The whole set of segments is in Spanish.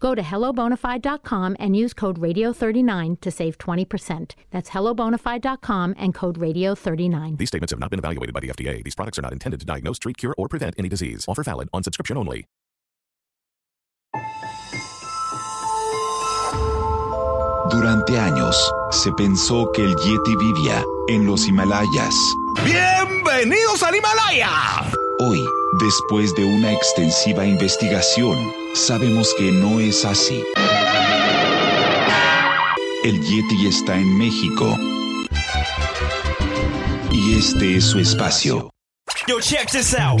Go to hellobonafide.com and use code radio39 to save 20%. That's hellobonafide.com and code radio39. These statements have not been evaluated by the FDA. These products are not intended to diagnose, treat, cure, or prevent any disease. Offer valid on subscription only. Durante años, se pensó que el Yeti vivía en los Himalayas. ¡Bienvenidos al Himalaya! Hoy, después de una extensiva investigación, sabemos que no es así. El Yeti está en México. Y este es su espacio. Yo, check this out.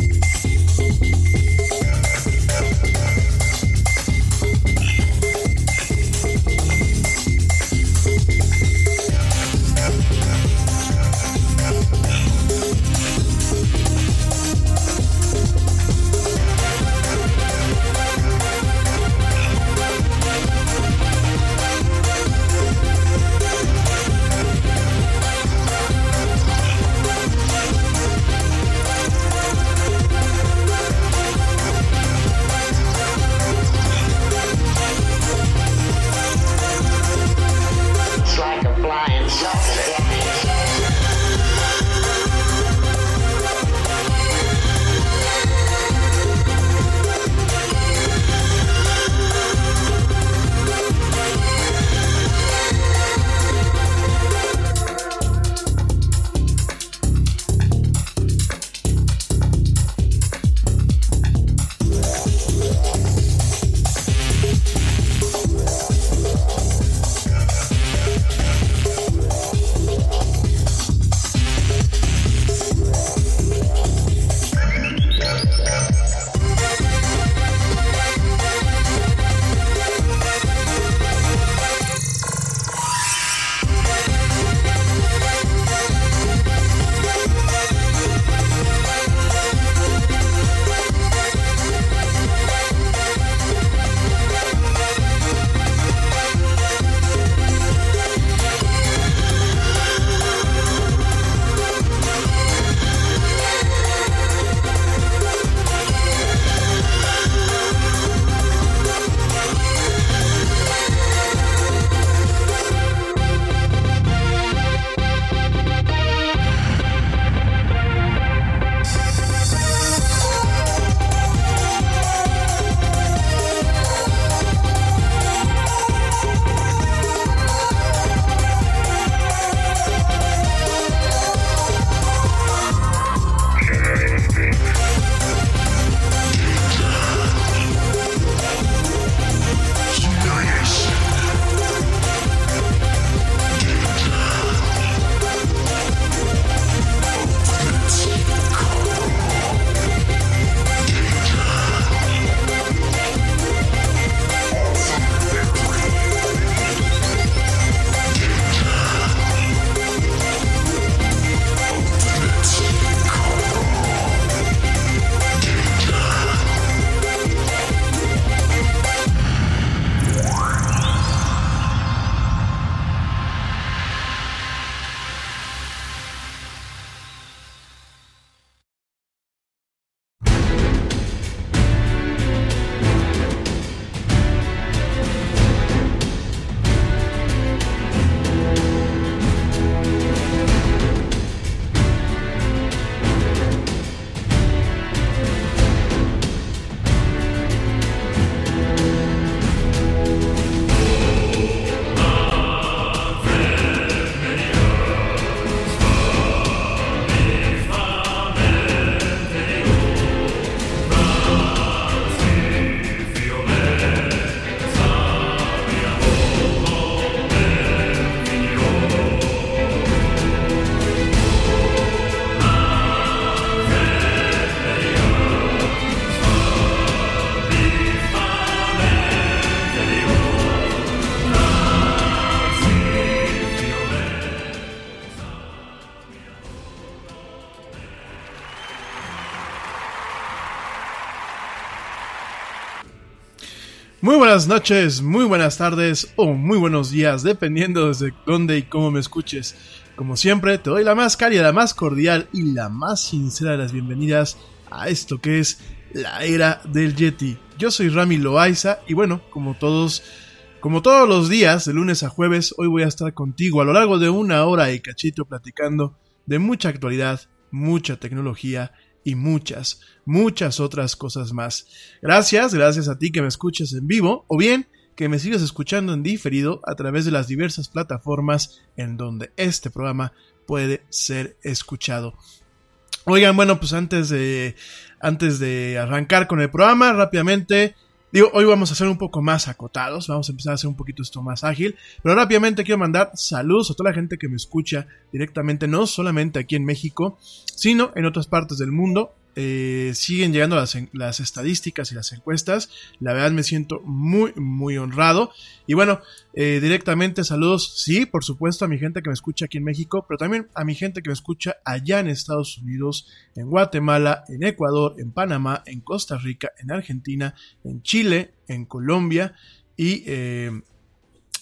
Muy buenas noches, muy buenas tardes o muy buenos días, dependiendo desde dónde y cómo me escuches. Como siempre, te doy la más cálida, la más cordial y la más sincera de las bienvenidas a esto que es la era del Yeti. Yo soy Rami Loaiza y bueno, como todos, como todos los días, de lunes a jueves, hoy voy a estar contigo a lo largo de una hora y cachito platicando de mucha actualidad, mucha tecnología y muchas, muchas otras cosas más. Gracias, gracias a ti que me escuches en vivo o bien que me sigas escuchando en diferido a través de las diversas plataformas en donde este programa puede ser escuchado. Oigan, bueno, pues antes de antes de arrancar con el programa, rápidamente Digo, hoy vamos a ser un poco más acotados, vamos a empezar a hacer un poquito esto más ágil, pero rápidamente quiero mandar saludos a toda la gente que me escucha directamente, no solamente aquí en México, sino en otras partes del mundo. Eh, siguen llegando las, las, estadísticas y las encuestas. La verdad me siento muy, muy honrado. Y bueno, eh, directamente saludos, sí, por supuesto, a mi gente que me escucha aquí en México, pero también a mi gente que me escucha allá en Estados Unidos, en Guatemala, en Ecuador, en Panamá, en Costa Rica, en Argentina, en Chile, en Colombia y eh,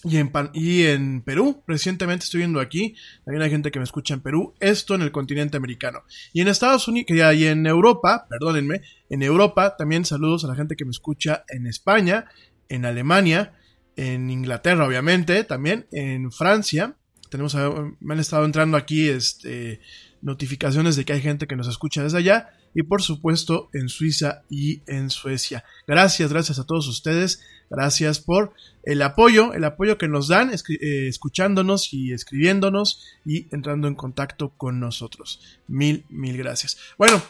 y en, y en Perú, recientemente estoy viendo aquí, también hay gente que me escucha en Perú, esto en el continente americano. Y en Estados Unidos, y en Europa, perdónenme, en Europa también saludos a la gente que me escucha en España, en Alemania, en Inglaterra obviamente, también en Francia. Tenemos, me han estado entrando aquí este, notificaciones de que hay gente que nos escucha desde allá y por supuesto en Suiza y en Suecia. Gracias, gracias a todos ustedes, gracias por el apoyo, el apoyo que nos dan eh, escuchándonos y escribiéndonos y entrando en contacto con nosotros. Mil, mil gracias. Bueno,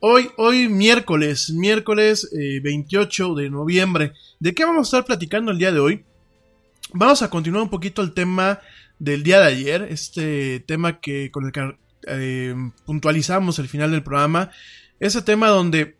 hoy, hoy miércoles, miércoles 28 eh, de noviembre, ¿de qué vamos a estar platicando el día de hoy? Vamos a continuar un poquito el tema del día de ayer, este tema que con el que eh, puntualizamos al final del programa, ese tema donde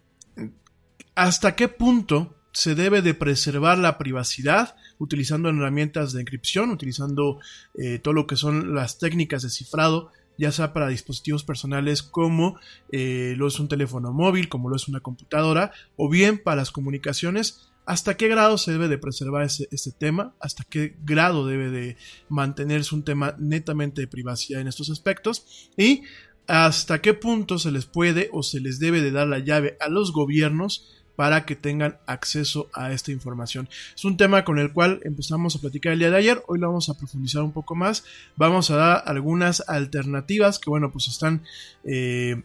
hasta qué punto se debe de preservar la privacidad utilizando herramientas de encripción, utilizando eh, todo lo que son las técnicas de cifrado, ya sea para dispositivos personales como eh, lo es un teléfono móvil, como lo es una computadora, o bien para las comunicaciones. Hasta qué grado se debe de preservar ese, tema, hasta qué grado debe de mantenerse un tema netamente de privacidad en estos aspectos y hasta qué punto se les puede o se les debe de dar la llave a los gobiernos para que tengan acceso a esta información. Es un tema con el cual empezamos a platicar el día de ayer, hoy lo vamos a profundizar un poco más, vamos a dar algunas alternativas que bueno pues están eh,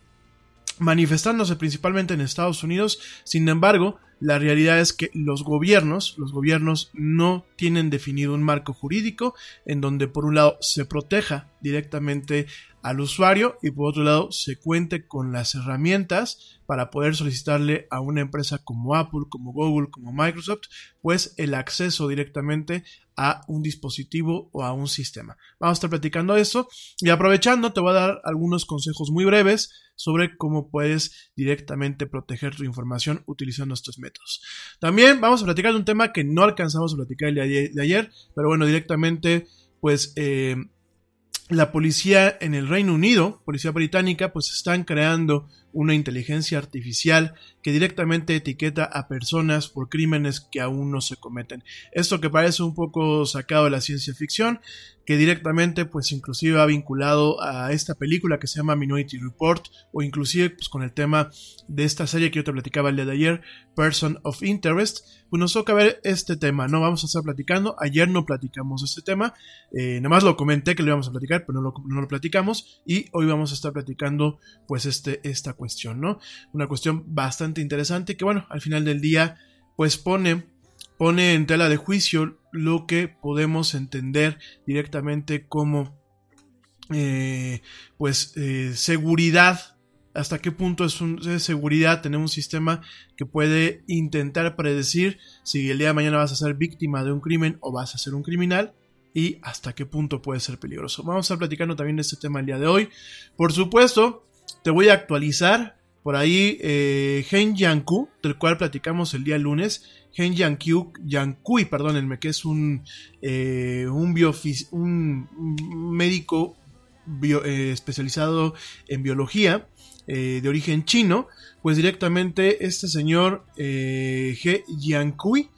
manifestándose principalmente en Estados Unidos, sin embargo la realidad es que los gobiernos, los gobiernos no tienen definido un marco jurídico en donde por un lado se proteja directamente al usuario y por otro lado se cuente con las herramientas para poder solicitarle a una empresa como Apple, como Google, como Microsoft, pues el acceso directamente a un dispositivo o a un sistema. Vamos a estar platicando eso y aprovechando te voy a dar algunos consejos muy breves sobre cómo puedes directamente proteger tu información utilizando estos métodos. También vamos a platicar de un tema que no alcanzamos a platicar el día de ayer, pero bueno, directamente pues eh, la policía en el Reino Unido, policía británica, pues están creando una inteligencia artificial que directamente etiqueta a personas por crímenes que aún no se cometen. Esto que parece un poco sacado de la ciencia ficción, que directamente pues inclusive va vinculado a esta película que se llama Minority Report o inclusive pues con el tema de esta serie que yo te platicaba el día de ayer, Person of Interest, pues nos toca ver este tema, no vamos a estar platicando, ayer no platicamos este tema, eh, nada más lo comenté que lo íbamos a platicar, pero no lo, no lo platicamos. Y hoy vamos a estar platicando pues este, esta cuestión, ¿no? Una cuestión bastante interesante que bueno, al final del día pues pone pone en tela de juicio lo que podemos entender directamente como eh, pues eh, seguridad hasta qué punto es, seguridad tener un sistema que puede intentar predecir si el día de mañana vas a ser víctima de un crimen o vas a ser un criminal y hasta qué punto puede ser peligroso. Vamos a estar platicando también de este tema el día de hoy. Por supuesto, te voy a actualizar por ahí eh, Gen del cual platicamos el día lunes, Gen Yankui, perdónenme, que es un, eh, un, un médico eh, especializado en biología eh, de origen chino, pues directamente este señor Yankui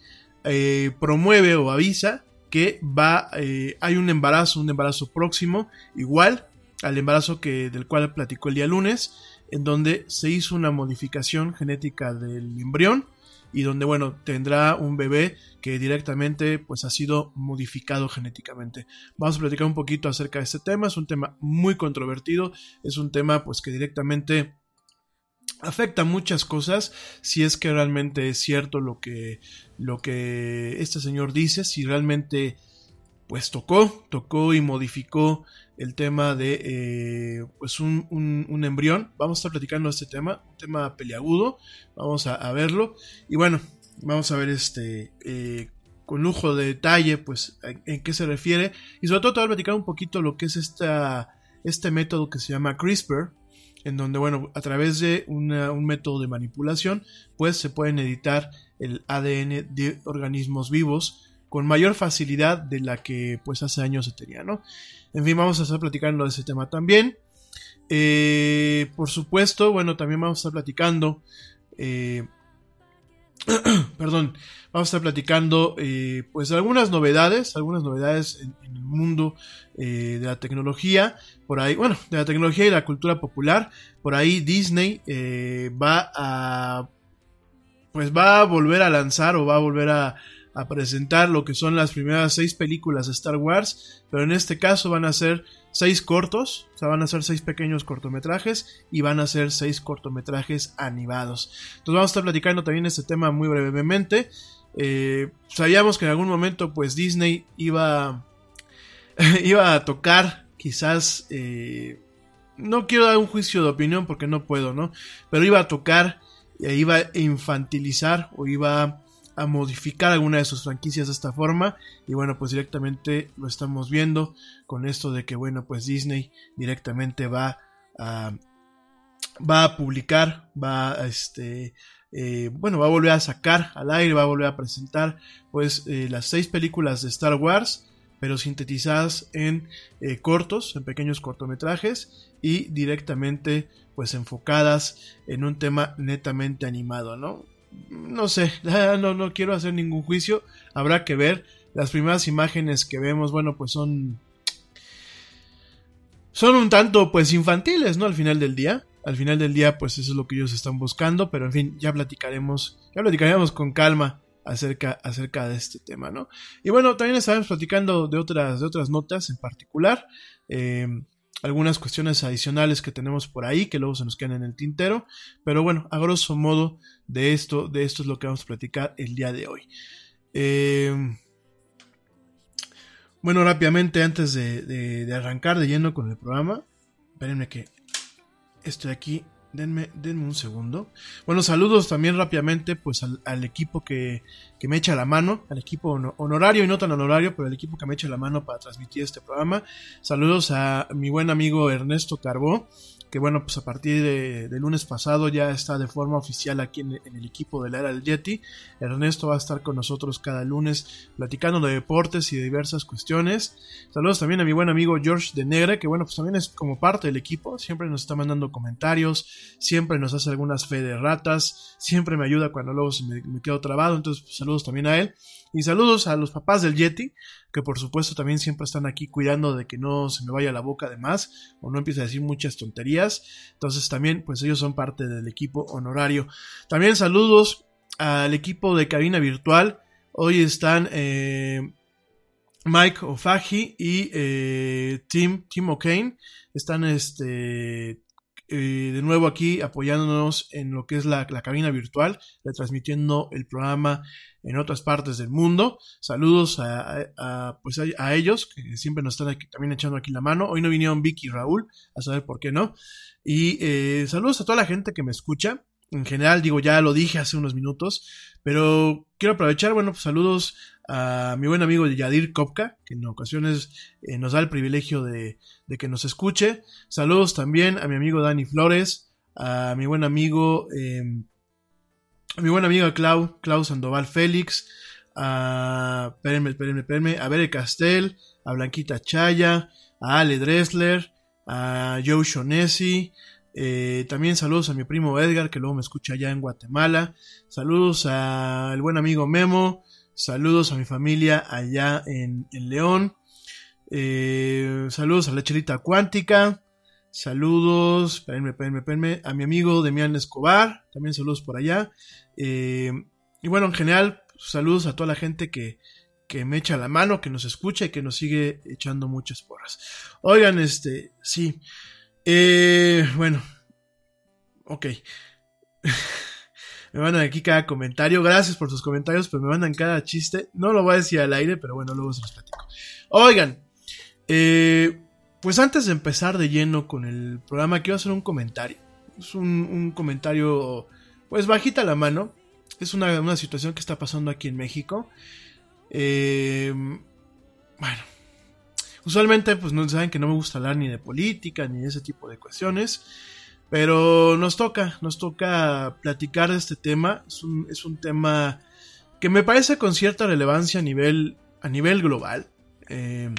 eh, promueve o avisa que va, hay un embarazo, un embarazo próximo, igual al embarazo que, del cual platicó el día lunes, en donde se hizo una modificación genética del embrión y donde, bueno, tendrá un bebé que directamente pues ha sido modificado genéticamente. Vamos a platicar un poquito acerca de este tema, es un tema muy controvertido, es un tema pues que directamente afecta muchas cosas. Si es que realmente es cierto lo que lo que este señor dice si realmente pues tocó tocó y modificó el tema de eh, pues un, un, embrión. Vamos a estar platicando este tema, un tema peliagudo, vamos a, verlo. Y bueno, vamos a ver este eh, con lujo de detalle, pues en, qué se refiere. Y sobre todo te voy a platicar un poquito lo que es esta, este método que se llama CRISPR, en donde, bueno, a través de un método de manipulación, pues se pueden editar el ADN de organismos vivos con mayor facilidad de la que pues hace años se tenía, ¿no? En fin, vamos a estar platicando de ese tema también. Eh, por supuesto, bueno, también vamos a estar platicando. Eh, perdón, vamos a estar platicando eh, pues algunas novedades, algunas novedades en, el mundo de la tecnología, por ahí, bueno, de la tecnología y la cultura popular, por ahí Disney va a, pues va a volver a lanzar o va a volver a, a presentar lo que son las primeras seis películas de Star Wars, pero en este caso van a ser seis cortos, o sea, van a ser seis pequeños cortometrajes y van a ser seis cortometrajes animados. Entonces vamos a estar platicando también este tema muy brevemente. Eh, sabíamos que en algún momento pues Disney iba, iba a tocar quizás... Eh, no quiero dar un juicio de opinión porque no puedo, ¿no? Pero iba a tocar, e iba a infantilizar o iba a modificar alguna de sus franquicias de esta forma. Y bueno pues directamente lo estamos viendo con esto de que bueno pues Disney directamente va a va a publicar va a este eh, bueno va a volver a sacar al aire va a volver a presentar pues eh, las seis películas de Star Wars pero sintetizadas en eh, cortos en pequeños cortometrajes y directamente pues enfocadas en un tema netamente animado no no sé, no, no quiero hacer ningún juicio, habrá que ver. Las primeras imágenes que vemos, bueno, pues son... Son un tanto, pues, infantiles, ¿no? Al final del día. Al final del día, pues, eso es lo que ellos están buscando, pero en fin, ya platicaremos, ya platicaremos con calma acerca, acerca de este tema, ¿no? Y bueno, también estaremos platicando de otras, de otras notas en particular. Eh, algunas cuestiones adicionales que tenemos por ahí que luego se nos quedan en el tintero. Pero bueno, a grosso modo de esto, de esto es lo que vamos a platicar el día de hoy. Eh, bueno, rápidamente antes de, de, arrancar de lleno con el programa, espérenme que estoy aquí Denme, denme, un segundo. Bueno, saludos también rápidamente pues al, equipo que, que, me echa la mano, al equipo honorario y no tan honorario, pero el equipo que me echa la mano para transmitir este programa. Saludos a mi buen amigo Ernesto Carbó, que bueno, pues a partir de, lunes pasado ya está de forma oficial aquí en, el equipo de la era del Yeti. Ernesto va a estar con nosotros cada lunes platicando de deportes y de diversas cuestiones. Saludos también a mi buen amigo George de Negre, que bueno, pues también es como parte del equipo, siempre nos está mandando comentarios, siempre nos hace algunas fe de ratas, siempre me ayuda cuando luego me, me quedo trabado, entonces pues, saludos también a él. Y saludos a los papás del Yeti, que por supuesto también siempre están aquí cuidando de que no se me vaya la boca de más o no empiece a decir muchas tonterías. Entonces también pues ellos son parte del equipo honorario. También saludos al equipo de cabina virtual. Hoy están eh, Mike Ofagi y eh, Tim, Tim O'Kane. Están este, eh, de nuevo aquí apoyándonos en lo que es la, cabina virtual, retransmitiendo el programa en otras partes del mundo. Saludos a, pues a, ellos, que siempre nos están también echando aquí la mano. Hoy no vinieron Vicky y Raúl, a saber por qué no. Y eh, saludos a toda la gente que me escucha. En general, digo, ya lo dije hace unos minutos, pero quiero aprovechar, bueno, pues saludos a mi buen amigo Yadir Kopka, que en ocasiones eh, nos da el privilegio de, que nos escuche. Saludos también a mi amigo Dani Flores, a mi buen amigo, em, a mi buen amigo Clau, Clau Sandoval Félix, a, espérenme, espérenme, espérenme, a Bere Castel, a Blanquita Chaya, a Ale Dressler, a Joe Shonesi, eh, también saludos a mi primo Edgar, que luego me escucha allá en Guatemala. Saludos al buen amigo Memo, Saludos a mi familia allá en, en León. Eh, saludos a la chelita cuántica. Saludos, espérenme, espérenme, espérenme, a mi amigo Demián Escobar. También saludos por allá. Eh, y bueno, en general, saludos a toda la gente que, que me echa la mano, que nos escucha y que nos sigue echando muchas porras. Oigan, este, sí. Eh, bueno, ok. me mandan aquí cada comentario. Gracias por sus comentarios, pero me mandan cada chiste. No lo voy a decir al aire, pero bueno, luego se los platico. Oigan, eh, pues antes de empezar de lleno con el programa, quiero hacer un comentario. Es un, un comentario, pues bajita la mano. Es una, una, situación que está pasando aquí en México. Eh, bueno, usualmente pues no saben que no me gusta hablar ni de política ni de ese tipo de cuestiones. Pero nos toca, nos toca platicar de este tema. Es un, tema que me parece con cierta relevancia a nivel, a nivel global. Eh,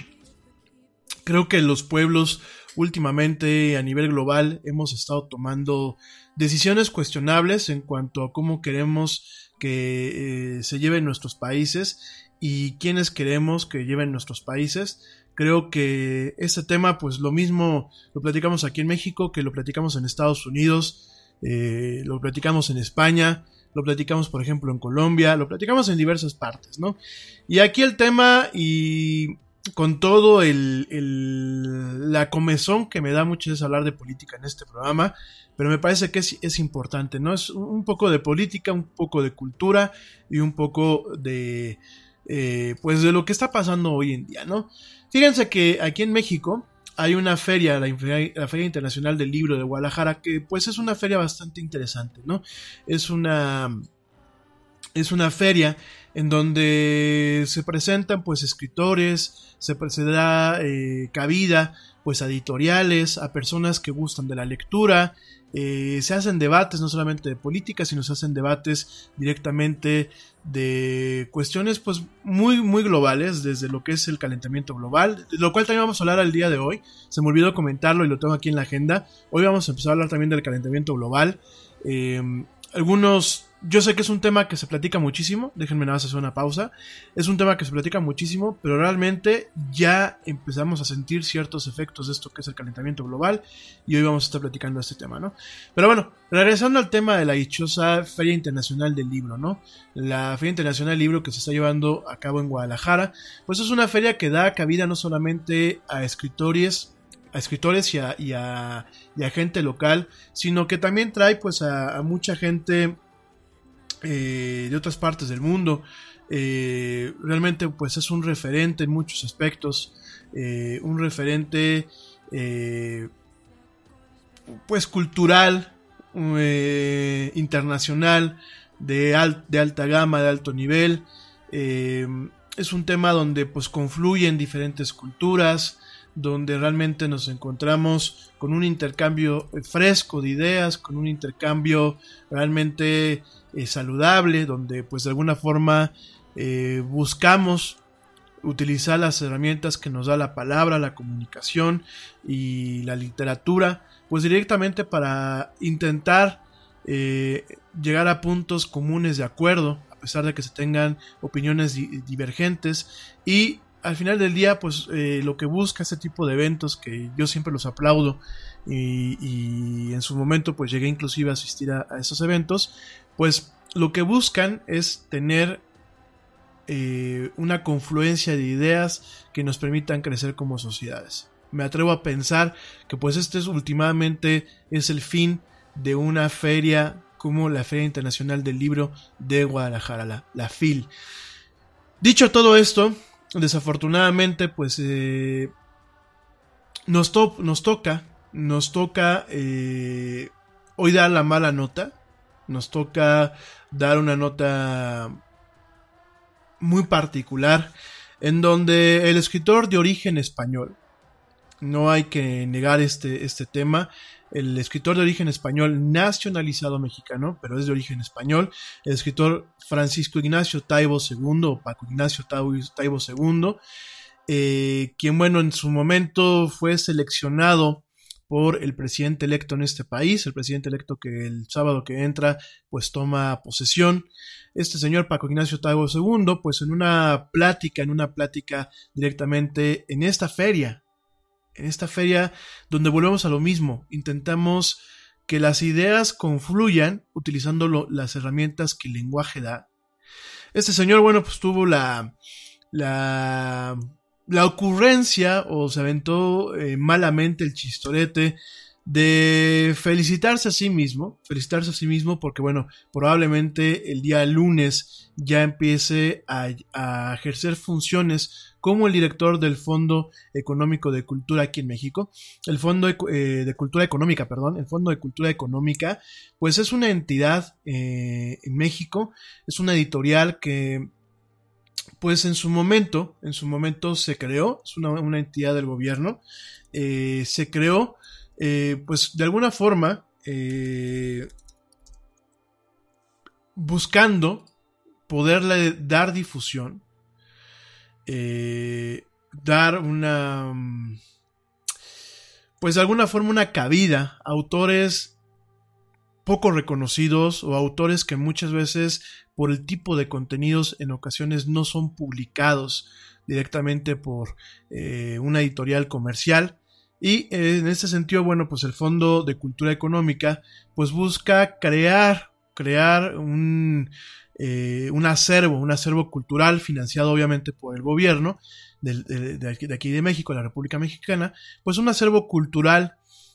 creo que los pueblos últimamente a nivel global hemos estado tomando decisiones cuestionables en cuanto a cómo queremos que eh, se lleven nuestros países y quiénes queremos que lleven nuestros países. Creo que este tema, pues lo mismo lo platicamos aquí en México, que lo platicamos en Estados Unidos, eh, lo platicamos en España, lo platicamos por ejemplo en Colombia, lo platicamos en diversas partes, ¿no? Y aquí el tema y con todo el, el, la comezón que me da muchas veces hablar de política en este programa, pero me parece que es, es, importante, ¿no? Es un poco de política, un poco de cultura y un poco de, eh, pues de lo que está pasando hoy en día, ¿no? Fíjense que aquí en México hay una feria, la, Feria Internacional del Libro de Guadalajara, que pues es una feria bastante interesante, ¿no? Es una, es una feria en donde se presentan pues escritores, se, se da eh, cabida pues a editoriales, a personas que gustan de la lectura, eh, se hacen debates no solamente de política, sino se hacen debates directamente de cuestiones pues muy muy globales, desde lo que es el calentamiento global, lo cual también vamos a hablar al día de hoy, se me olvidó comentarlo y lo tengo aquí en la agenda, hoy vamos a empezar a hablar también del calentamiento global, eh, algunos yo sé que es un tema que se platica muchísimo, déjenme nada más hacer una pausa. Es un tema que se platica muchísimo, pero realmente ya empezamos a sentir ciertos efectos de esto que es el calentamiento global y hoy vamos a estar platicando este tema, ¿no? Pero bueno, regresando al tema de la dichosa Feria Internacional del Libro, ¿no? La Feria Internacional del Libro que se está llevando a cabo en Guadalajara, pues es una feria que da cabida no solamente a escritores, a escritores y a, y a, y a gente local, sino que también trae pues a, a mucha gente eh, de otras partes del mundo. Eh, realmente pues es un referente en muchos aspectos, eh, un referente pues cultural, internacional, de, al, de, alta gama, de alto nivel. es un tema donde pues confluyen diferentes culturas, donde realmente nos encontramos con un intercambio fresco de ideas, con un intercambio realmente eh, saludable, donde pues de alguna forma eh, buscamos utilizar las herramientas que nos da la palabra, la comunicación y la literatura, pues directamente para intentar eh, llegar a puntos comunes de acuerdo, a pesar de que se tengan opiniones di divergentes. Y al final del día, pues lo que busca este tipo de eventos, que yo siempre los aplaudo y, en su momento pues llegué inclusive a asistir a esos eventos, pues lo que buscan es tener eh, una confluencia de ideas que nos permitan crecer como sociedades. Me atrevo a pensar que pues este es últimamente es el fin de una feria como la Feria Internacional del Libro de Guadalajara, la, la FIL. Dicho todo esto, desafortunadamente pues eh, nos, to nos, toca, nos toca eh, hoy dar la mala nota, nos toca dar una nota muy particular en donde el escritor de origen español, no hay que negar este, este tema, el escritor de origen español nacionalizado mexicano, pero es de origen español, el escritor Francisco Ignacio Taibo II, Paco Ignacio Taibo II, eh, quien bueno en su momento fue seleccionado por el presidente electo en este país, el presidente electo que el sábado que entra pues toma posesión. Este señor Paco Ignacio Tago II pues en una plática, en una plática directamente en esta feria, en esta feria donde volvemos a lo mismo, intentamos que las ideas confluyan utilizando las herramientas que el lenguaje da. Este señor, bueno, pues tuvo la, la, la ocurrencia o se aventó eh, malamente el chistorete de felicitarse a sí mismo, felicitarse a sí mismo porque bueno, probablemente el día lunes ya empiece a, a, ejercer funciones como el director del Fondo Económico de Cultura aquí en México. El Fondo eh, de Cultura Económica, perdón, el Fondo de Cultura Económica, pues es una entidad eh, en México, es una editorial que pues en su momento, en su momento se creó, es una, entidad del gobierno, eh, se creó eh, pues de alguna forma, eh, buscando poderle dar difusión, dar una, pues de alguna forma una cabida a autores poco reconocidos o autores que muchas veces por el tipo de contenidos en ocasiones no son publicados directamente por una editorial comercial. Y eh, en ese sentido, bueno, pues el Fondo de Cultura Económica, pues busca crear, crear un, eh, un acervo, un acervo cultural financiado obviamente por el gobierno de, aquí de México, la República Mexicana, pues un acervo cultural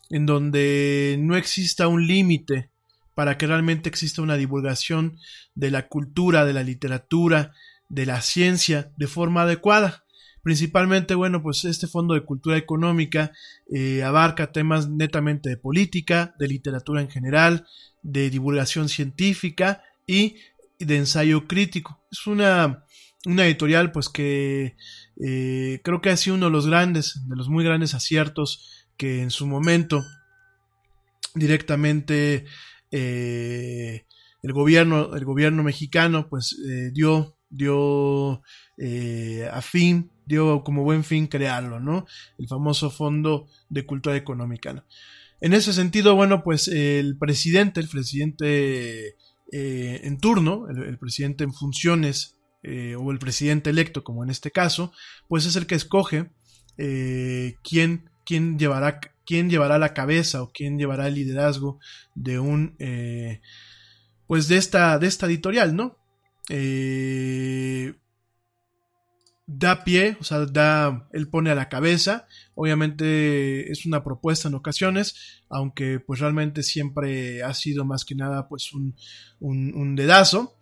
en donde no exista un límite para que realmente exista una divulgación de la cultura, de la literatura, de la ciencia de forma adecuada. Principalmente, bueno, pues este Fondo de Cultura Económica eh, abarca temas netamente de política, de literatura en general, de divulgación científica y de ensayo crítico. Es una, una editorial pues que eh, creo que ha sido uno de los grandes, de los muy grandes aciertos que en su momento directamente eh, el gobierno, el gobierno mexicano pues dio, dio a fin dio como buen fin crearlo, ¿no? El famoso Fondo de Cultura Económica. En ese sentido, bueno, pues el presidente, el presidente eh, en turno, el, presidente en funciones, eh, o el presidente electo, como en este caso, pues es el que escoge eh, quién, quién, llevará, quién llevará la cabeza o quién llevará el liderazgo de un, pues de esta, de esta editorial, ¿no? Eh, da pie, o sea, da, él pone a la cabeza. Obviamente es una propuesta en ocasiones, aunque pues realmente siempre ha sido más que nada pues un, un, dedazo.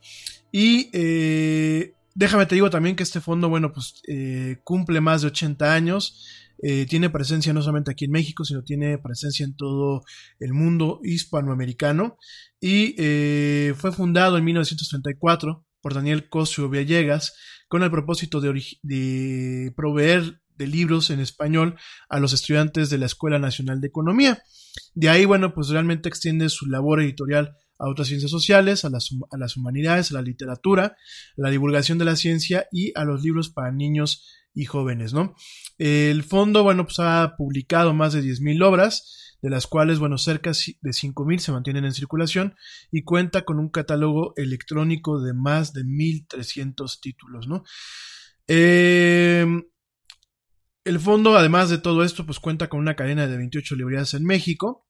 Y eh, déjame te digo también que este fondo, bueno, pues eh, cumple más de 80 años. Eh, tiene presencia no solamente aquí en México, sino tiene presencia en todo el mundo hispanoamericano. Y fue fundado en 1934 por Daniel Cosio Villegas con el propósito de, proveer de libros en español a los estudiantes de la Escuela Nacional de Economía. De ahí, bueno, pues realmente extiende su labor editorial a otras ciencias sociales, a las, a las humanidades, a la literatura, a la divulgación de la ciencia y a los libros para niños y jóvenes, ¿no? El fondo, bueno, pues ha publicado más de 10.000 obras, de las cuales, bueno, cerca de 5.000 se mantienen en circulación y cuenta con un catálogo electrónico de más de 1.300 títulos, ¿no? Em, el fondo, además de todo esto, pues cuenta con una cadena de 28 librerías en México,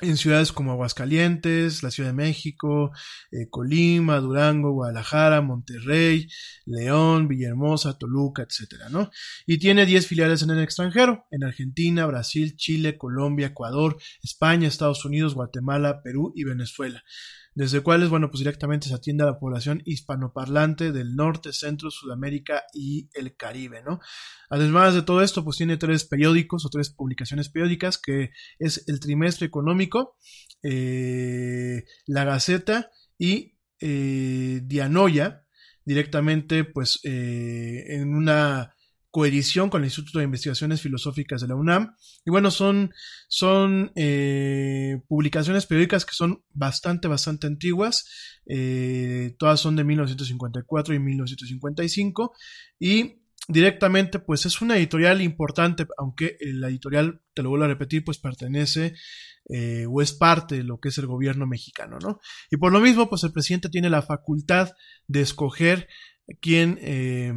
en ciudades como Aguascalientes, la Ciudad de México, eh, Colima, Durango, Guadalajara, Monterrey, León, Villahermosa, Toluca, etcétera, ¿no? Y tiene 10 filiales en el extranjero, en Argentina, Brasil, Chile, Colombia, Ecuador, España, Estados Unidos, Guatemala, Perú y Venezuela desde cuales, bueno, pues directamente se atiende a la población hispanoparlante del norte, centro, Sudamérica y el Caribe, ¿no? Además de todo esto, pues tiene tres periódicos o tres publicaciones periódicas, que es el Trimestre Económico, eh, La Gaceta y eh, Dianoya, directamente, pues, eh, en una coedición con el Instituto de Investigaciones Filosóficas de la UNAM. Y bueno, son, son eh, publicaciones periódicas que son bastante, bastante antiguas. Eh, todas son de 1954 y 1955. Y directamente, pues es una editorial importante, aunque la editorial, te lo vuelvo a repetir, pues pertenece eh, o es parte de lo que es el gobierno mexicano, ¿no? Y por lo mismo, pues el presidente tiene la facultad de escoger quién, eh,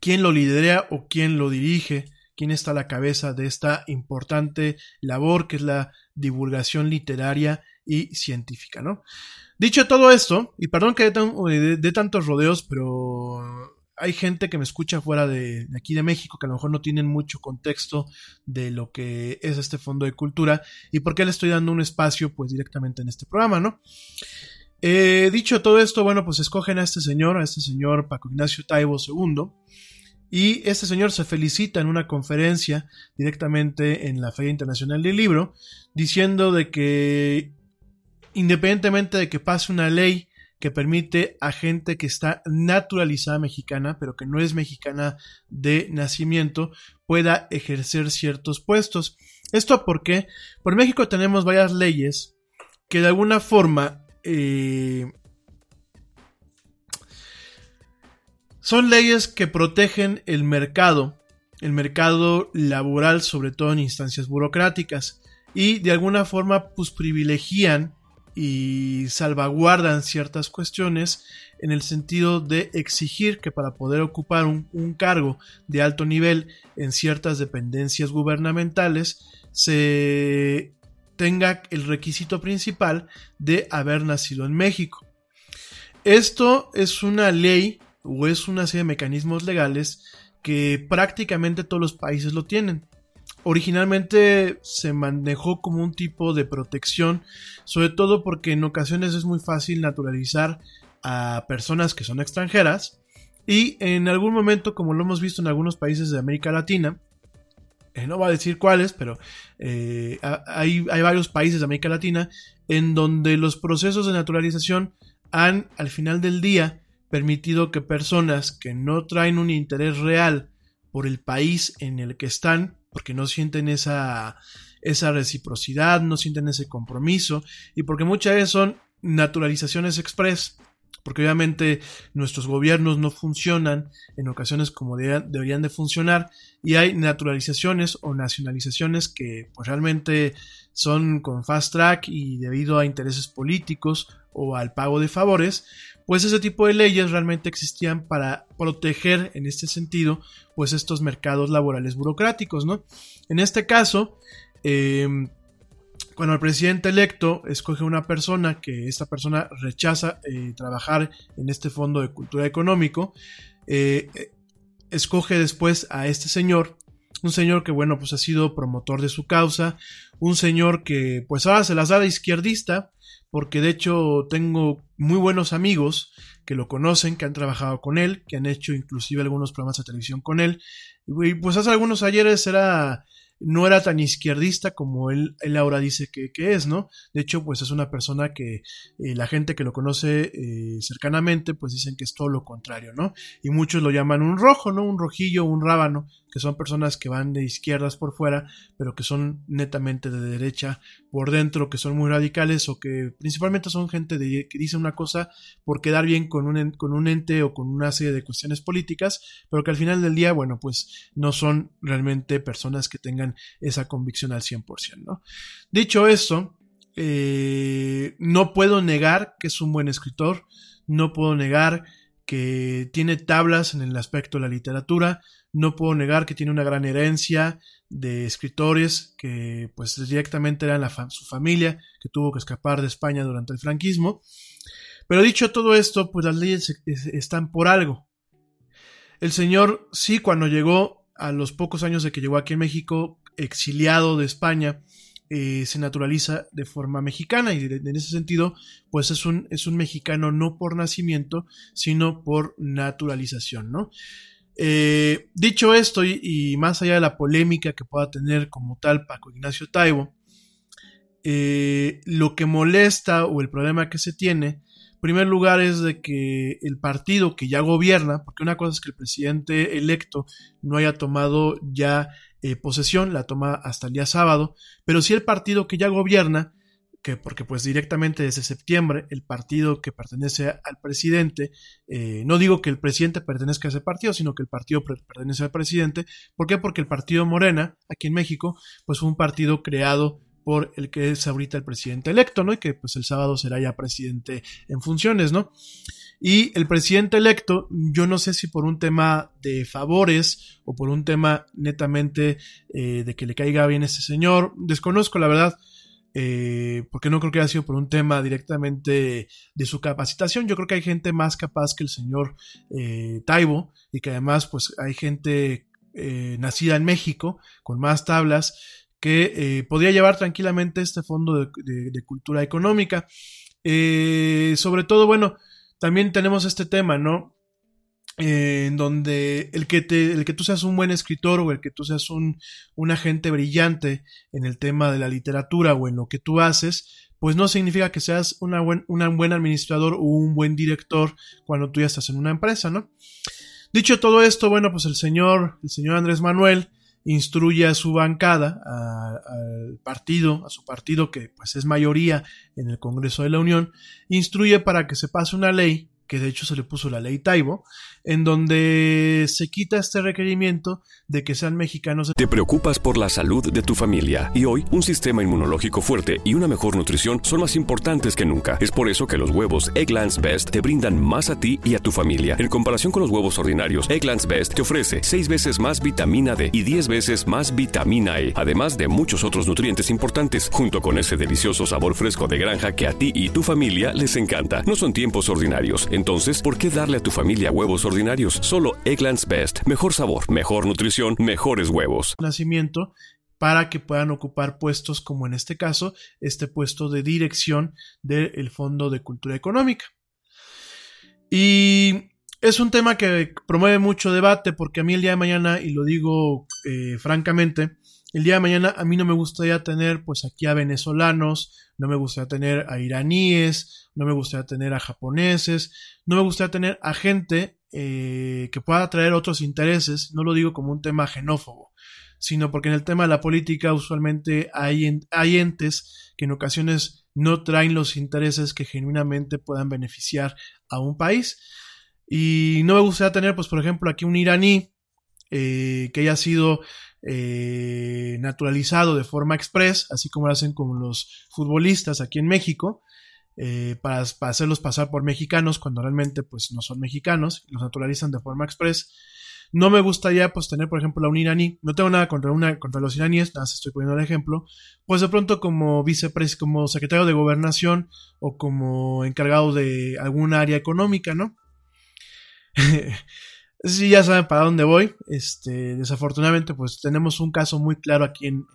quién lo lidera o quién lo dirige, quién está a la cabeza de esta importante labor que es la divulgación literaria y científica, ¿no? Dicho todo esto, y perdón que dé tantos rodeos, pero hay gente que me escucha fuera de, aquí de México que a lo mejor no tienen mucho contexto de lo que es este fondo de cultura y por qué le estoy dando un espacio pues directamente en este programa, ¿no? Eh, dicho todo esto, bueno, pues escogen a este señor, a este señor Paco Ignacio Taibo II, y este señor se felicita en una conferencia directamente en la Feria Internacional del Libro, diciendo de que independientemente de que pase una ley que permite a gente que está naturalizada mexicana, pero que no es mexicana de nacimiento, pueda ejercer ciertos puestos. ¿Esto por qué? Por México tenemos varias leyes que de alguna forma eh, son leyes que protegen el mercado, el mercado laboral, sobre todo en instancias burocráticas, y de alguna forma pues privilegian y salvaguardan ciertas cuestiones en el sentido de exigir que para poder ocupar un, cargo de alto nivel en ciertas dependencias gubernamentales se tenga el requisito principal de haber nacido en México. Esto es una ley o es una serie de mecanismos legales que prácticamente todos los países lo tienen. Originalmente se manejó como un tipo de protección, sobre todo porque en ocasiones es muy fácil naturalizar a personas que son extranjeras y en algún momento, como lo hemos visto en algunos países de América Latina, eh, no voy a decir cuáles, pero eh, hay, hay varios países de América Latina en donde los procesos de naturalización han, al final del día, permitido que personas que no traen un interés real por el país en el que están porque no sienten esa, esa reciprocidad, no sienten ese compromiso y porque muchas veces son naturalizaciones express, porque obviamente nuestros gobiernos no funcionan en ocasiones como deberían de funcionar y hay naturalizaciones o nacionalizaciones que pues, realmente son con fast track y debido a intereses políticos o al pago de favores, pues ese tipo de leyes realmente existían para proteger en este sentido pues estos mercados laborales burocráticos, ¿no? En este caso, em, cuando el presidente electo escoge una persona que esta persona rechaza eh, trabajar en este fondo de cultura económico, eh, escoge después a este señor, un señor que bueno pues ha sido promotor de su causa, un señor que pues ahora se las da de izquierdista, porque de hecho tengo muy buenos amigos que lo conocen, que han trabajado con él, que han hecho inclusive algunos programas de televisión con él. Y pues hace algunos ayeres era no era tan izquierdista como él, él ahora dice que, es, ¿no? De hecho, pues es una persona que eh, la gente que lo conoce eh, cercanamente, pues dicen que es todo lo contrario, ¿no? Y muchos lo llaman un rojo, ¿no? Un rojillo, un rábano, que son personas que van de izquierdas por fuera, pero que son netamente de derecha por dentro, que son muy radicales o que principalmente son gente que dice una cosa por quedar bien con un, con un ente o con una serie de cuestiones políticas, pero que al final del día, bueno, pues no son realmente personas que tengan esa convicción al 100%, ¿no? Dicho esto, eh, no puedo negar que es un buen escritor, no puedo negar que tiene tablas en el aspecto de la literatura, no puedo negar que tiene una gran herencia de escritores que pues directamente eran la su familia que tuvo que escapar de España durante el franquismo. Pero dicho todo esto, pues las leyes están por algo. El señor sí cuando llegó a los pocos años de que llegó aquí en México, exiliado de España, eh, se naturaliza de forma mexicana y en ese sentido pues es un, es un mexicano no por nacimiento sino por naturalización ¿no? Eh, dicho esto y, más allá de la polémica que pueda tener como tal Paco Ignacio Taibo eh, lo que molesta o el problema que se tiene en primer lugar es de que el partido que ya gobierna, porque una cosa es que el presidente electo no haya tomado ya eh, posesión, la toma hasta el día sábado, pero si el partido que ya gobierna que porque pues directamente desde septiembre el partido que pertenece al presidente, eh, no digo que el presidente pertenezca a ese partido, sino que el partido pertenece al presidente. ¿Por qué? Porque el partido Morena, aquí en México, pues fue un partido creado por el que es ahorita el presidente electo, ¿no? Y que pues el sábado será ya presidente en funciones, ¿no? Y el presidente electo, yo no sé si por un tema de favores o por un tema netamente eh, de que le caiga bien a ese señor, desconozco la verdad, eh, porque no creo que haya sido por un tema directamente de su capacitación. Yo creo que hay gente más capaz que el señor eh, Taibo y que además pues hay gente eh, nacida en México con más tablas que podría llevar tranquilamente este fondo de, cultura económica. sobre todo, bueno, también tenemos este tema, ¿no? En donde el que, te, el que tú seas un buen escritor o el que tú seas un, un agente brillante en el tema de la literatura o en lo que tú haces, pues no significa que seas una buen, un buen administrador o un buen director cuando tú ya estás en una empresa, ¿no? Dicho todo esto, bueno, pues el señor, el señor Andrés Manuel instruye a su bancada, al partido, a su partido que pues es mayoría en el Congreso de la Unión, instruye para que se pase una ley que de hecho se le puso la ley Taibo, en donde se quita este requerimiento de que sean mexicanos. Te preocupas por la salud de tu familia y hoy un sistema inmunológico fuerte y una mejor nutrición son más importantes que nunca. Es por eso que los huevos Egglands Best te brindan más a ti y a tu familia. En comparación con los huevos ordinarios, Egglands Best te ofrece 6 veces más vitamina D y 10 veces más vitamina E, además de muchos otros nutrientes importantes, junto con ese delicioso sabor fresco de granja que a ti y tu familia les encanta. No son tiempos ordinarios entonces, ¿por qué darle a tu familia huevos ordinarios? Solo Egglands Best. Mejor sabor, mejor nutrición, mejores huevos. Nacimiento para que puedan ocupar puestos como en este caso, este puesto de dirección del Fondo de Cultura Económica. Y es un tema que promueve mucho debate porque a mí el día de mañana, y lo digo eh, francamente, el día de mañana a mí no me gustaría tener pues aquí a venezolanos, no me gustaría tener a iraníes, no me gustaría tener a japoneses, no me gustaría tener a gente eh, que pueda traer otros intereses, no lo digo como un tema xenófobo, sino porque en el tema de la política usualmente hay, hay entes que en ocasiones no traen los intereses que genuinamente puedan beneficiar a un país. Y no me gustaría tener, pues, por ejemplo, aquí un iraní eh, que haya sido eh, naturalizado de forma express, así como lo hacen con los futbolistas aquí en México, eh, para, hacerlos pasar por mexicanos cuando realmente pues no son mexicanos, los naturalizan de forma express. No me gustaría pues tener, por ejemplo, a un iraní, no tengo nada contra, una, contra los iraníes, nada más estoy poniendo el ejemplo, pues de pronto como vicepresidente, como secretario de gobernación o como encargado de algún área económica, ¿no? Sí, ya saben para dónde voy. Este, desafortunadamente, pues tenemos un caso muy claro aquí en,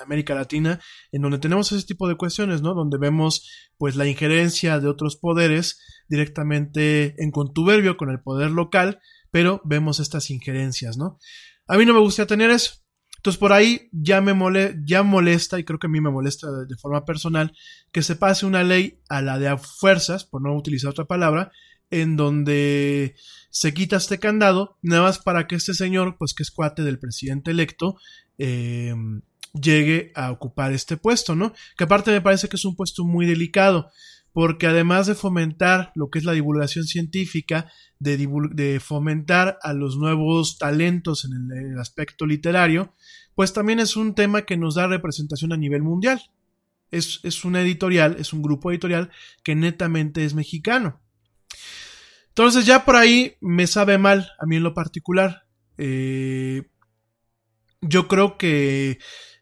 América Latina, en donde tenemos ese tipo de cuestiones, ¿no? Donde vemos, pues, la injerencia de otros poderes directamente en contuberbio con el poder local, pero vemos estas injerencias, ¿no? A mí no me gustaría tener eso. Entonces, por ahí ya me mole, ya molesta, y creo que a mí me molesta de forma personal, que se pase una ley a la de a fuerzas, por no utilizar otra palabra, en donde se quita este candado, nada más para que este señor, pues que es cuate del presidente electo, em, llegue a ocupar este puesto, ¿no? Que aparte me parece que es un puesto muy delicado, porque además de fomentar lo que es la divulgación científica, de, fomentar a los nuevos talentos en el, en el aspecto literario, pues también es un tema que nos da representación a nivel mundial. Es, es una editorial, es un grupo editorial que netamente es mexicano. Entonces ya por ahí me sabe mal a mí en lo particular. Eh, yo creo que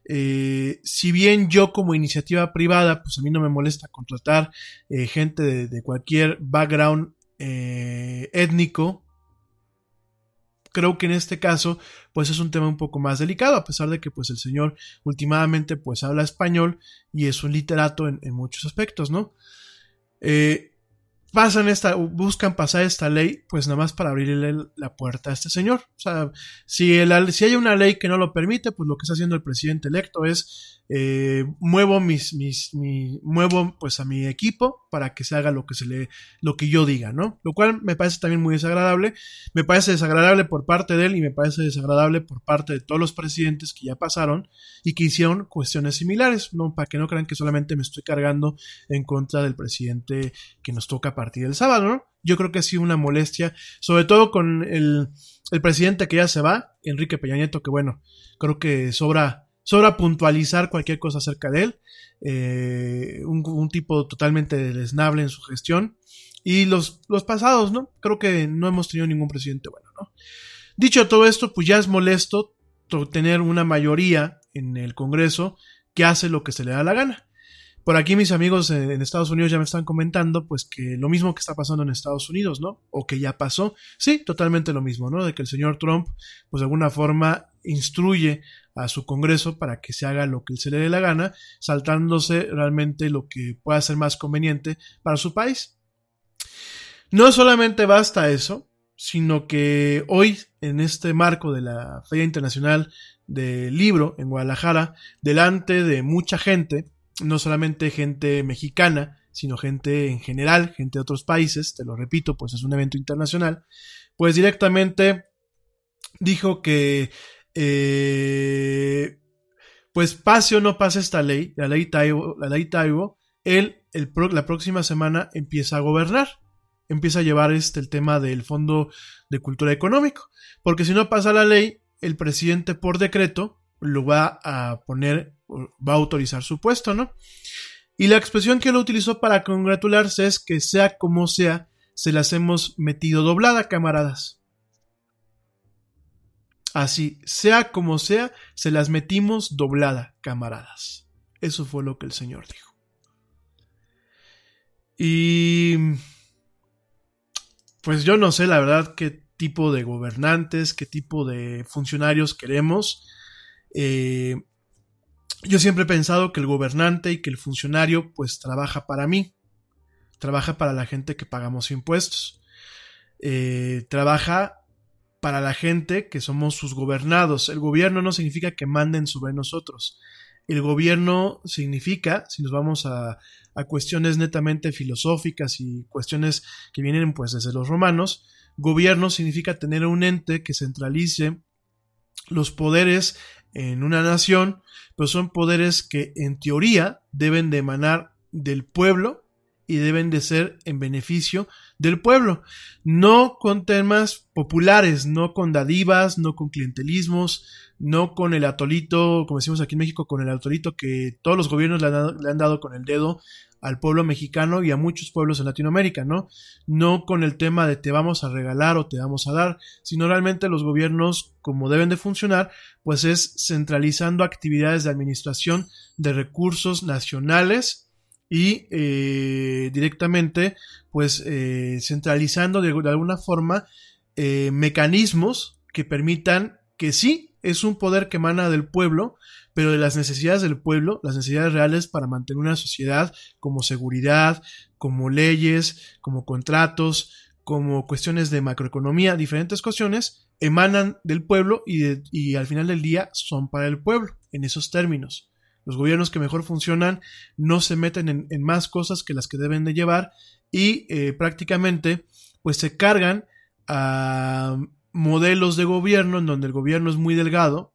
eh, si bien yo como iniciativa privada, pues a mí no me molesta contratar eh, gente de, cualquier background étnico, creo que en este caso pues es un tema un poco más delicado a pesar de que pues el señor últimamente pues habla español y es un literato en, muchos aspectos, ¿no? Pasan esta, buscan pasar esta ley, pues nada más para abrirle la puerta a este señor. O sea, si, el, si hay una ley que no lo permite, pues lo que está haciendo el presidente electo es eh, muevo mis, mis, mi, muevo pues a mi equipo para que se haga lo que se le, lo que yo diga, ¿no? Lo cual me parece también muy desagradable, me parece desagradable por parte de él y me parece desagradable por parte de todos los presidentes que ya pasaron y que hicieron cuestiones similares, ¿no? Para que no crean que solamente me estoy cargando en contra del presidente que nos toca a partir del sábado, ¿no? Yo creo que ha sido una molestia, sobre todo con el, el presidente que ya se va, Enrique Peña Nieto, que bueno, creo que sobra sobra puntualizar cualquier cosa acerca de él, eh, un, tipo totalmente desnable en su gestión y los, los pasados, ¿no? Creo que no hemos tenido ningún presidente bueno, ¿no? Dicho todo esto, pues ya es molesto tener una mayoría en el Congreso que hace lo que se le da la gana. Por aquí mis amigos en Estados Unidos ya me están comentando pues que lo mismo que está pasando en Estados Unidos, ¿no? O que ya pasó. Sí, totalmente lo mismo, ¿no? De que el señor Trump pues de alguna forma instruye a su Congreso para que se haga lo que se le dé la gana, saltándose realmente lo que pueda ser más conveniente para su país. No solamente basta eso, sino que hoy, en este marco de la Feria Internacional del Libro en Guadalajara, delante de mucha gente, no solamente gente mexicana, sino gente en general, gente de otros países, te lo repito, pues es un evento internacional, pues directamente dijo que eh, pues pase o no pase esta ley, la ley Taibo, la ley Taibo, él el la próxima semana empieza a gobernar, empieza a llevar este el tema del Fondo de Cultura Económico, porque si no pasa la ley, el presidente por decreto lo va a poner, va a autorizar su puesto, ¿no? Y la expresión que él utilizó para congratularse es que sea como sea, se las hemos metido doblada, camaradas. Así, sea como sea, se las metimos doblada, camaradas. Eso fue lo que el Señor dijo. Y... Pues yo no sé la verdad qué tipo de gobernantes, qué tipo de funcionarios queremos. Eh, yo siempre he pensado que el gobernante y que el funcionario pues trabaja para mí, trabaja para la gente que pagamos impuestos, eh, trabaja para la gente que somos sus gobernados. El gobierno no significa que manden sobre nosotros. El gobierno significa, si nos vamos a, a cuestiones netamente filosóficas y cuestiones que vienen pues desde los romanos, gobierno significa tener un ente que centralice los poderes en una nación, pero son poderes que en teoría deben de emanar del pueblo y deben de ser en beneficio del pueblo, no con temas populares, no con dadivas, no con clientelismos, no con el atolito, como decimos aquí en México, con el atolito que todos los gobiernos le han, le han dado con el dedo al pueblo mexicano y a muchos pueblos en Latinoamérica, ¿no? No con el tema de te vamos a regalar o te vamos a dar, sino realmente los gobiernos, como deben de funcionar, pues es centralizando actividades de administración de recursos nacionales y eh, directamente, pues eh, centralizando de, alguna forma eh, mecanismos que permitan que sí es un poder que emana del pueblo, pero de las necesidades del pueblo, las necesidades reales para mantener una sociedad como seguridad, como leyes, como contratos, como cuestiones de macroeconomía, diferentes cuestiones, emanan del pueblo y, y al final del día son para el pueblo, en esos términos. Los gobiernos que mejor funcionan no se meten en, más cosas que las que deben de llevar y eh, prácticamente pues se cargan a modelos de gobierno en donde el gobierno es muy delgado,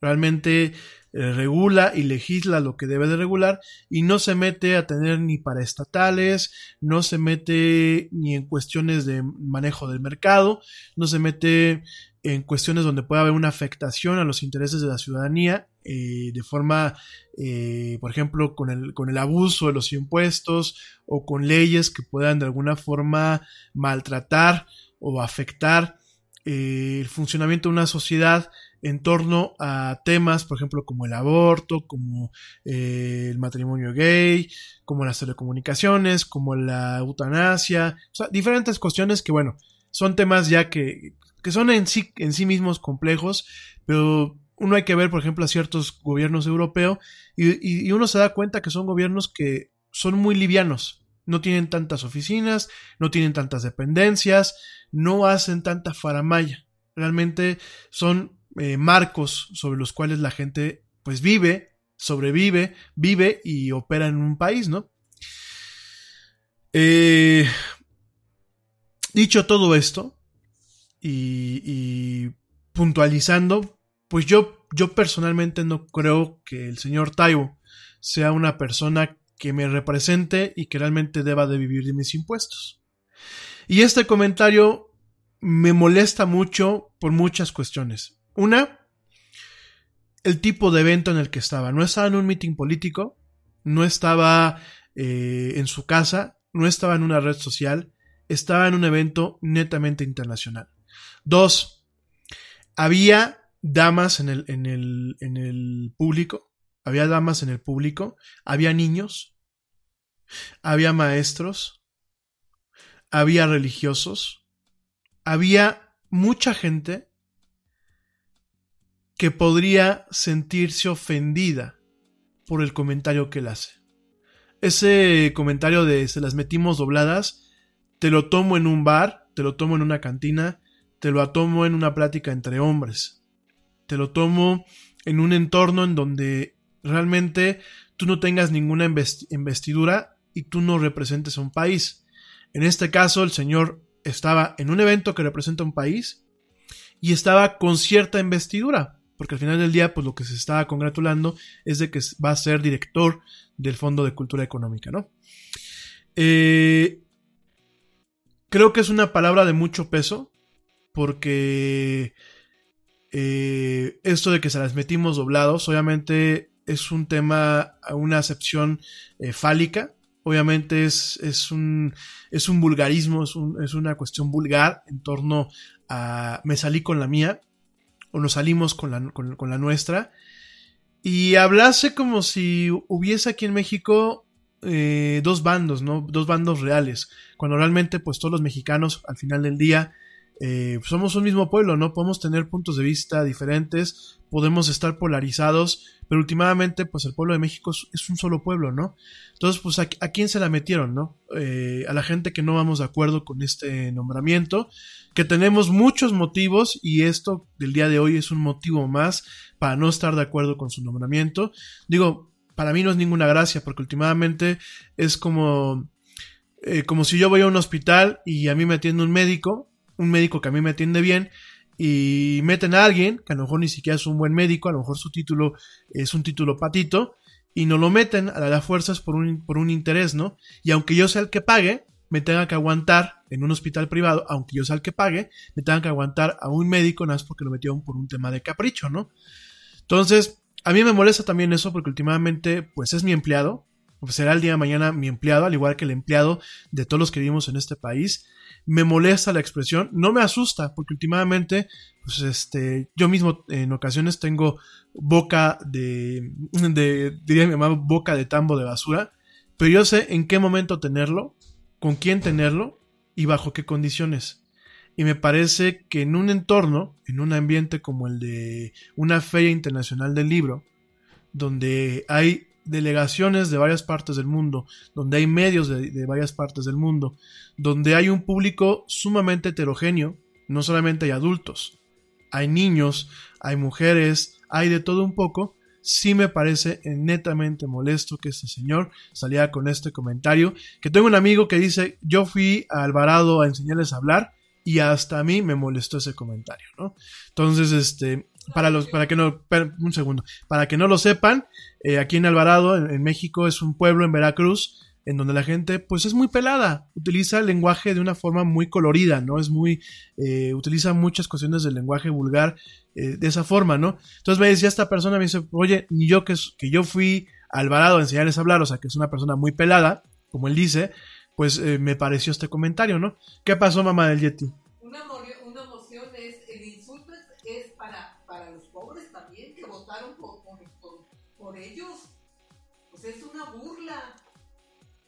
realmente eh, regula y legisla lo que debe de regular y no se mete a tener ni para estatales, no se mete ni en cuestiones de manejo del mercado, no se mete en cuestiones donde pueda haber una afectación a los intereses de la ciudadanía eh, de forma, eh, por ejemplo, con el, con el abuso de los impuestos o con leyes que puedan de alguna forma maltratar o afectar el funcionamiento de una sociedad en torno a temas, por ejemplo, como el aborto, como eh, el matrimonio gay, como las telecomunicaciones, como la eutanasia, o sea, diferentes cuestiones que, bueno, son temas ya que, que son en sí, en sí mismos complejos, pero uno hay que ver, por ejemplo, a ciertos gobiernos europeos y, y uno se da cuenta que son gobiernos que son muy livianos, no tienen tantas oficinas, no tienen tantas dependencias, no hacen tanta faramaya. Realmente son eh, marcos sobre los cuales la gente pues vive sobrevive, vive y opera en un país, ¿no? Eh, dicho todo esto y, y puntualizando, pues yo, yo personalmente no creo que el señor Taibo sea una persona que me represente y que realmente deba de vivir de mis impuestos. Y este comentario me molesta mucho por muchas cuestiones. Una, el tipo de evento en el que estaba. No estaba en un meeting político, no estaba eh, en su casa, no estaba en una red social, estaba en un evento netamente internacional. Dos, había damas en el, en el, en el público, había damas en el público, había niños, había maestros, había religiosos, había mucha gente que podría sentirse ofendida por el comentario que él hace. Ese comentario de se las metimos dobladas, te lo tomo en un bar, te lo tomo en una cantina, te lo tomo en una plática entre hombres, te lo tomo en un entorno en donde realmente tú no tengas ninguna investidura y tú no representes a un país. En este caso, el señor estaba en un evento que representa un país y estaba con cierta investidura, porque al final del día, pues lo que se estaba congratulando es de que va a ser director del Fondo de Cultura Económica, ¿no? Eh, creo que es una palabra de mucho peso, porque eh, esto de que se las metimos doblados, obviamente es un tema, una acepción eh, fálica, Obviamente es, es, un, es un vulgarismo, es, es una cuestión vulgar en torno a me salí con la mía o nos salimos con la, con, la nuestra. Y hablase como si hubiese aquí en México eh, dos bandos, ¿no? Dos bandos reales. Cuando realmente, pues todos los mexicanos, al final del día, eh, somos un mismo pueblo, ¿no? Podemos tener puntos de vista diferentes, podemos estar polarizados, pero últimamente, pues el pueblo de México es, un solo pueblo, ¿no? Entonces, pues a, quién se la metieron, ¿no? Eh, a la gente que no vamos de acuerdo con este nombramiento, que tenemos muchos motivos y esto del día de hoy es un motivo más para no estar de acuerdo con su nombramiento. Digo, para mí no es ninguna gracia, porque últimamente es como, eh, como si yo voy a un hospital y a mí me atiende un médico, un médico que a mí me atiende bien, y meten a alguien, que a lo mejor ni siquiera es un buen médico, a lo mejor su título es un título patito, y no lo meten a las fuerzas por un, por un interés, ¿no? Y aunque yo sea el que pague, me tenga que aguantar en un hospital privado, aunque yo sea el que pague, me tenga que aguantar a un médico nada más porque lo metieron por un tema de capricho, ¿no? Entonces, a mí me molesta también eso porque últimamente, pues es mi empleado, pues será el día de mañana mi empleado, al igual que el empleado de todos los que vivimos en este país, me molesta la expresión, no me asusta, porque últimamente, pues este, yo mismo en ocasiones tengo boca de, de diría mi mamá, boca de tambo de basura, pero yo sé en qué momento tenerlo, con quién tenerlo y bajo qué condiciones. Y me parece que en un entorno, en un ambiente como el de una feria internacional del libro, donde hay delegaciones de varias partes del mundo, donde hay medios de, varias partes del mundo, donde hay un público sumamente heterogéneo, no solamente hay adultos, hay niños, hay mujeres, hay de todo un poco, sí me parece netamente molesto que este señor saliera con este comentario, que tengo un amigo que dice, yo fui a Alvarado a enseñarles a hablar, y hasta a mí me molestó ese comentario, ¿no? Entonces, este, para los, para que no, un segundo, para que no lo sepan, eh, aquí en Alvarado, en, México, es un pueblo en Veracruz, en donde la gente, pues es muy pelada, utiliza el lenguaje de una forma muy colorida, ¿no? Es muy, eh, utiliza muchas cuestiones del lenguaje vulgar eh, de esa forma, ¿no? Entonces me decía esta persona, me dice, oye, ni yo que, que yo fui a Alvarado a enseñarles a hablar, o sea, que es una persona muy pelada, como él dice, pues me pareció este comentario, ¿no? ¿Qué pasó, mamá del Yeti?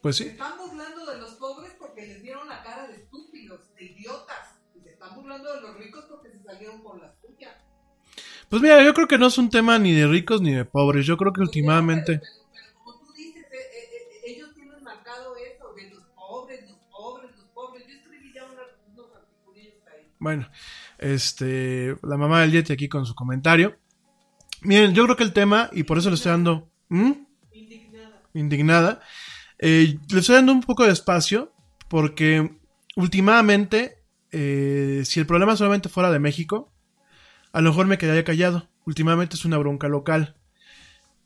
Pues sí. Se están burlando de los pobres porque les dieron la cara de estúpidos, de idiotas. Y se están burlando de los ricos porque se salieron con. Pues mira, yo creo que no es un tema ni de ricos ni de pobres. Yo creo que pues últimamente. Pero, como tú dices, eh, eh, eh, ellos tienen marcado eso de los pobres, los pobres, los pobres. Yo escribí ya unos, unos artículos ahí. Bueno, este, la mamá del Yeti aquí con su comentario. Miren, yo creo que el tema, y por eso le estoy dando ¿Mm? Indignada. Eh, le estoy dando un poco de espacio porque últimamente, eh, si el problema solamente fuera de México, a lo mejor me quedaría callado. Últimamente es una bronca local.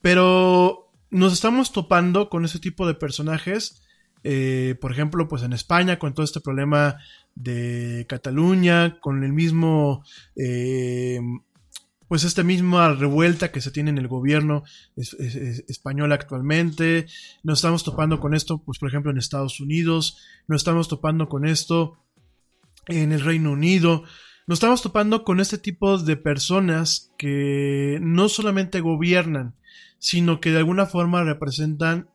Pero nos estamos topando con ese tipo de personajes. eh, por ejemplo, pues en España, con todo este problema de Cataluña, con el mismo, eh, pues esta misma revuelta que se tiene en el gobierno es- es- es- español actualmente. Nos estamos topando con esto, pues por ejemplo en Estados Unidos. Nos estamos topando con esto en el Reino Unido. Nos estamos topando con este tipo de personas que no solamente gobiernan, sino que de alguna forma representan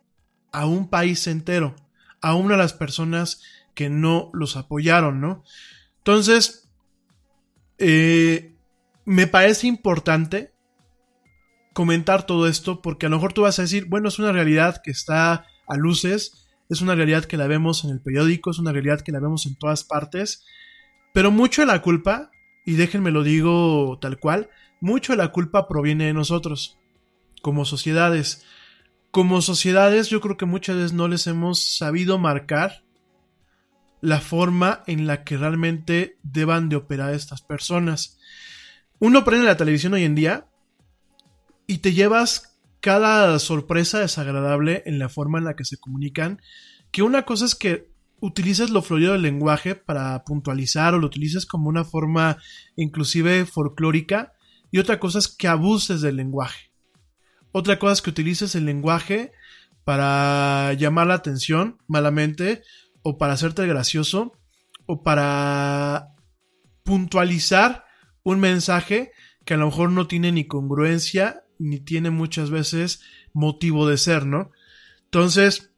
a un país entero, a una de las personas que no los apoyaron, ¿no? Entonces, eh, me parece importante comentar todo esto porque a lo mejor tú vas a decir, bueno, es una realidad que está a luces, es una realidad que la vemos en el periódico, es una realidad que la vemos en todas partes, pero mucho de la culpa, y déjenme lo digo tal cual, mucho de la culpa proviene de nosotros, como sociedades. Como sociedades yo creo que muchas veces no les hemos sabido marcar la forma en la que realmente deban de operar estas personas. Uno prende la televisión hoy en día y te llevas cada sorpresa desagradable en la forma en la que se comunican, que una cosa es que utilices lo fluido del lenguaje para puntualizar o lo utilices como una forma inclusive folclórica y otra cosa es que abuses del lenguaje. Otra cosa es que utilices el lenguaje para llamar la atención malamente o para hacerte gracioso o para puntualizar un mensaje que a lo mejor no tiene ni congruencia ni tiene muchas veces motivo de ser, ¿no? Entonces,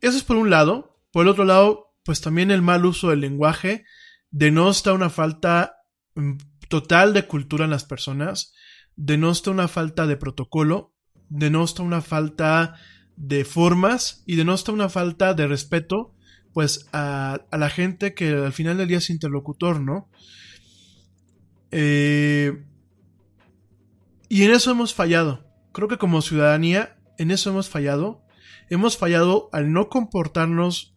eso es por un lado. Por el otro lado, pues también el mal uso del lenguaje denosta una falta mm, total de cultura en las personas, denosta una falta de protocolo, denosta una falta de formas y denosta una falta de respeto pues a, a la gente que al final del día es interlocutor, ¿no? Eh, y en eso hemos fallado. Creo que como ciudadanía, en eso hemos fallado. Hemos fallado al no comportarnos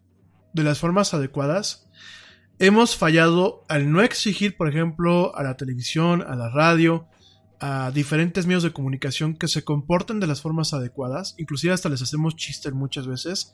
de las formas adecuadas. Hemos fallado al no exigir, por ejemplo, a la televisión, a la radio, a diferentes medios de comunicación que se comporten de las formas adecuadas. Inclusive hasta les hacemos chistes muchas veces.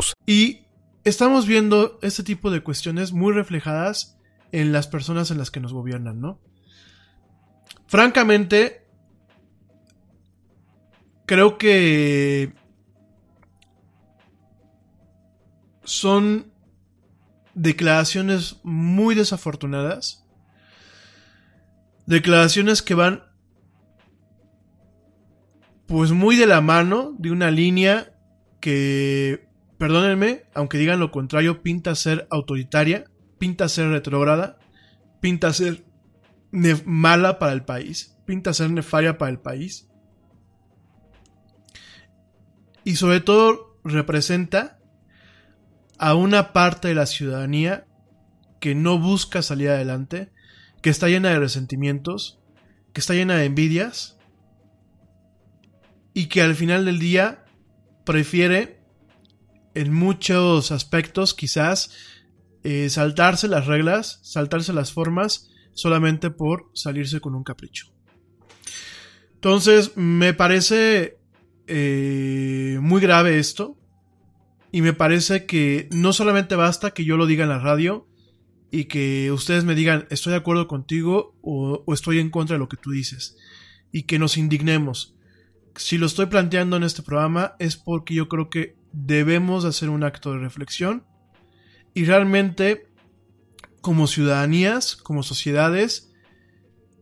Y estamos viendo este tipo de cuestiones muy reflejadas en las personas en las que nos gobiernan, ¿no? Francamente, creo que son declaraciones muy desafortunadas, declaraciones que van pues muy de la mano de una línea que perdónenme, aunque digan lo contrario, pinta ser autoritaria, pinta ser retrógrada, pinta ser mala para el país, pinta ser nefaria para el país. Y sobre todo representa a una parte de la ciudadanía que no busca salir adelante, que está llena de resentimientos, que está llena de envidias y que al final del día prefiere en muchos aspectos quizás eh, saltarse las reglas, saltarse las formas solamente por salirse con un capricho. Entonces me parece eh, muy grave esto y me parece que no solamente basta que yo lo diga en la radio y que ustedes me digan estoy de acuerdo contigo o, o estoy en contra de lo que tú dices y que nos indignemos. Si lo estoy planteando en este programa es porque yo creo que debemos hacer un acto de reflexión y realmente como ciudadanías, como sociedades,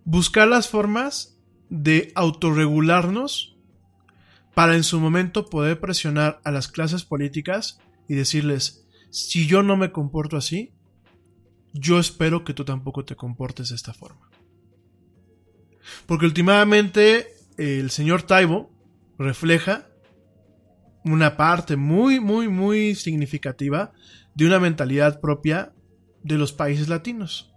buscar las formas de autorregularnos para en su momento poder presionar a las clases políticas y decirles, si yo no me comporto así, yo espero que tú tampoco te comportes de esta forma. Porque últimamente el señor Taibo refleja una parte muy, muy, muy significativa de una mentalidad propia de los países latinos.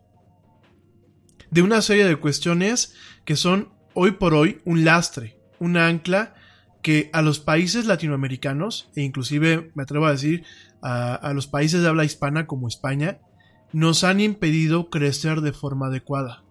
De una serie de cuestiones que son hoy por hoy un lastre, un ancla que a los países latinoamericanos, e inclusive me atrevo a decir a, a los países de habla hispana como España, nos han impedido crecer de forma adecuada.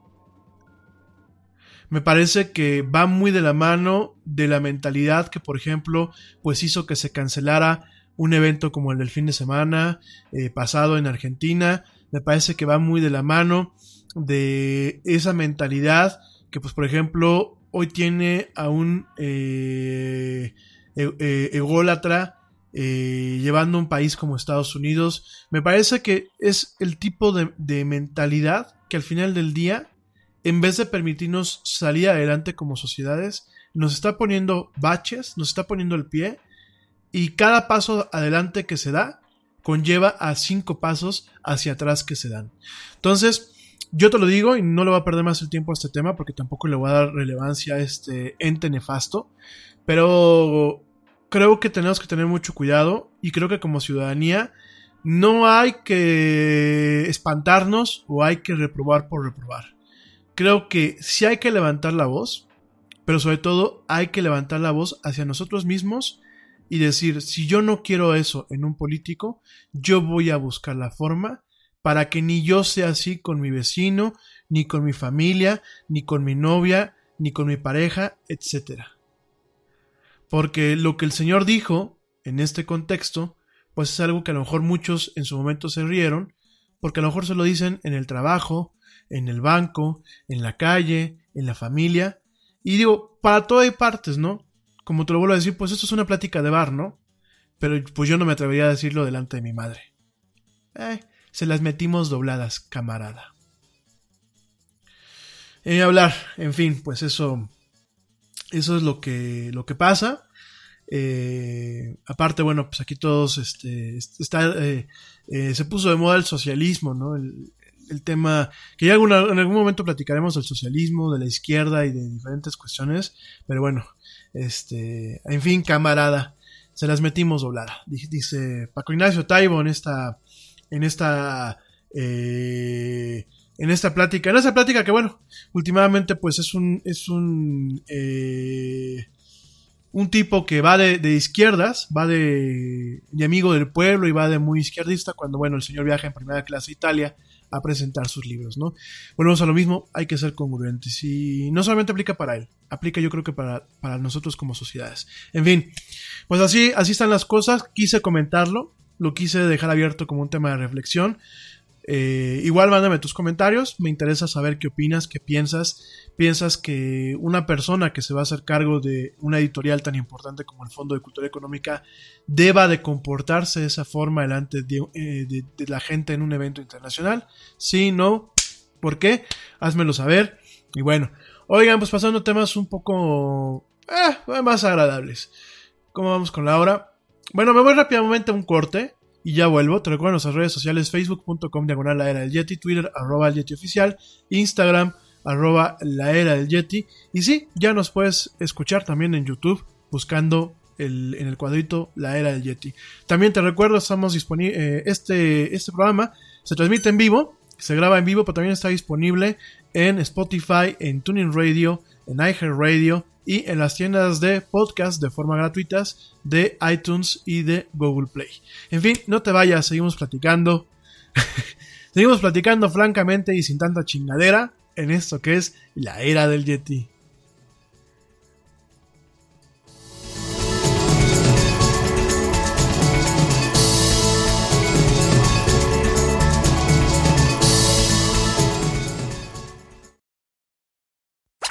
Me parece que va muy de la mano de la mentalidad que, por ejemplo, pues hizo que se cancelara un evento como el del fin de semana eh, pasado en Argentina. Me parece que va muy de la mano de esa mentalidad que, pues, por ejemplo, hoy tiene a un eh, e, e, ególatra eh, llevando un país como Estados Unidos. Me parece que es el tipo de, de, mentalidad que al final del día, en vez de permitirnos salir adelante como sociedades, nos está poniendo baches, nos está poniendo el pie, y cada paso adelante que se da conlleva a cinco pasos hacia atrás que se dan. Entonces, yo te lo digo y no le voy a perder más el tiempo a este tema porque tampoco le voy a dar relevancia a este ente nefasto, pero creo que tenemos que tener mucho cuidado y creo que como ciudadanía no hay que espantarnos o hay que reprobar por reprobar. Creo que sí hay que levantar la voz, pero sobre todo hay que levantar la voz hacia nosotros mismos y decir, si yo no quiero eso en un político, yo voy a buscar la forma para que ni yo sea así con mi vecino, ni con mi familia, ni con mi novia, ni con mi pareja, etcétera. Porque lo que el Señor dijo en este contexto, pues es algo que a lo mejor muchos en su momento se rieron, porque a lo mejor se lo dicen en el trabajo, en el banco, en la calle, en la familia. Y digo, para todo hay partes, ¿no? Como te lo vuelvo a decir, pues esto es una plática de bar, ¿no? Pero pues yo no me atrevería a decirlo delante de mi madre. Eh, se las metimos dobladas, camarada. Eh, hablar, en fin, pues eso eso es lo que, lo que pasa. Eh, aparte, bueno, pues aquí todos, este, está, eh, eh, se puso de moda el socialismo, ¿no? El, el tema, que ya en algún momento platicaremos del socialismo, de la izquierda y de diferentes cuestiones, pero bueno, este, en fin, camarada, se las metimos doblada. Dice Paco Ignacio Taibo en esta, en esta, eh, en esta plática, en esta plática que bueno, últimamente pues es un, es un, eh, un tipo que va de, de, izquierdas, va de, de amigo del pueblo y va de muy izquierdista cuando bueno, el señor viaja en primera clase a Italia a presentar sus libros, ¿no? Volvemos a lo mismo, hay que ser congruentes y no solamente aplica para él, aplica yo creo que para, para nosotros como sociedades. En fin, pues así, así están las cosas, quise comentarlo, lo quise dejar abierto como un tema de reflexión. Eh, igual mándame tus comentarios, me interesa saber qué opinas, qué piensas. ¿Piensas que una persona que se va a hacer cargo de una editorial tan importante como el Fondo de Cultura Económica deba de comportarse de esa forma delante de, eh, la gente en un evento internacional? Sí, no, ¿por qué? Házmelo saber. Y bueno, oigan, pues pasando temas un poco eh, más agradables. ¿Cómo vamos con la hora? Bueno, me voy rápidamente a un corte y ya vuelvo. Te recuerdo nuestras redes sociales, facebook.com diagonal la era del Yeti, Twitter arroba el Yeti oficial, Instagram arroba la era del Yeti. Y sí, ya nos puedes escuchar también en YouTube buscando el, en el cuadrito la era del Yeti. También te recuerdo, estamos disponibles, eh, este, este programa se transmite en vivo, se graba en vivo, pero también está disponible en Spotify, en Tuning Radio, en iHeartRadio y en las tiendas de podcast de forma gratuitas de iTunes y de Google Play. En fin, no te vayas, seguimos platicando. seguimos platicando francamente y sin tanta chingadera en esto que es la era del Yeti.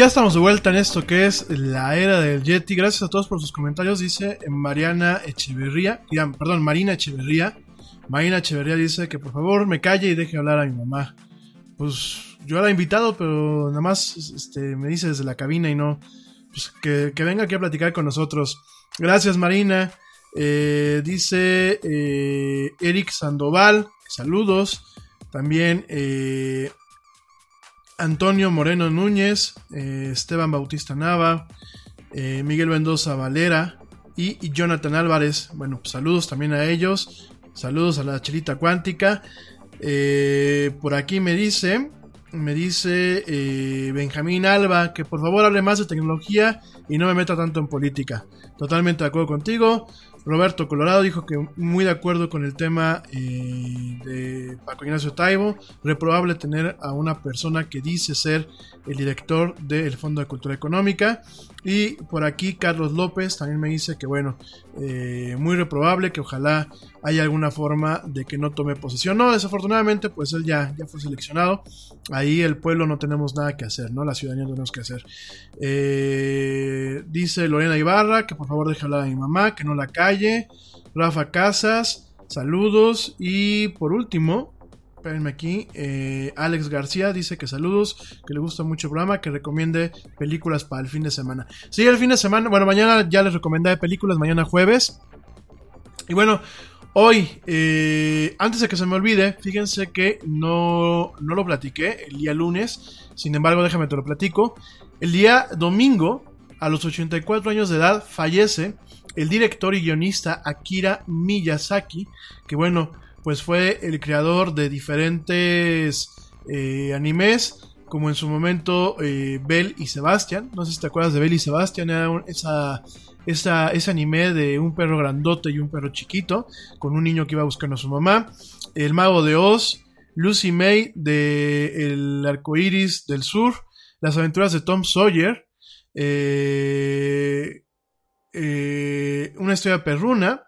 Ya estamos de vuelta en esto que es la era del Yeti. Gracias a todos por sus comentarios. Dice Mariana Echeverría, perdón, Marina Echeverría. Marina Echeverría dice que por favor me calle y deje hablar a mi mamá. Pues yo era invitado, pero nada más este, me dice desde la cabina y no. Pues que, que venga aquí a platicar con nosotros. Gracias, Marina. Eh, dice eh, Eric Sandoval, saludos. También eh, Antonio Moreno Núñez, eh, Esteban Bautista Nava, eh, Miguel Mendoza Valera y, Jonathan Álvarez. Bueno, pues saludos también a ellos. Saludos a la chelita cuántica. Eh, por aquí me dice, me dice Benjamín Alba que por favor hable más de tecnología y no me meta tanto en política. Totalmente de acuerdo contigo. Roberto Colorado dijo que muy de acuerdo con el tema eh, de Paco Ignacio Taibo, reprobable tener a una persona que dice ser el director del Fondo de Cultura Económica. Y por aquí Carlos López también me dice que bueno, eh, muy reprobable, que ojalá haya alguna forma de que no tome posesión. No, desafortunadamente pues él ya, ya fue seleccionado. Ahí el pueblo no tenemos nada que hacer, ¿no? La ciudadanía no tenemos que hacer. Eh, dice Lorena Ibarra que por favor deje hablar a mi mamá, que no la calle. Rafa Casas, saludos. Y por último, espérenme aquí, eh, Alex García dice que saludos, que le gusta mucho el programa, que recomiende películas para el fin de semana. Sí, el fin de semana, bueno, mañana ya les recomendé películas, mañana jueves. Y bueno, hoy, eh, antes de que se me olvide, fíjense que no, no lo platiqué el día lunes, sin embargo, déjame te lo platico. El día domingo, a los 84 años de edad, fallece el director y guionista Akira Miyazaki, que bueno, pues fue el creador de diferentes eh, animes, como en su momento eh, Bell y Sebastian. No sé si te acuerdas de Bell y Sebastian, era esa, esa, ese anime de un perro grandote y un perro chiquito, con un niño que iba buscando a su mamá. El Mago de Oz, Lucy May de El Arco Iris del Sur, Las aventuras de Tom Sawyer. Eh, eh, una historia perruna,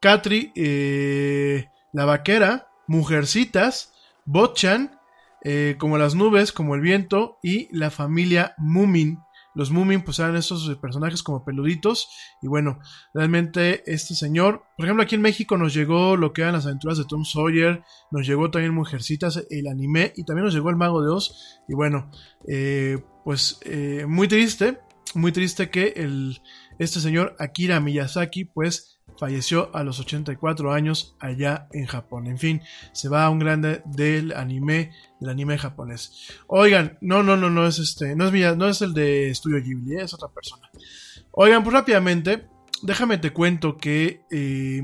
Katri, eh, la vaquera, Mujercitas, Botchan, eh, como las nubes, como el viento y la familia Moomin. Los Moomin pues eran estos personajes como peluditos y bueno, realmente este señor, por ejemplo aquí en México nos llegó lo que eran las aventuras de Tom Sawyer, nos llegó también Mujercitas, el anime y también nos llegó el Mago de Oz y bueno, eh, pues eh, muy triste, muy triste que el, este señor Akira Miyazaki pues falleció a los 84 años allá en Japón. En fin, se va a un grande del anime, del anime japonés. Oigan, no, no, no, no es este, no es, no es el de Studio Ghibli, es otra persona. Oigan, pues rápidamente, déjame te cuento que eh,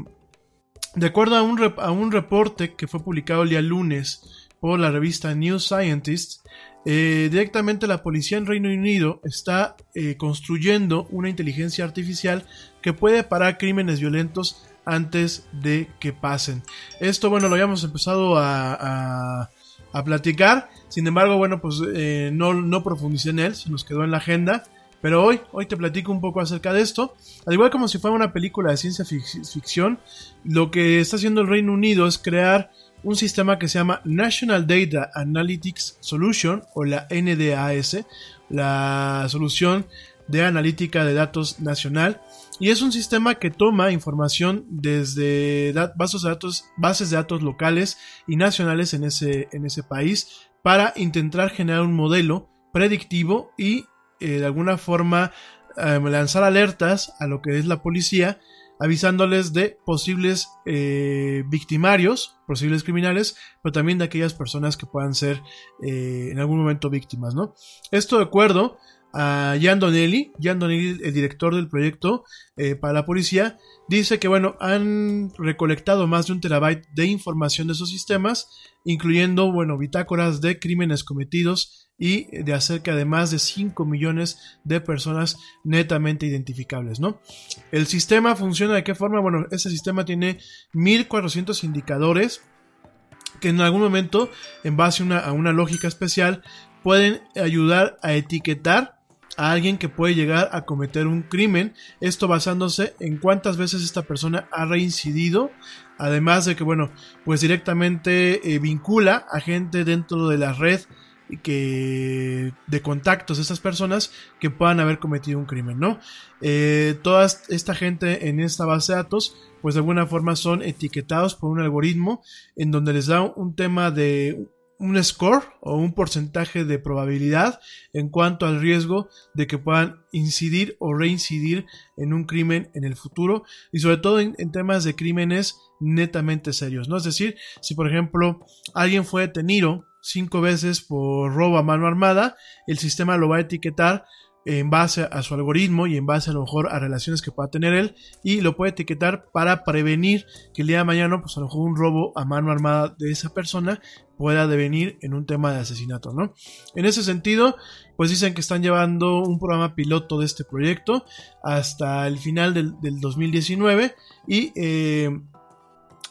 de acuerdo a un, a un reporte que fue publicado el día lunes por la revista New Scientist, eh, directamente la policía en Reino Unido está eh, construyendo una inteligencia artificial que puede parar crímenes violentos antes de que pasen. Esto, bueno, lo habíamos empezado a, a, platicar. Sin embargo, bueno, pues eh, no, no profundicé en él, se nos quedó en la agenda. Pero hoy, hoy te platico un poco acerca de esto. Al igual como si fuera una película de ciencia ficción, lo que está haciendo el Reino Unido es crear un sistema que se llama National Data Analytics Solution o la NDAS, la solución de analítica de datos nacional. Y es un sistema que toma información desde bases de datos, locales y nacionales en ese, en ese país para intentar generar un modelo predictivo y eh, de alguna forma eh, lanzar alertas a lo que es la policía avisándoles de posibles eh, victimarios, posibles criminales, pero también de aquellas personas que puedan ser eh, en algún momento víctimas, ¿no? Esto de acuerdo a Jan Donnelly, Jan Donnelly, el director del proyecto eh, para la policía, dice que, bueno, han recolectado más de un terabyte de información de esos sistemas, incluyendo, bueno, bitácoras de crímenes cometidos y de acerca de más de 5 millones de personas netamente identificables, ¿no? El sistema funciona de qué forma? Bueno, este sistema tiene 1400 indicadores que en algún momento, en base a una, lógica especial, pueden ayudar a etiquetar a alguien que puede llegar a cometer un crimen, esto basándose en cuántas veces esta persona ha reincidido, además de que, bueno, pues directamente eh, vincula a gente dentro de la red que de contactos de estas personas que puedan haber cometido un crimen, ¿no? Eh, toda esta gente en esta base de datos, pues de alguna forma son etiquetados por un algoritmo en donde les da un tema de un score o un porcentaje de probabilidad en cuanto al riesgo de que puedan incidir o reincidir en un crimen en el futuro y sobre todo en, en temas de crímenes netamente serios, ¿no? Es decir, si por ejemplo alguien fue detenido cinco veces por robo a mano armada, el sistema lo va a etiquetar en base a su algoritmo y en base a lo mejor a relaciones que pueda tener él y lo puede etiquetar para prevenir que el día de mañana pues a lo mejor un robo a mano armada de esa persona pueda devenir en un tema de asesinato, ¿no? En ese sentido, pues dicen que están llevando un programa piloto de este proyecto hasta el final del, 2019 y eh,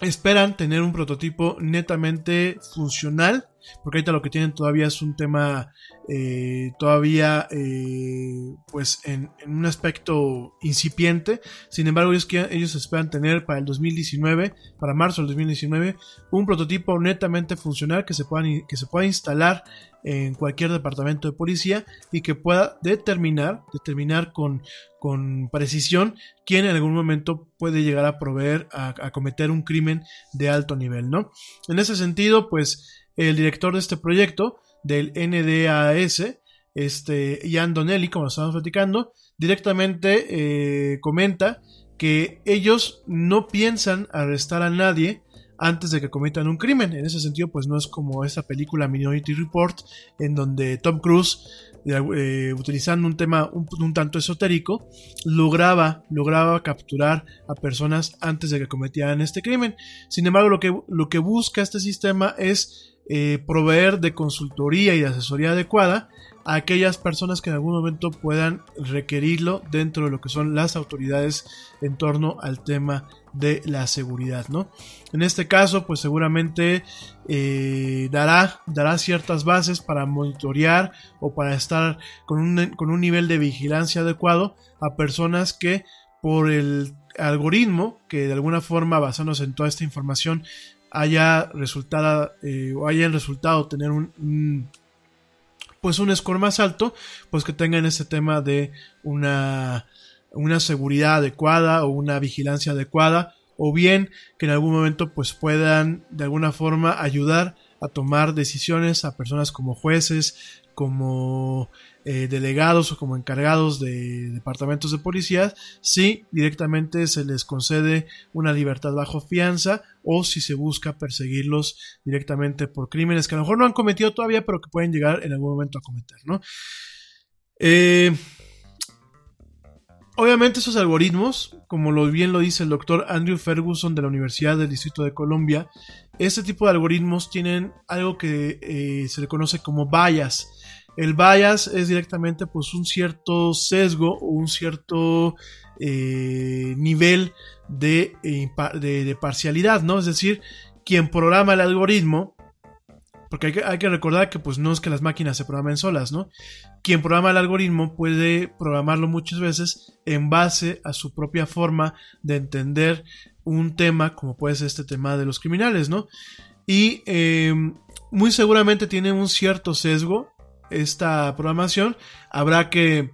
esperan tener un prototipo netamente funcional porque ahorita lo que tienen todavía es un tema eh, todavía eh, pues en, un aspecto incipiente. Sin embargo, ellos, ellos esperan tener para el 2019, para marzo del 2019, un prototipo netamente funcional que se pueda, que se pueda instalar en cualquier departamento de policía y que pueda determinar, determinar con, con precisión quién en algún momento puede llegar a proveer a, cometer un crimen de alto nivel, ¿no? En ese sentido, pues el director de este proyecto, del NDAS, este, Ian Donnelly, como estamos platicando, directamente eh, comenta que ellos no piensan arrestar a nadie antes de que cometan un crimen. En ese sentido, pues no es como esta película Minority Report, en donde Tom Cruise, eh, utilizando un tema un, tanto esotérico, lograba, lograba capturar a personas antes de que cometieran este crimen. Sin embargo, lo que, lo que busca este sistema es eh, proveer de consultoría y asesoría adecuada aquellas personas que en algún momento puedan requerirlo dentro de lo que son las autoridades en torno al tema de la seguridad, ¿no? En este caso, pues seguramente eh, dará, dará ciertas bases para monitorear o para estar con un, con un nivel de vigilancia adecuado a personas que por el algoritmo que de alguna forma basándose en toda esta información haya resultado eh, o hayan resultado tener un, pues un score más alto, pues que tengan ese tema de una, una seguridad adecuada o una vigilancia adecuada o bien que en algún momento pues puedan de alguna forma ayudar a tomar decisiones a personas como jueces, como eh, delegados o como encargados de departamentos de policía, si directamente se les concede una libertad bajo fianza o si se busca perseguirlos directamente por crímenes que a lo mejor no han cometido todavía, pero que pueden llegar en algún momento a cometer, ¿no? Eh, obviamente esos algoritmos, como lo bien lo dice el doctor Andrew Ferguson de la Universidad del Distrito de Columbia, este tipo de algoritmos tienen algo que eh, se le conoce como bias. El bias es directamente pues un cierto sesgo o un cierto eh, nivel de, de, de, parcialidad, ¿no? Es decir, quien programa el algoritmo, porque hay que, hay que, recordar que pues no es que las máquinas se programen solas, ¿no? Quien programa el algoritmo puede programarlo muchas veces en base a su propia forma de entender un tema como puede ser este tema de los criminales, ¿no? Y eh, muy seguramente tiene un cierto sesgo esta programación. Habrá que,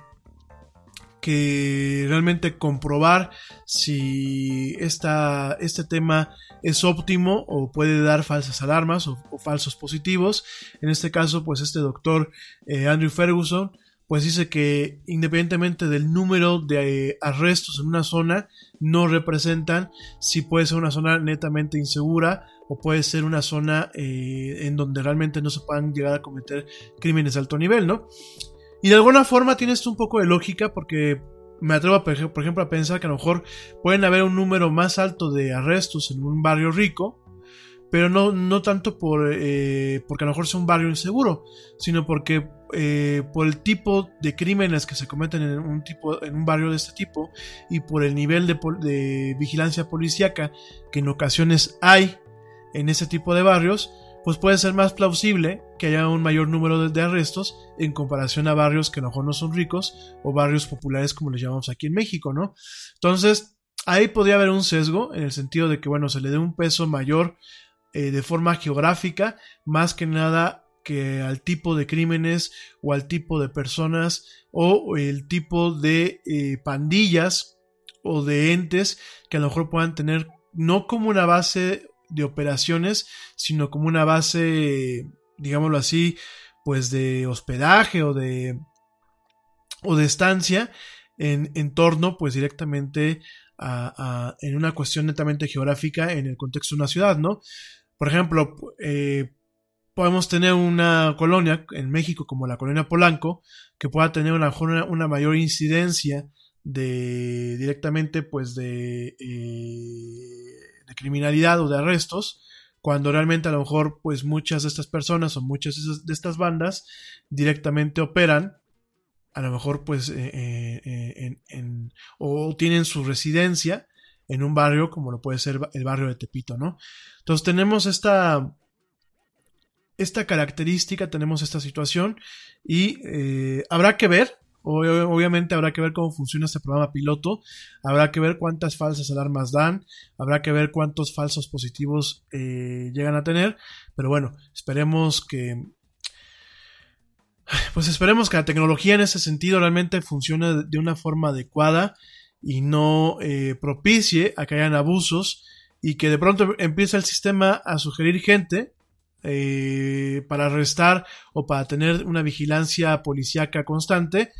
que realmente comprobar si esta, este tema es óptimo o puede dar falsas alarmas o, falsos positivos. En este caso, pues este doctor eh, Andrew Ferguson pues dice que independientemente del número de eh, arrestos en una zona, no representan si puede ser una zona netamente insegura o puede ser una zona eh, en donde realmente no se puedan llegar a cometer crímenes de alto nivel, ¿no? Y de alguna forma tiene esto un poco de lógica porque me atrevo, por ejemplo, a pensar que a lo mejor pueden haber un número más alto de arrestos en un barrio rico, pero no, no tanto por, eh, porque a lo mejor sea un barrio inseguro, sino porque eh, por el tipo de crímenes que se cometen en un, tipo, en un barrio de este tipo y por el nivel de, de vigilancia policíaca que en ocasiones hay en ese tipo de barrios, pues puede ser más plausible que haya un mayor número de, de, arrestos en comparación a barrios que a lo mejor no son ricos o barrios populares como les llamamos aquí en México, ¿no? Entonces, ahí podría haber un sesgo en el sentido de que, bueno, se le dé un peso mayor eh, de forma geográfica, más que nada que al tipo de crímenes o al tipo de personas o el tipo de eh, pandillas o de entes que a lo mejor puedan tener no como una base de operaciones, sino como una base, digámoslo así, pues de hospedaje o de o de estancia en, torno pues directamente a, a, en una cuestión netamente geográfica en el contexto de una ciudad, ¿no? Por ejemplo, eh, podemos tener una colonia en México como la colonia Polanco que pueda tener una, una mayor incidencia de directamente pues de, eh, de criminalidad o de arrestos cuando realmente a lo mejor pues muchas de estas personas o muchas de estas bandas directamente operan a lo mejor pues eh, eh, en, o tienen su residencia en un barrio como lo puede ser el barrio de Tepito, ¿no? Entonces tenemos esta, esta característica, tenemos esta situación y eh, habrá que ver, obviamente habrá que ver cómo funciona este programa piloto, habrá que ver cuántas falsas alarmas dan, habrá que ver cuántos falsos positivos eh, llegan a tener, pero bueno, esperemos que... Pues esperemos que la tecnología en ese sentido realmente funcione de una forma adecuada y no eh, propicie a que hayan abusos y que de pronto empiece el sistema a sugerir gente eh, para arrestar o para tener una vigilancia policíaca constante,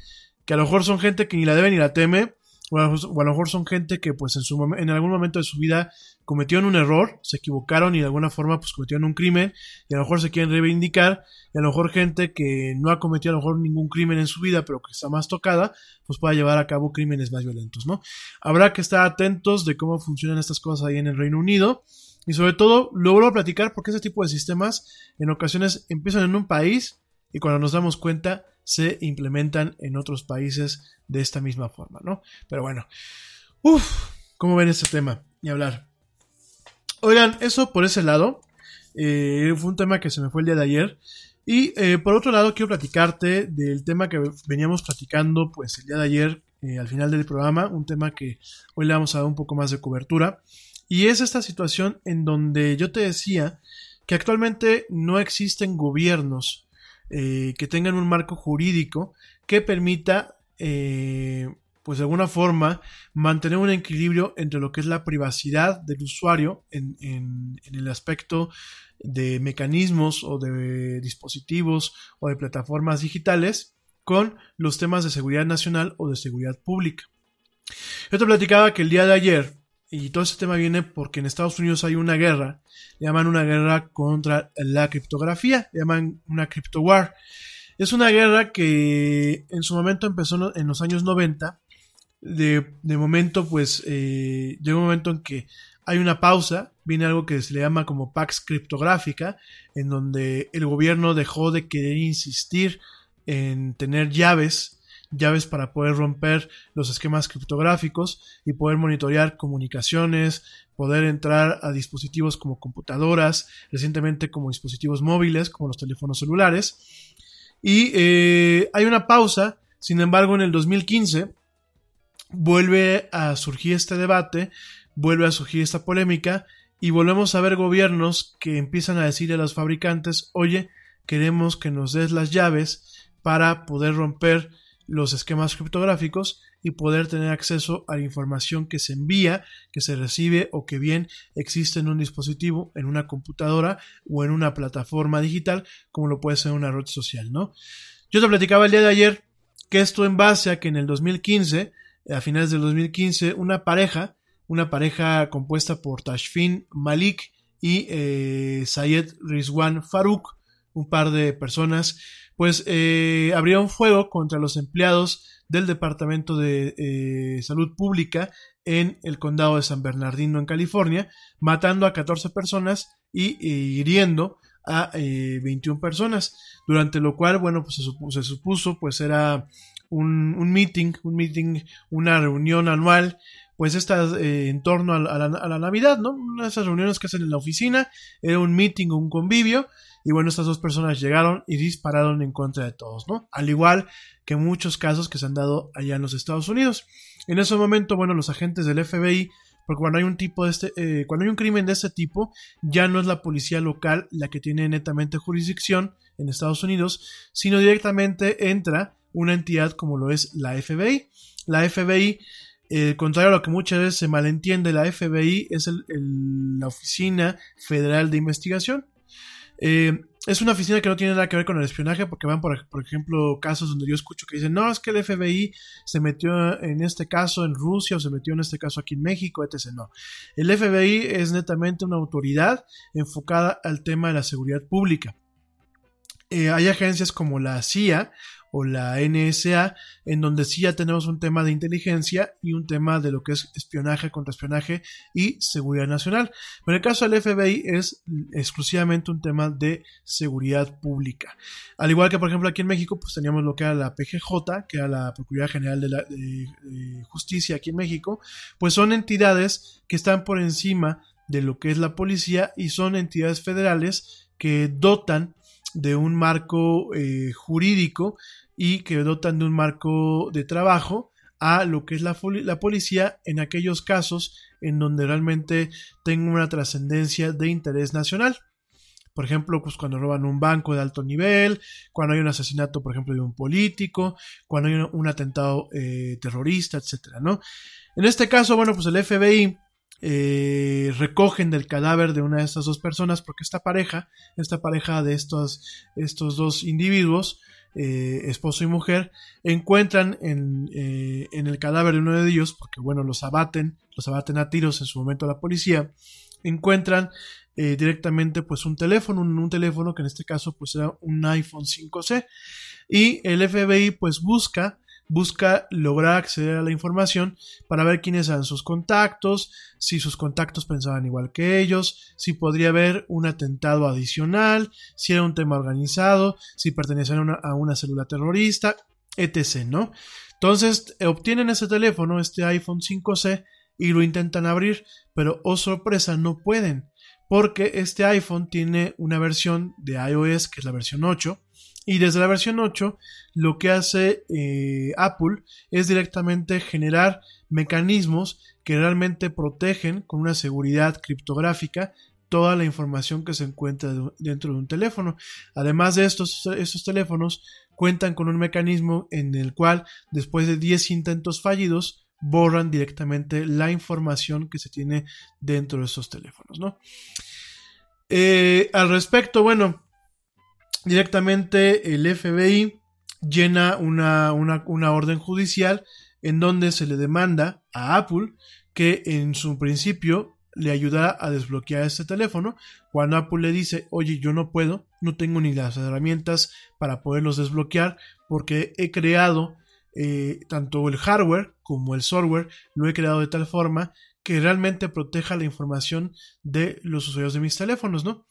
que a lo mejor son gente que ni la debe ni la teme, o a, lo mejor son gente que pues en, su, en algún momento de su vida cometieron un error, se equivocaron y de alguna forma pues cometieron un crimen y a lo mejor se quieren reivindicar y a lo mejor gente que no ha cometido a lo mejor ningún crimen en su vida pero que está más tocada pues pueda llevar a cabo crímenes más violentos, ¿no? Habrá que estar atentos de cómo funcionan estas cosas ahí en el Reino Unido y sobre todo lo vuelvo a platicar porque ese tipo de sistemas en ocasiones empiezan en un país y cuando nos damos cuenta se implementan en otros países de esta misma forma, ¿no? Pero bueno, uff, ¿cómo ven este tema? Y hablar. Oigan, eso por ese lado. Eh, fue un tema que se me fue el día de ayer. Y eh, por otro lado, quiero platicarte del tema que veníamos platicando pues el día de ayer eh, al final del programa, un tema que hoy le vamos a dar un poco más de cobertura. Y es esta situación en donde yo te decía que actualmente no existen gobiernos eh, que tengan un marco jurídico que permita pues de alguna forma, mantener un equilibrio entre lo que es la privacidad del usuario en, en el aspecto de mecanismos o de dispositivos o de plataformas digitales con los temas de seguridad nacional o de seguridad pública. Yo te platicaba que el día de ayer, y todo este tema viene porque en Estados Unidos hay una guerra, llaman una guerra contra la criptografía, llaman una crypto war. Es una guerra que en su momento empezó en los años 90. De, de momento, pues, eh, llega un momento en que hay una pausa, viene algo que se le llama como Pax criptográfica, en donde el gobierno dejó de querer insistir en tener llaves, llaves para poder romper los esquemas criptográficos y poder monitorear comunicaciones, poder entrar a dispositivos como computadoras, recientemente como dispositivos móviles, como los teléfonos celulares. Y eh, hay una pausa, sin embargo, en el 2015 vuelve a surgir este debate, vuelve a surgir esta polémica y volvemos a ver gobiernos que empiezan a decirle a los fabricantes, oye, queremos que nos des las llaves para poder romper los esquemas criptográficos y poder tener acceso a la información que se envía, que se recibe o que bien existe en un dispositivo, en una computadora o en una plataforma digital, como lo puede ser una red social, ¿no? Yo te platicaba el día de ayer que esto en base a que en el 2015, a finales del 2015, una pareja, una pareja compuesta por Tashfin Malik y eh, Sayed Rizwan Farouk, un par de personas, pues eh, abrieron fuego contra los empleados del Departamento de eh, Salud Pública en el condado de San Bernardino, en California, matando a 14 personas y hiriendo a 21 personas, durante lo cual, bueno, pues se, supuso, pues era un, un, meeting, un meeting, una reunión anual pues está eh, en torno a la, Navidad, ¿no? Una de esas reuniones que hacen en la oficina, era un meeting, un convivio, y bueno, estas dos personas llegaron y dispararon en contra de todos, ¿no? Al igual que muchos casos que se han dado allá en los Estados Unidos. En ese momento, bueno, los agentes del FBI, porque cuando hay un tipo de este, eh, cuando hay un crimen de este tipo, ya no es la policía local la que tiene netamente jurisdicción en Estados Unidos, sino directamente entra una entidad como lo es la FBI. La FBI eh, contrario a lo que muchas veces se malentiende, la FBI es la Oficina Federal de Investigación. Eh, es una oficina que no tiene nada que ver con el espionaje, porque van, por, ejemplo, casos donde yo escucho que dicen, no, es que el FBI se metió en este caso en Rusia o se metió en este caso aquí en México, etc. No. El FBI es netamente una autoridad enfocada al tema de la seguridad pública. Eh, hay agencias como la CIA o la NSA, en donde sí ya tenemos un tema de inteligencia y un tema de lo que es espionaje, contraespionaje y seguridad nacional. Pero en el caso del FBI es exclusivamente un tema de seguridad pública. Al igual que, por ejemplo, aquí en México, pues teníamos lo que era la PGJ, que era la Procuraduría General de, la, Justicia aquí en México, pues son entidades que están por encima de lo que es la policía y son entidades federales que dotan de un marco eh, jurídico y que dotan de un marco de trabajo a lo que es la, la policía en aquellos casos en donde realmente tenga una trascendencia de interés nacional. Por ejemplo, pues cuando roban un banco de alto nivel, cuando hay un asesinato, por ejemplo, de un político, cuando hay un, atentado eh, terrorista, etcétera, ¿no? En este caso, bueno, pues el FBI eh, recogen del cadáver de una de estas dos personas, porque esta pareja, esta pareja de estos, estos dos individuos, eh, esposo y mujer, encuentran en, eh, en, el cadáver de uno de ellos, porque bueno, los abaten, los abaten a tiros en su momento la policía, encuentran eh, directamente pues un teléfono, un, un, teléfono que en este caso pues era un iPhone 5C y el FBI pues busca busca lograr acceder a la información para ver quiénes eran sus contactos, si sus contactos pensaban igual que ellos, si podría haber un atentado adicional, si era un tema organizado, si pertenecían a una, célula terrorista, etc. ¿no? Entonces obtienen ese teléfono, este iPhone 5C, y lo intentan abrir, pero oh sorpresa, no pueden, porque este iPhone tiene una versión de iOS que es la versión 8, y desde la versión 8 lo que hace eh, Apple es directamente generar mecanismos que realmente protegen con una seguridad criptográfica toda la información que se encuentra dentro de un teléfono. Además de estos, estos teléfonos cuentan con un mecanismo en el cual después de 10 intentos fallidos borran directamente la información que se tiene dentro de esos teléfonos, ¿no? Eh, al respecto, bueno, directamente el FBI llena una, una, una orden judicial en donde se le demanda a Apple que en su principio le ayudará a desbloquear este teléfono. Cuando Apple le dice, oye, yo no puedo, no tengo ni las herramientas para poderlos desbloquear porque he creado eh, tanto el hardware como el software, lo he creado de tal forma que realmente proteja la información de los usuarios de mis teléfonos, ¿no?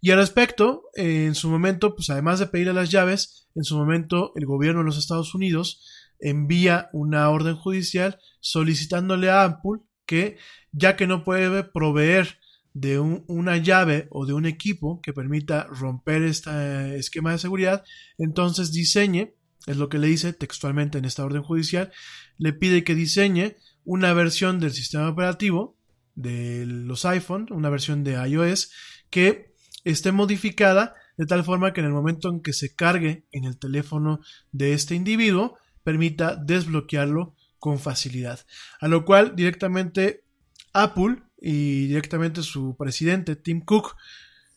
Y al respecto, eh, en su momento, pues además de pedirle las llaves, en su momento el gobierno de los Estados Unidos envía una orden judicial solicitándole a Apple que, ya que no puede proveer de una llave o de un equipo que permita romper este esquema de seguridad, entonces diseñe, es lo que le dice textualmente en esta orden judicial, le pide que diseñe una versión del sistema operativo de los iPhone, una versión de iOS, que esté modificada de tal forma que en el momento en que se cargue en el teléfono de este individuo, permita desbloquearlo con facilidad. A lo cual directamente Apple y directamente su presidente Tim Cook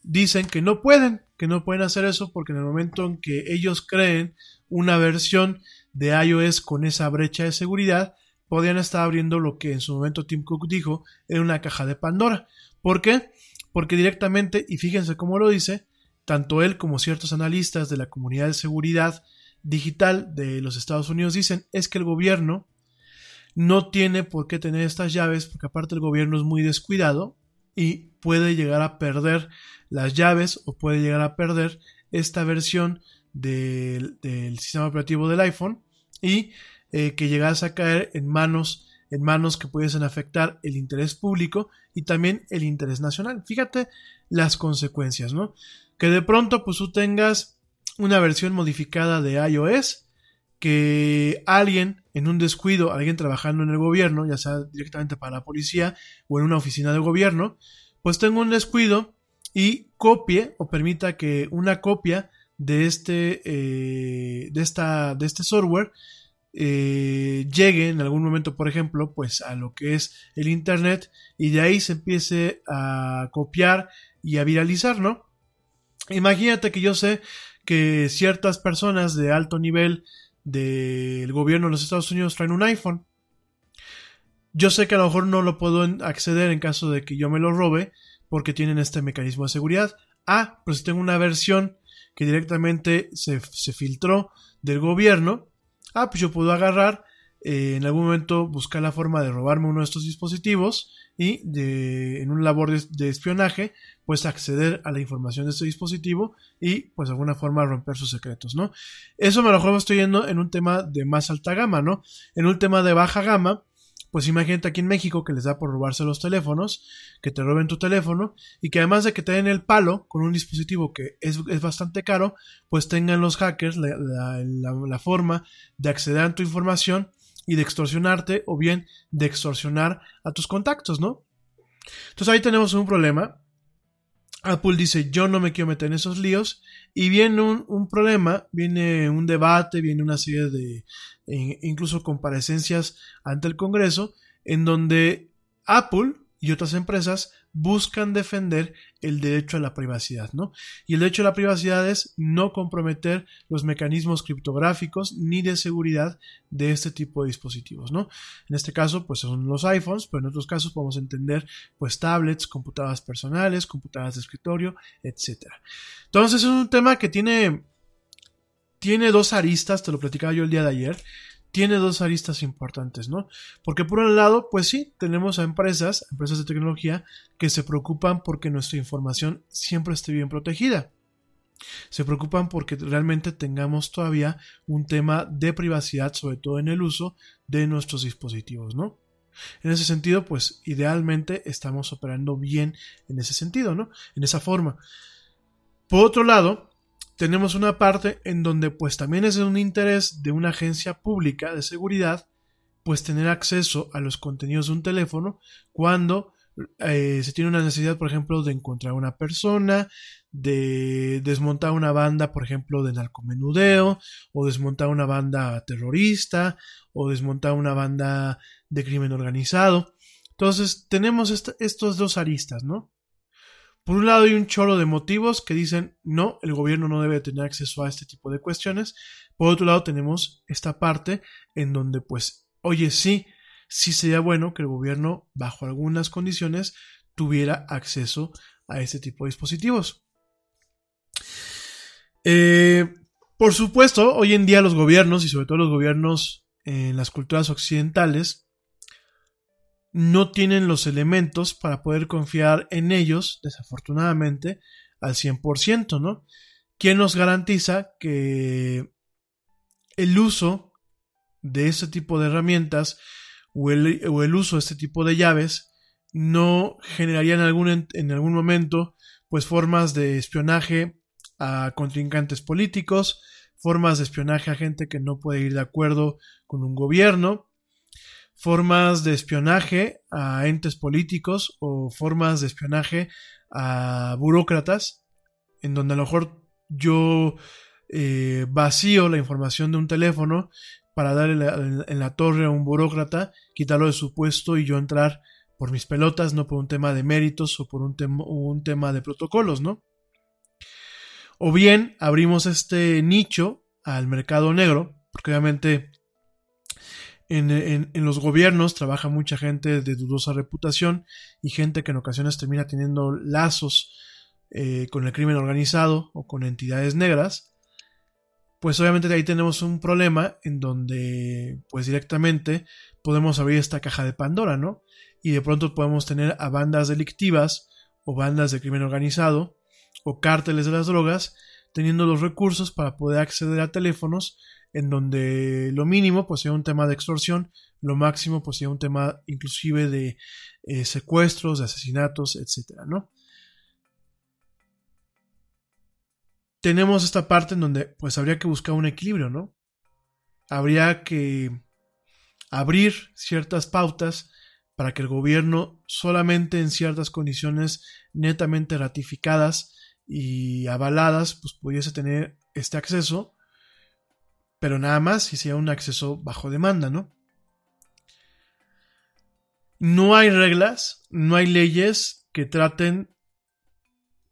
dicen que no pueden, que no pueden hacer eso porque en el momento en que ellos creen una versión de iOS con esa brecha de seguridad, podrían estar abriendo lo que en su momento Tim Cook dijo era una caja de Pandora. ¿Por qué? Porque directamente, y fíjense cómo lo dice, tanto él como ciertos analistas de la comunidad de seguridad digital de los Estados Unidos dicen es que el gobierno no tiene por qué tener estas llaves porque aparte el gobierno es muy descuidado y puede llegar a perder las llaves o puede llegar a perder esta versión del, sistema operativo del iPhone y eh, que llegase a caer en manos en manos que pudiesen afectar el interés público y también el interés nacional. Fíjate las consecuencias, ¿no? Que de pronto pues tú tengas una versión modificada de iOS que alguien en un descuido, alguien trabajando en el gobierno, ya sea directamente para la policía o en una oficina de gobierno, pues tenga un descuido y copie o permita que una copia de este, eh, de esta, de este software eh, llegue en algún momento, por ejemplo, pues a lo que es el Internet y de ahí se empiece a copiar y a viralizar, ¿no? Imagínate que yo sé que ciertas personas de alto nivel del gobierno de los Estados Unidos traen un iPhone. Yo sé que a lo mejor no lo puedo acceder en caso de que yo me lo robe porque tienen este mecanismo de seguridad. Ah, pues si tengo una versión que directamente se, se filtró del gobierno. Ah, pues yo puedo agarrar, eh, en algún momento buscar la forma de robarme uno de estos dispositivos y de, en un labor de, espionaje, pues acceder a la información de este dispositivo y pues de alguna forma romper sus secretos, ¿no? Eso me lo mejor estoy yendo en un tema de más alta gama, ¿no? En un tema de baja gama, pues imagínate aquí en México que les da por robarse los teléfonos, que te roben tu teléfono y que además de que te den el palo con un dispositivo que es, bastante caro, pues tengan los hackers la forma de acceder a tu información y de extorsionarte o bien de extorsionar a tus contactos, ¿no? Entonces ahí tenemos un problema. Apple dice yo no me quiero meter en esos líos y viene un, problema, viene un debate, viene una serie de incluso comparecencias ante el Congreso en donde Apple y otras empresas buscan defender el derecho a la privacidad, ¿no? Y el derecho a la privacidad es no comprometer los mecanismos criptográficos ni de seguridad de este tipo de dispositivos, ¿no? En este caso, pues son los iPhones, pero en otros casos podemos entender, pues, tablets, computadoras personales, computadoras de escritorio, etcétera. Entonces es un tema que tiene tiene dos aristas, te lo platicaba yo el día de ayer tiene dos aristas importantes, ¿no? Porque por un lado, pues sí, tenemos a empresas, empresas de tecnología, que se preocupan porque nuestra información siempre esté bien protegida. Se preocupan porque realmente tengamos todavía un tema de privacidad, sobre todo en el uso de nuestros dispositivos, ¿no? En ese sentido, pues idealmente estamos operando bien en ese sentido, ¿no? En esa forma. Por otro lado, tenemos una parte en donde pues también es de un interés de una agencia pública de seguridad pues tener acceso a los contenidos de un teléfono cuando eh, se tiene una necesidad, por ejemplo, de encontrar una persona, de desmontar una banda, por ejemplo, de narcomenudeo, o desmontar una banda terrorista, o desmontar una banda de crimen organizado. Entonces, tenemos estos dos aristas, ¿no? Por un lado hay un chorro de motivos que dicen no, el gobierno no debe tener acceso a este tipo de cuestiones. Por otro lado tenemos esta parte en donde pues, oye, sí, sí sería bueno que el gobierno, bajo algunas condiciones, tuviera acceso a este tipo de dispositivos. Eh, por supuesto, hoy en día los gobiernos, y sobre todo los gobiernos en las culturas occidentales, no tienen los elementos para poder confiar en ellos, desafortunadamente, al 100%, ¿no? ¿Quién nos garantiza que el uso de este tipo de herramientas o el, uso de este tipo de llaves no generaría en algún, en algún momento pues formas de espionaje a contrincantes políticos, formas de espionaje a gente que no puede ir de acuerdo con un gobierno, formas de espionaje a entes políticos o formas de espionaje a burócratas, en donde a lo mejor yo eh, vacío la información de un teléfono para darle en la torre a un burócrata, quitarlo de su puesto y yo entrar por mis pelotas, no por un tema de méritos o por un, un tema de protocolos, ¿no? O bien abrimos este nicho al mercado negro, porque obviamente en, los gobiernos trabaja mucha gente de dudosa reputación y gente que en ocasiones termina teniendo lazos eh, con el crimen organizado o con entidades negras pues obviamente ahí tenemos un problema en donde pues directamente podemos abrir esta caja de Pandora, ¿no? Y de pronto podemos tener a bandas delictivas o bandas de crimen organizado o cárteles de las drogas teniendo los recursos para poder acceder a teléfonos en donde lo mínimo pues sea un tema de extorsión, lo máximo pues sea un tema inclusive de eh, secuestros, de asesinatos, etcétera, ¿no? tenemos esta parte en donde pues habría que buscar un equilibrio, ¿no? Habría que abrir ciertas pautas para que el gobierno solamente en ciertas condiciones netamente ratificadas y avaladas pues pudiese tener este acceso, pero nada más si sea un acceso bajo demanda, ¿no? No hay reglas, no hay leyes que traten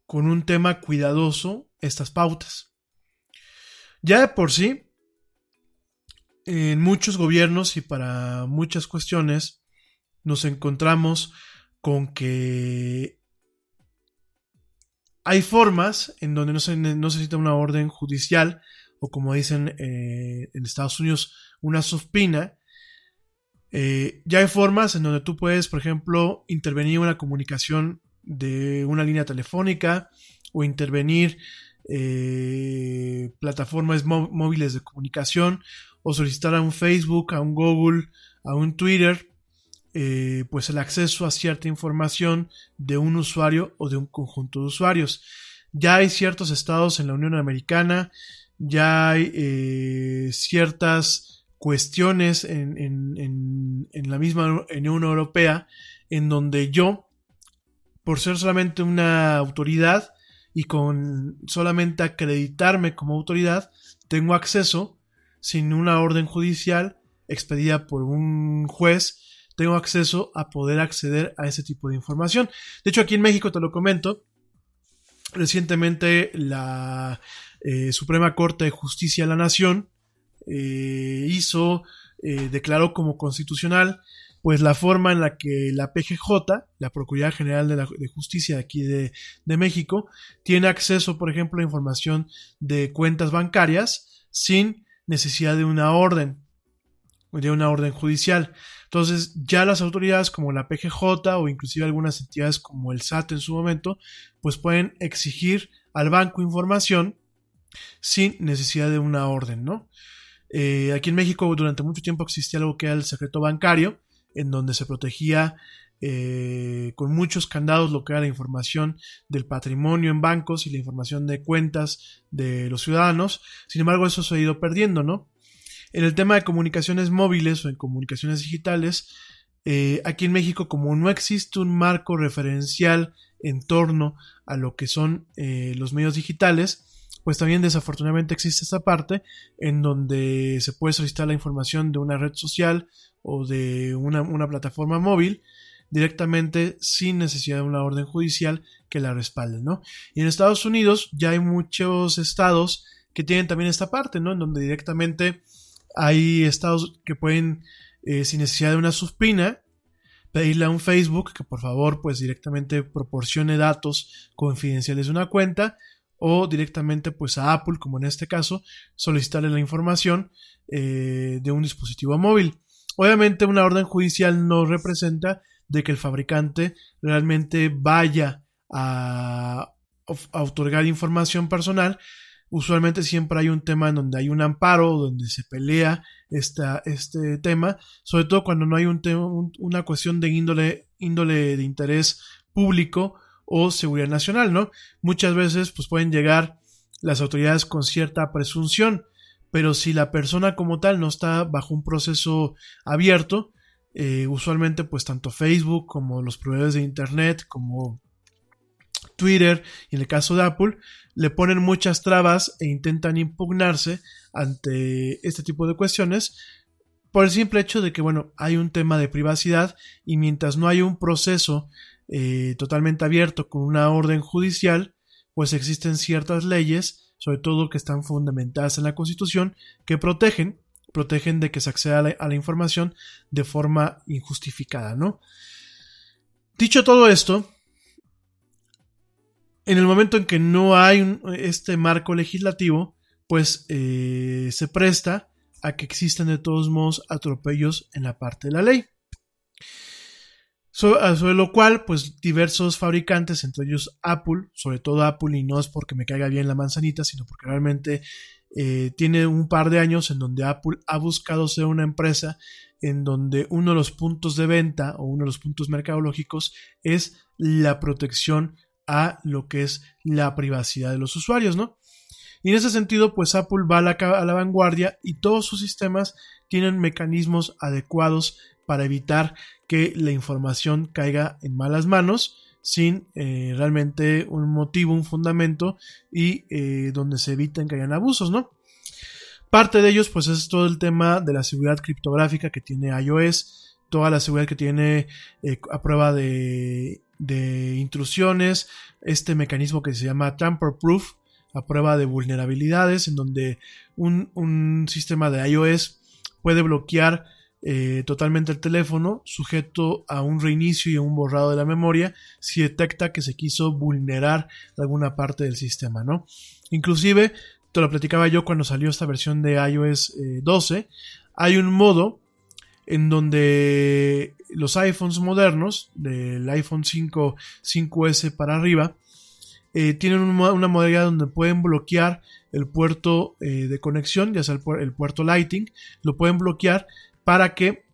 con un tema cuidadoso estas pautas. Ya de por sí, en muchos gobiernos y para muchas cuestiones nos encontramos con que hay formas en donde no se, necesita una orden judicial o como dicen eh, en Estados Unidos, una subpina. Eh, ya hay formas en donde tú puedes, por ejemplo, intervenir en una comunicación de una línea telefónica o intervenir eh, plataformas móviles de comunicación o solicitar a un Facebook, a un Google, a un Twitter, eh, pues el acceso a cierta información de un usuario o de un conjunto de usuarios. Ya hay ciertos estados en la Unión Americana, ya hay eh, ciertas cuestiones en, en la misma Unión Europea en donde yo, por ser solamente una autoridad, y con solamente acreditarme como autoridad, tengo acceso, sin una orden judicial expedida por un juez, tengo acceso a poder acceder a ese tipo de información. De hecho, aquí en México, te lo comento, recientemente la eh, Suprema Corte de Justicia de la Nación eh, hizo, eh, declaró como constitucional pues la forma en la que la PGJ, la Procuraduría General de, Justicia de aquí de, México, tiene acceso, por ejemplo, a información de cuentas bancarias sin necesidad de una orden, de una orden judicial. Entonces, ya las autoridades como la PGJ o inclusive algunas entidades como el SAT en su momento, pues pueden exigir al banco información sin necesidad de una orden, ¿no? Eh, aquí en México durante mucho tiempo existía algo que era el secreto bancario, en donde se protegía eh, con muchos candados lo que era la información del patrimonio en bancos y la información de cuentas de los ciudadanos. Sin embargo, eso se ha ido perdiendo, ¿no? En el tema de comunicaciones móviles o en comunicaciones digitales, Eh, aquí en México, como no existe un marco referencial en torno a lo que son eh, los medios digitales, pues también desafortunadamente existe esta parte en donde se puede solicitar la información de una red social o de una, una plataforma móvil directamente sin necesidad de una orden judicial que la respalde, ¿no? Y en Estados Unidos ya hay muchos estados que tienen también esta parte, ¿no? En donde directamente hay estados que pueden, eh, sin necesidad de una suspina, pedirle a un Facebook que por favor pues directamente proporcione datos confidenciales de una cuenta o directamente pues a Apple como en este caso solicitarle la información eh, de un dispositivo móvil. Obviamente una orden judicial no representa de que el fabricante realmente vaya a, a otorgar información personal, usualmente siempre hay un tema en donde hay un amparo, donde se pelea esta, este tema, sobre todo cuando no hay un una cuestión de índole, índole de interés público o seguridad nacional, ¿no? Muchas veces pues pueden llegar las autoridades con cierta presunción, pero si la persona como tal no está bajo un proceso abierto, eh, usualmente pues tanto Facebook como los proveedores de Internet como Twitter y en el caso de Apple le ponen muchas trabas e intentan impugnarse ante este tipo de cuestiones por el simple hecho de que, bueno, hay un tema de privacidad y mientras no hay un proceso eh, totalmente abierto con una orden judicial, pues existen ciertas leyes, sobre todo que están fundamentadas en la Constitución, que protegen, protegen de que se acceda a la, a la información de forma injustificada, ¿no? Dicho todo esto, en el momento en que no hay este marco legislativo, pues eh, se presta a que existan de todos modos atropellos en la parte de la ley. Sobre lo cual, pues diversos fabricantes, entre ellos Apple, sobre todo Apple, y no es porque me caiga bien la manzanita, sino porque realmente eh, tiene un par de años en donde Apple ha buscado ser una empresa en donde uno de los puntos de venta o uno de los puntos mercadológicos es la protección a lo que es la privacidad de los usuarios, ¿no? Y en ese sentido, pues Apple va a la, vanguardia y todos sus sistemas tienen mecanismos adecuados para evitar que la información caiga en malas manos sin eh, realmente un motivo, un fundamento y eh, donde se eviten que hayan abusos, ¿no? Parte de ellos, pues es todo el tema de la seguridad criptográfica que tiene iOS, toda la seguridad que tiene eh, a prueba de de intrusiones, este mecanismo que se llama tamper proof, a prueba de vulnerabilidades, en donde un, sistema de iOS puede bloquear eh, totalmente el teléfono, sujeto a un reinicio y a un borrado de la memoria, si detecta que se quiso vulnerar alguna parte del sistema, ¿no? Inclusive, te lo platicaba yo cuando salió esta versión de iOS 12, eh, hay un modo en donde los iPhones modernos, del iPhone 5, 5S para arriba, eh, tienen una modalidad donde pueden bloquear el puerto eh, de conexión, ya sea el, puerto Lighting, lo pueden bloquear para que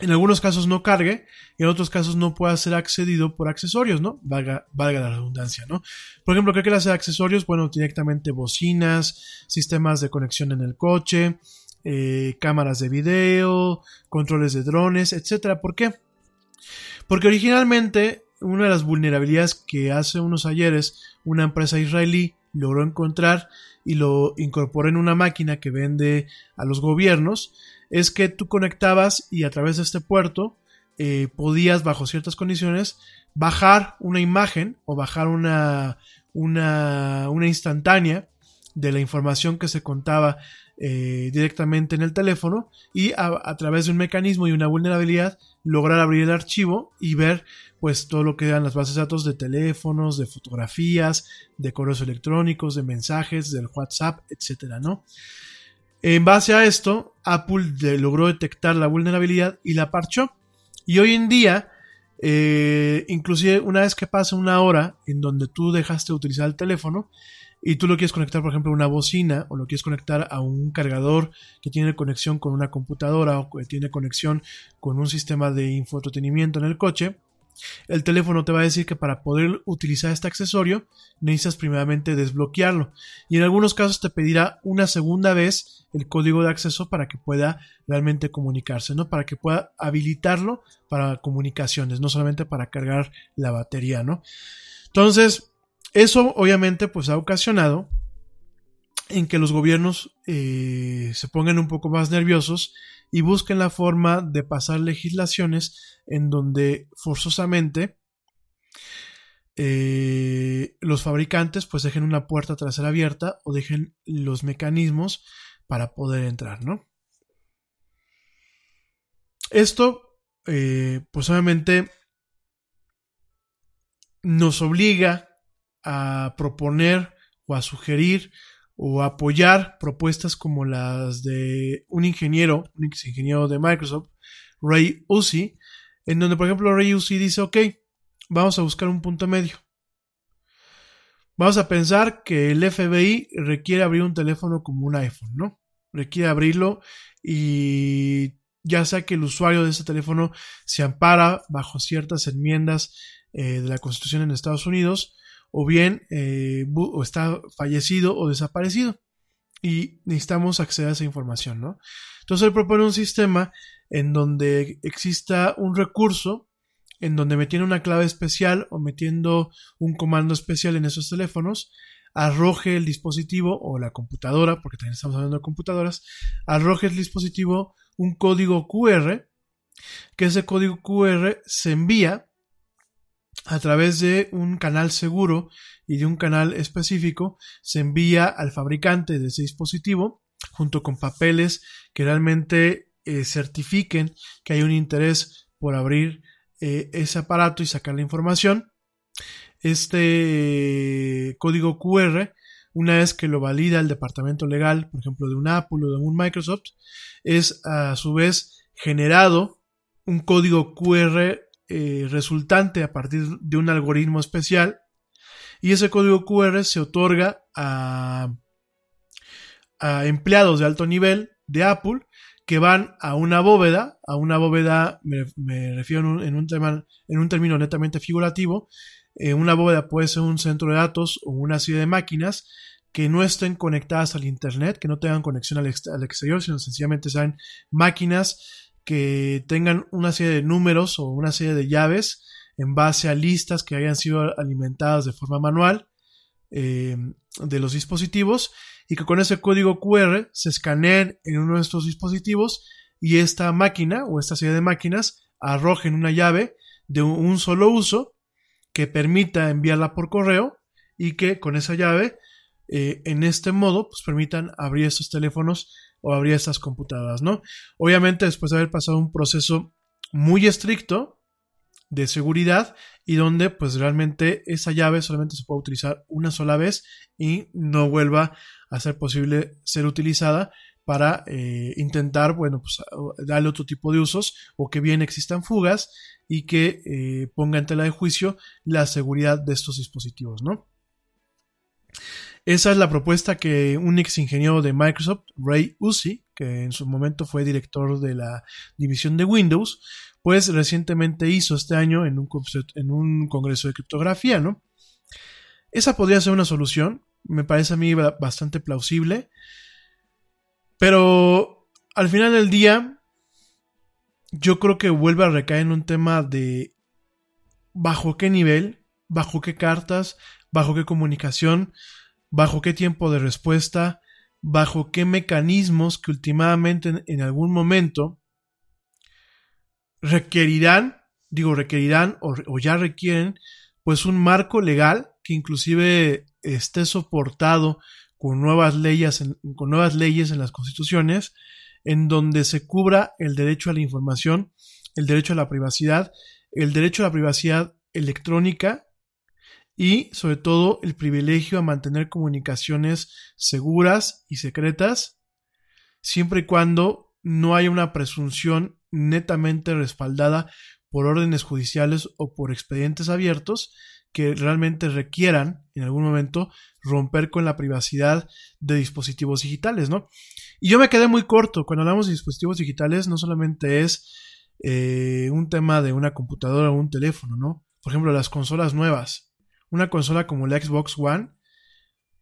en algunos casos no cargue y en otros casos no pueda ser accedido por accesorios, ¿no? Valga, la redundancia, ¿no? Por ejemplo, ¿qué clase de accesorios? Bueno, directamente bocinas, sistemas de conexión en el coche, eh, cámaras de video, controles de drones, etcétera. ¿Por qué? Porque originalmente una de las vulnerabilidades que hace unos ayeres una empresa israelí logró encontrar y lo incorporó en una máquina que vende a los gobiernos es que tú conectabas y a través de este puerto eh, podías bajo ciertas condiciones bajar una imagen o bajar una, una, una instantánea de la información que se contaba eh, directamente en el teléfono y a, través de un mecanismo y una vulnerabilidad lograr abrir el archivo y ver pues todo lo que dan las bases de datos de teléfonos, de fotografías, de correos electrónicos, de mensajes, del WhatsApp, etcétera, ¿no? En base a esto, Apple logró detectar la vulnerabilidad y la parchó. Y hoy en día, eh, inclusive una vez que pasa una hora en donde tú dejaste de utilizar el teléfono, y tú lo quieres conectar, por ejemplo, a una bocina o lo quieres conectar a un cargador que tiene conexión con una computadora o que tiene conexión con un sistema de infoentretenimiento en el coche, el teléfono te va a decir que para poder utilizar este accesorio necesitas primeramente desbloquearlo y en algunos casos te pedirá una segunda vez el código de acceso para que pueda realmente comunicarse, ¿no? Para que pueda habilitarlo para comunicaciones, no solamente para cargar la batería, ¿no? Entonces, eso obviamente pues ha ocasionado en que los gobiernos eh, se pongan un poco más nerviosos y busquen la forma de pasar legislaciones en donde forzosamente eh, los fabricantes pues dejen una puerta trasera abierta o dejen los mecanismos para poder entrar, ¿no? Esto, eh, pues obviamente, nos obliga a proponer o a sugerir o apoyar propuestas como las de un ingeniero, un ex ingeniero de Microsoft, Ray Uzi, en donde por ejemplo Ray Uzi dice, ok, vamos a buscar un punto medio. Vamos a pensar que el FBI requiere abrir un teléfono como un iPhone, ¿no? Requiere abrirlo y ya sea que el usuario de ese teléfono se ampara bajo ciertas enmiendas eh, de la Constitución en Estados Unidos, o bien eh, o está fallecido o desaparecido. Y necesitamos acceder a esa información, ¿no? Entonces él propone un sistema en donde exista un recurso, en donde metiendo una clave especial o metiendo un comando especial en esos teléfonos, arroje el dispositivo o la computadora, porque también estamos hablando de computadoras, arroje el dispositivo un código QR, que ese código QR se envía a través de un canal seguro y de un canal específico se envía al fabricante de ese dispositivo junto con papeles que realmente eh, certifiquen que hay un interés por abrir eh, ese aparato y sacar la información. Este código QR, una vez que lo valida el departamento legal, por ejemplo, de un Apple o de un Microsoft, es a su vez generado un código QR eh, resultante a partir de un algoritmo especial. Y ese código QR se otorga a, empleados de alto nivel de Apple que van a una bóveda, a una bóveda, me, refiero en un, tema, en un término netamente figurativo, eh, una bóveda puede ser un centro de datos o una serie de máquinas que no estén conectadas al Internet, que no tengan conexión al, al exterior, sino sencillamente sean máquinas que tengan una serie de números o una serie de llaves en base a listas que hayan sido alimentadas de forma manual eh, de los dispositivos y que con ese código QR se escaneen en uno de estos dispositivos y esta máquina o esta serie de máquinas arrojen una llave de un solo uso que permita enviarla por correo y que con esa llave eh, en este modo pues permitan abrir estos teléfonos o abrir estas computadoras, ¿no? Obviamente después de haber pasado un proceso muy estricto de seguridad y donde pues realmente esa llave solamente se puede utilizar una sola vez y no vuelva a ser posible ser utilizada para eh, intentar, bueno, pues darle otro tipo de usos o que bien existan fugas y que eh, ponga en tela de juicio la seguridad de estos dispositivos, ¿no? Esa es la propuesta que un ex ingeniero de Microsoft, Ray Uzi, que en su momento fue director de la división de Windows, pues recientemente hizo este año en un, en un congreso de criptografía, ¿no? Esa podría ser una solución, me parece a mí bastante plausible, pero al final del día, yo creo que vuelve a recaer en un tema de bajo qué nivel, bajo qué cartas, bajo qué comunicación, bajo qué tiempo de respuesta, bajo qué mecanismos que últimamente en, algún momento requerirán, digo requerirán o, ya requieren, pues un marco legal que inclusive esté soportado con nuevas leyes, con nuevas leyes en las constituciones, en donde se cubra el derecho a la información, el derecho a la privacidad, el derecho a la privacidad electrónica y sobre todo el privilegio a mantener comunicaciones seguras y secretas, siempre y cuando no haya una presunción netamente respaldada por órdenes judiciales o por expedientes abiertos que realmente requieran en algún momento romper con la privacidad de dispositivos digitales, ¿no? Y yo me quedé muy corto, cuando hablamos de dispositivos digitales no solamente es eh, un tema de una computadora o un teléfono, ¿no? Por ejemplo, las consolas nuevas. Una consola como la Xbox One,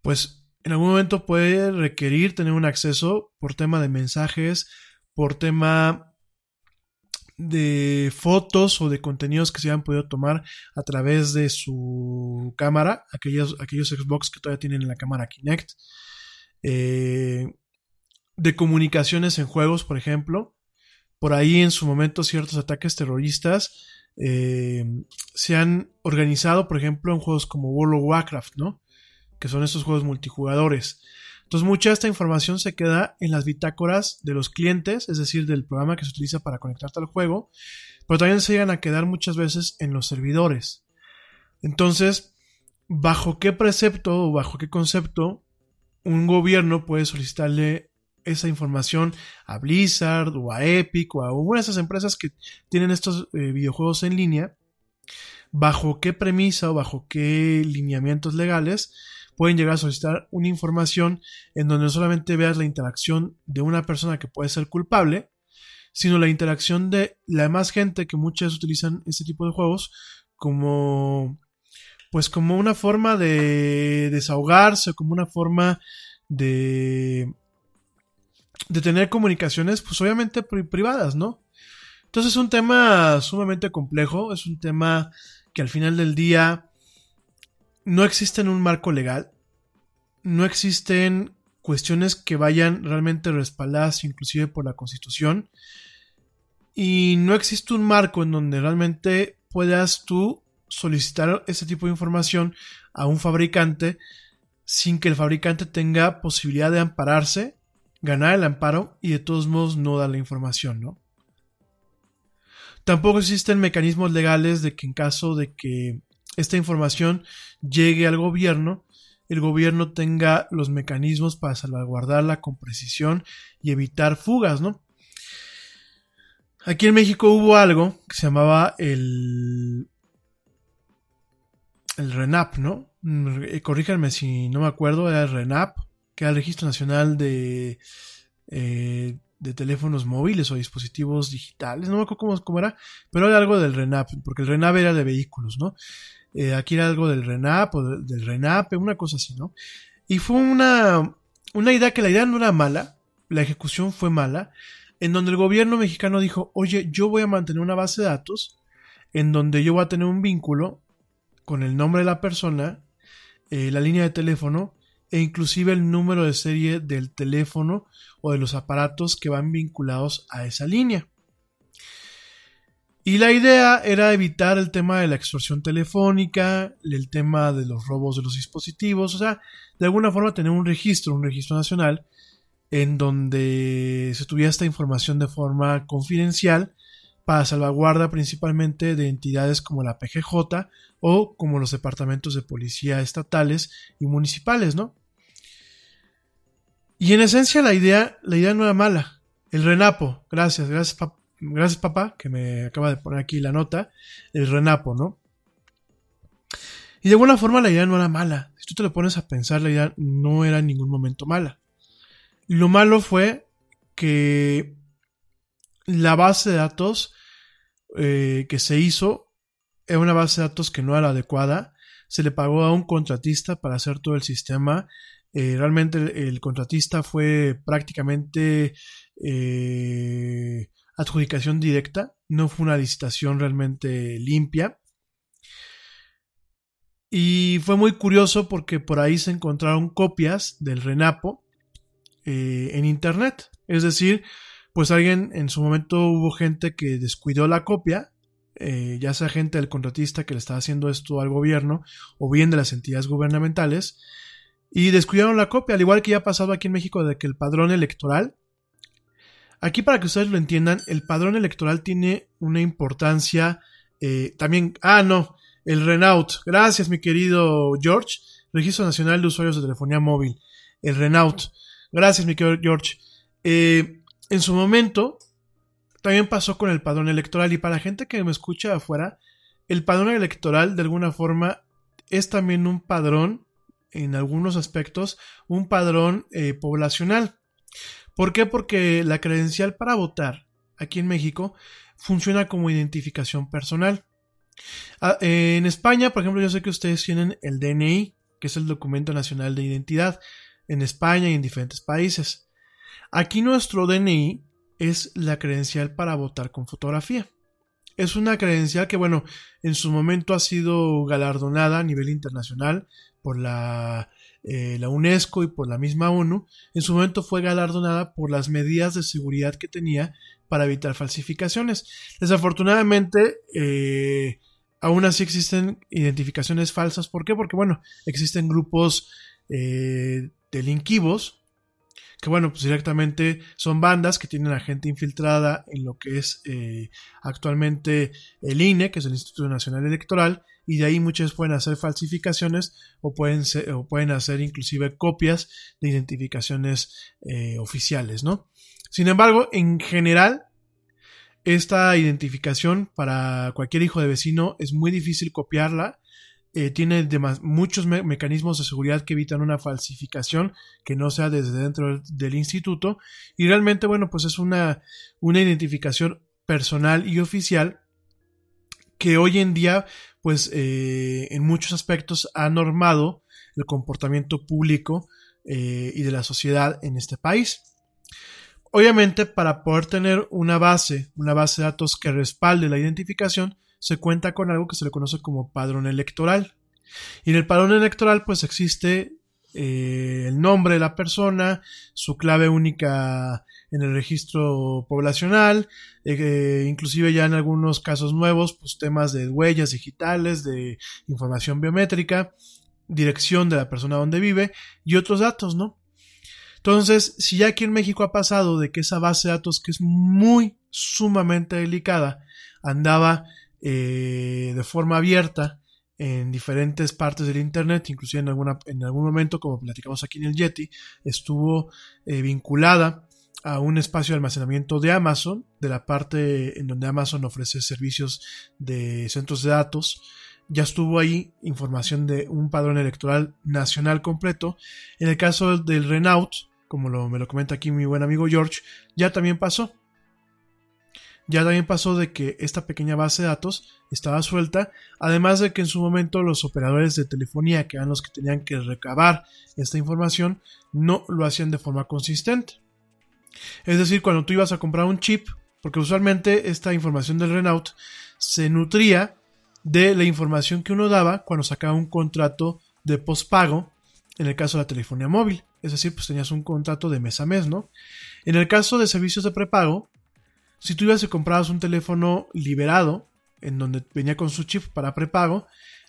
pues en algún momento puede requerir tener un acceso por tema de mensajes, por tema de fotos o de contenidos que se hayan podido tomar a través de su cámara, aquellos, aquellos Xbox que todavía tienen la cámara Kinect, eh, de comunicaciones en juegos, por ejemplo. Por ahí en su momento ciertos ataques terroristas eh, se han organizado, por ejemplo, en juegos como World of Warcraft, ¿no? Que son estos juegos multijugadores. Entonces mucha de esta información se queda en las bitácoras de los clientes, es decir, del programa que se utiliza para conectarte al juego, pero también se llegan a quedar muchas veces en los servidores. Entonces, ¿bajo qué precepto o bajo qué concepto un gobierno puede solicitarle esa información a Blizzard o a Epic o a alguna de esas empresas que tienen estos eh, videojuegos en línea? ¿Bajo qué premisa o bajo qué lineamientos legales? pueden llegar a solicitar una información en donde no solamente veas la interacción de una persona que puede ser culpable, sino la interacción de la demás gente que muchas utilizan este tipo de juegos como pues como una forma de desahogarse, como una forma de de tener comunicaciones pues obviamente privadas, ¿no? Entonces es un tema sumamente complejo, es un tema que al final del día no existe un marco legal, no existen cuestiones que vayan realmente respaldadas inclusive por la Constitución y no existe un marco en donde realmente puedas tú solicitar ese tipo de información a un fabricante sin que el fabricante tenga posibilidad de ampararse, ganar el amparo y de todos modos no dar la información, ¿no? Tampoco existen mecanismos legales de que en caso de que esta información llegue al gobierno, el gobierno tenga los mecanismos para salvaguardarla con precisión y evitar fugas, ¿no? Aquí en México hubo algo que se llamaba el el RENAP, ¿no? Mm, corríjanme si no me acuerdo, era el RENAP, que el Registro Nacional de, eh, de Teléfonos Móviles o Dispositivos Digitales, no me acuerdo cómo, cómo, era, pero era algo del RENAP, porque el RENAP era de vehículos, ¿no? Eh, aquí era algo del RENAP o del RENAPE, una cosa así, ¿no? Y fue una, una idea que la idea no era mala, la ejecución fue mala, en donde el gobierno mexicano dijo, oye, yo voy a mantener una base de datos en donde yo voy a tener un vínculo con el nombre de la persona, eh, la línea de teléfono e inclusive el número de serie del teléfono o de los aparatos que van vinculados a esa línea. Y la idea era evitar el tema de la extorsión telefónica, el tema de los robos de los dispositivos, o sea, de alguna forma tener un registro, un registro nacional, en donde se tuviera esta información de forma confidencial para salvaguarda principalmente de entidades como la PGJ o como los departamentos de policía estatales y municipales, ¿no? Y en esencia la idea, la idea no era mala. El RENAPO, gracias, gracias gracias papá, que me acaba de poner aquí la nota, el renapo, ¿no? Y de alguna forma la idea no era mala. Si tú te lo pones a pensar, la idea no era en ningún momento mala. Lo malo fue que la base de datos eh, que se hizo era una base de datos que no era adecuada. Se le pagó a un contratista para hacer todo el sistema. Eh, realmente el, contratista fue prácticamente eh, adjudicación directa, no fue una licitación realmente limpia. Y fue muy curioso porque por ahí se encontraron copias del Renapo eh, en internet. Es decir, pues alguien en su momento hubo gente que descuidó la copia, ya sea gente del contratista que le estaba haciendo esto al gobierno o bien de las entidades gubernamentales, y descuidaron la copia, al igual que ya ha pasado aquí en México de que el padrón electoral Aquí para que ustedes lo entiendan, el padrón electoral tiene una importancia eh, también... Ah, no, el Renault. Gracias, mi querido George. Registro Nacional de Usuarios de Telefonía Móvil. El Renault. Gracias, mi querido George. Eh, en su momento, también pasó con el padrón electoral. Y para la gente que me escucha afuera, el padrón electoral, de alguna forma, es también un padrón, en algunos aspectos, un padrón eh, poblacional. ¿Por qué? Porque la credencial para votar aquí en México funciona como identificación personal. Ah, en España, por ejemplo, yo sé que ustedes tienen el DNI, que es el documento nacional de identidad, en España y en diferentes países. Aquí nuestro DNI es la credencial para votar con fotografía. Es una credencial que, bueno, en su momento ha sido galardonada a nivel internacional por la, eh, la UNESCO y por la misma ONU. En su momento fue galardonada por las medidas de seguridad que tenía para evitar falsificaciones. Desafortunadamente, eh, aún así existen identificaciones falsas. ¿Por qué? Porque, bueno, existen grupos eh, delinquivos que bueno, pues directamente son bandas que tienen a gente infiltrada en lo que es eh, actualmente el INE, que es el Instituto Nacional Electoral, y de ahí muchos pueden hacer falsificaciones o pueden, o pueden hacer inclusive copias de identificaciones eh, oficiales, ¿no? Sin embargo, en general, esta identificación para cualquier hijo de vecino es muy difícil copiarla eh, tiene muchos mecanismos de seguridad que evitan una falsificación que no sea desde dentro del, instituto y realmente bueno pues es una, una identificación personal y oficial que hoy en día pues eh, en muchos aspectos ha normado el comportamiento público eh, y de la sociedad en este país. Obviamente para poder tener una base, una base de datos que respalde la identificación, se cuenta con algo que se le conoce como padrón electoral. Y en el padrón electoral pues existe eh, el nombre de la persona, su clave única en el registro poblacional, eh, inclusive ya en algunos casos nuevos, pues temas de huellas digitales, de información biométrica, dirección de la persona donde vive y otros datos, ¿no? Entonces, si ya aquí en México ha pasado de que esa base de datos que es muy sumamente delicada andaba eh, de forma abierta en diferentes partes del Internet, inclusive en, alguna, en algún momento, como platicamos aquí en el Yeti, estuvo eh, vinculada a un espacio de almacenamiento de Amazon, de la parte en donde Amazon ofrece servicios de centros de datos. Ya estuvo ahí información de un padrón electoral nacional completo. En el caso del Renault, como me lo comenta aquí mi buen amigo George, ya también pasó. Ya también pasó de que esta pequeña base de datos estaba suelta, además de que en su momento los operadores de telefonía, que eran los que tenían que recabar esta información, no lo hacían de forma consistente. Es decir, cuando tú ibas a comprar un chip, porque usualmente esta información del Renault se nutría de la información que uno daba cuando sacaba un contrato de postpago, en el caso de la telefonía móvil. Es decir, pues tenías un contrato de mes a mes, ¿no? En el caso de servicios de prepago, si tú ibas y comprabas un teléfono liberado, en donde venía con su chip para prepago,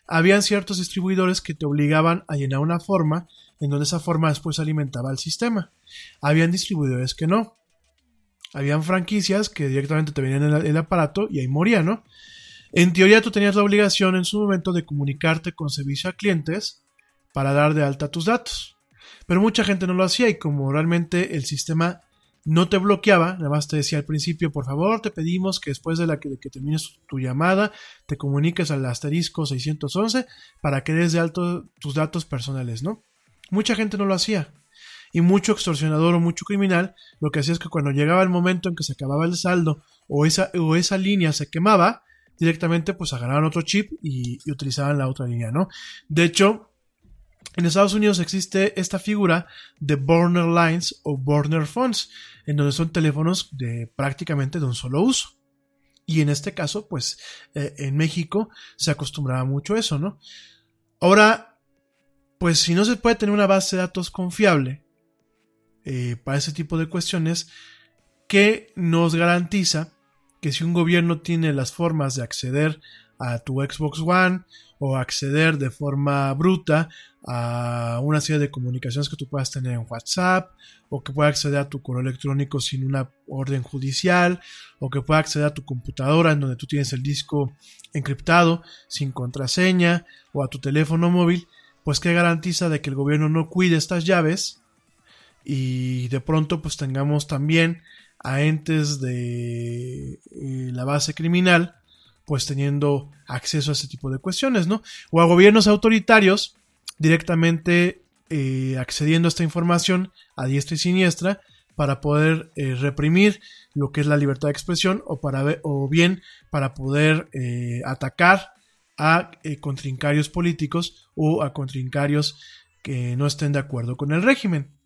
habían ciertos distribuidores que te obligaban a llenar una forma, en donde esa forma después alimentaba el sistema. Habían distribuidores que no. Habían franquicias que directamente te venían en el, aparato y ahí moría, ¿no? En teoría tú tenías la obligación en su momento de comunicarte con servicio a clientes para dar de alta tus datos. Pero mucha gente no lo hacía y como realmente el sistema no te bloqueaba, nada más te decía al principio, por favor, te pedimos que después de la que, termines tu llamada, te comuniques al asterisco 611 para que des de alto tus datos personales, ¿no? Mucha gente no lo hacía. Y mucho extorsionador o mucho criminal lo que hacía es que cuando llegaba el momento en que se acababa el saldo o esa, o esa línea se quemaba, directamente pues agarraban otro chip y, utilizaban la otra línea, ¿no? De hecho, en Estados Unidos existe esta figura de burner lines o burner phones, en donde son teléfonos de prácticamente de un solo uso. Y en este caso, pues eh, en México se acostumbraba mucho a eso, ¿no? Ahora, pues si no se puede tener una base de datos confiable eh, para ese tipo de cuestiones, ¿qué nos garantiza que si un gobierno tiene las formas de acceder a tu Xbox One o acceder de forma bruta a una serie de comunicaciones que tú puedas tener en WhatsApp o que pueda acceder a tu correo electrónico sin una orden judicial o que pueda acceder a tu computadora en donde tú tienes el disco encriptado sin contraseña o a tu teléfono móvil, pues que garantiza de que el gobierno no cuide estas llaves y de pronto pues tengamos también a entes de eh, la base criminal pues teniendo acceso a ese tipo de cuestiones, ¿no? O a gobiernos autoritarios directamente eh, accediendo a esta información a diestra y siniestra para poder eh, reprimir lo que es la libertad de expresión o, para o bien para poder atacar a eh, contrincarios políticos o a contrincarios que no estén de acuerdo con el régimen.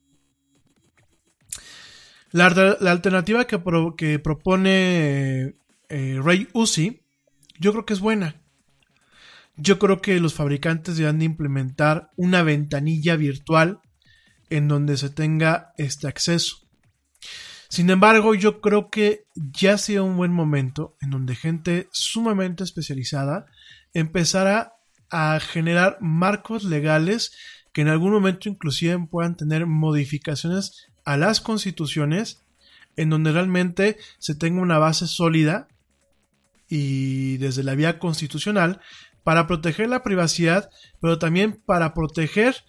La, alter- la alternativa que, pro- que propone eh, Ray Uzi, yo creo que es buena. Yo creo que los fabricantes deberán de implementar una ventanilla virtual en donde se tenga este acceso. Sin embargo, yo creo que ya ha sido un buen momento en donde gente sumamente especializada empezará a generar marcos legales que en algún momento inclusive puedan tener modificaciones a las constituciones en donde realmente se tenga una base sólida y desde la vía constitucional para proteger la privacidad, pero también para proteger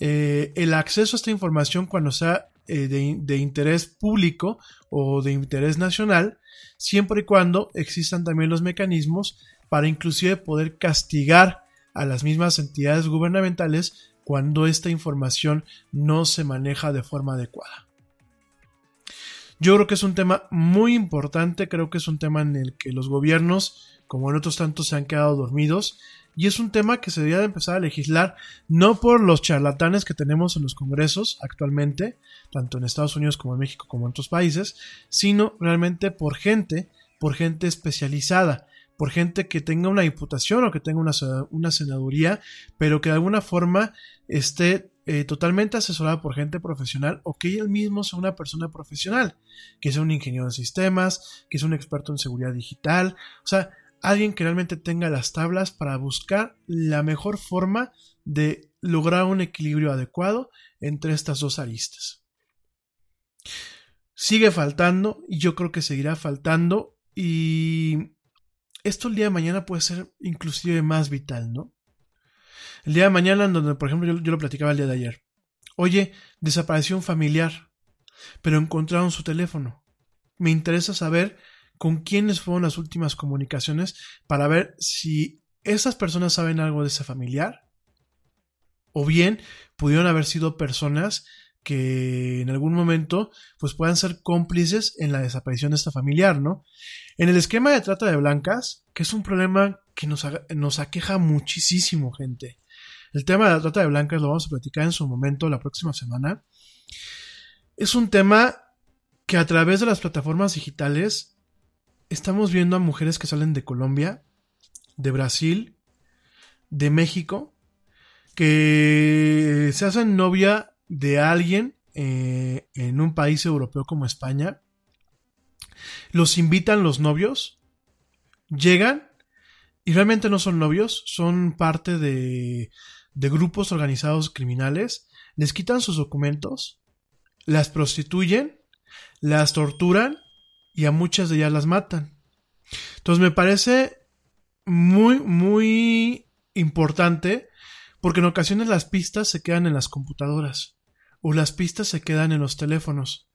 eh, el acceso a esta información cuando sea eh, de, de interés público o de interés nacional, siempre y cuando existan también los mecanismos para inclusive poder castigar a las mismas entidades gubernamentales cuando esta información no se maneja de forma adecuada. Yo creo que es un tema muy importante, creo que es un tema en el que los gobiernos, como en otros tantos, se han quedado dormidos y es un tema que se debería de empezar a legislar no por los charlatanes que tenemos en los congresos actualmente, tanto en Estados Unidos como en México como en otros países, sino realmente por gente, por gente especializada, por gente que tenga una diputación o que tenga una, una senaduría, pero que de alguna forma esté eh, totalmente asesorada por gente profesional o que él mismo sea una persona profesional, que sea un ingeniero de sistemas, que sea un experto en seguridad digital, o sea, alguien que realmente tenga las tablas para buscar la mejor forma de lograr un equilibrio adecuado entre estas dos aristas. Sigue faltando y yo creo que seguirá faltando y esto el día de mañana puede ser inclusive más vital, ¿no? El día de mañana, en donde, por ejemplo, yo, yo lo platicaba el día de ayer. Oye, desapareció un familiar, pero encontraron su teléfono. Me interesa saber con quiénes fueron las últimas comunicaciones para ver si esas personas saben algo de ese familiar o bien pudieron haber sido personas que en algún momento pues puedan ser cómplices en la desaparición de esta familiar, ¿no? En el esquema de trata de blancas, que es un problema que nos, nos aqueja muchísimo, gente. El tema de la trata de blancas lo vamos a platicar en su momento la próxima semana. Es un tema que a través de las plataformas digitales estamos viendo a mujeres que salen de Colombia, de Brasil, de México, que se hacen novia de alguien eh, en un país europeo como España. Los invitan los novios, llegan y realmente no son novios, son parte de, de grupos organizados criminales, les quitan sus documentos, las prostituyen, las torturan y a muchas de ellas las matan. Entonces me parece muy, muy importante porque en ocasiones las pistas se quedan en las computadoras o las pistas se quedan en los teléfonos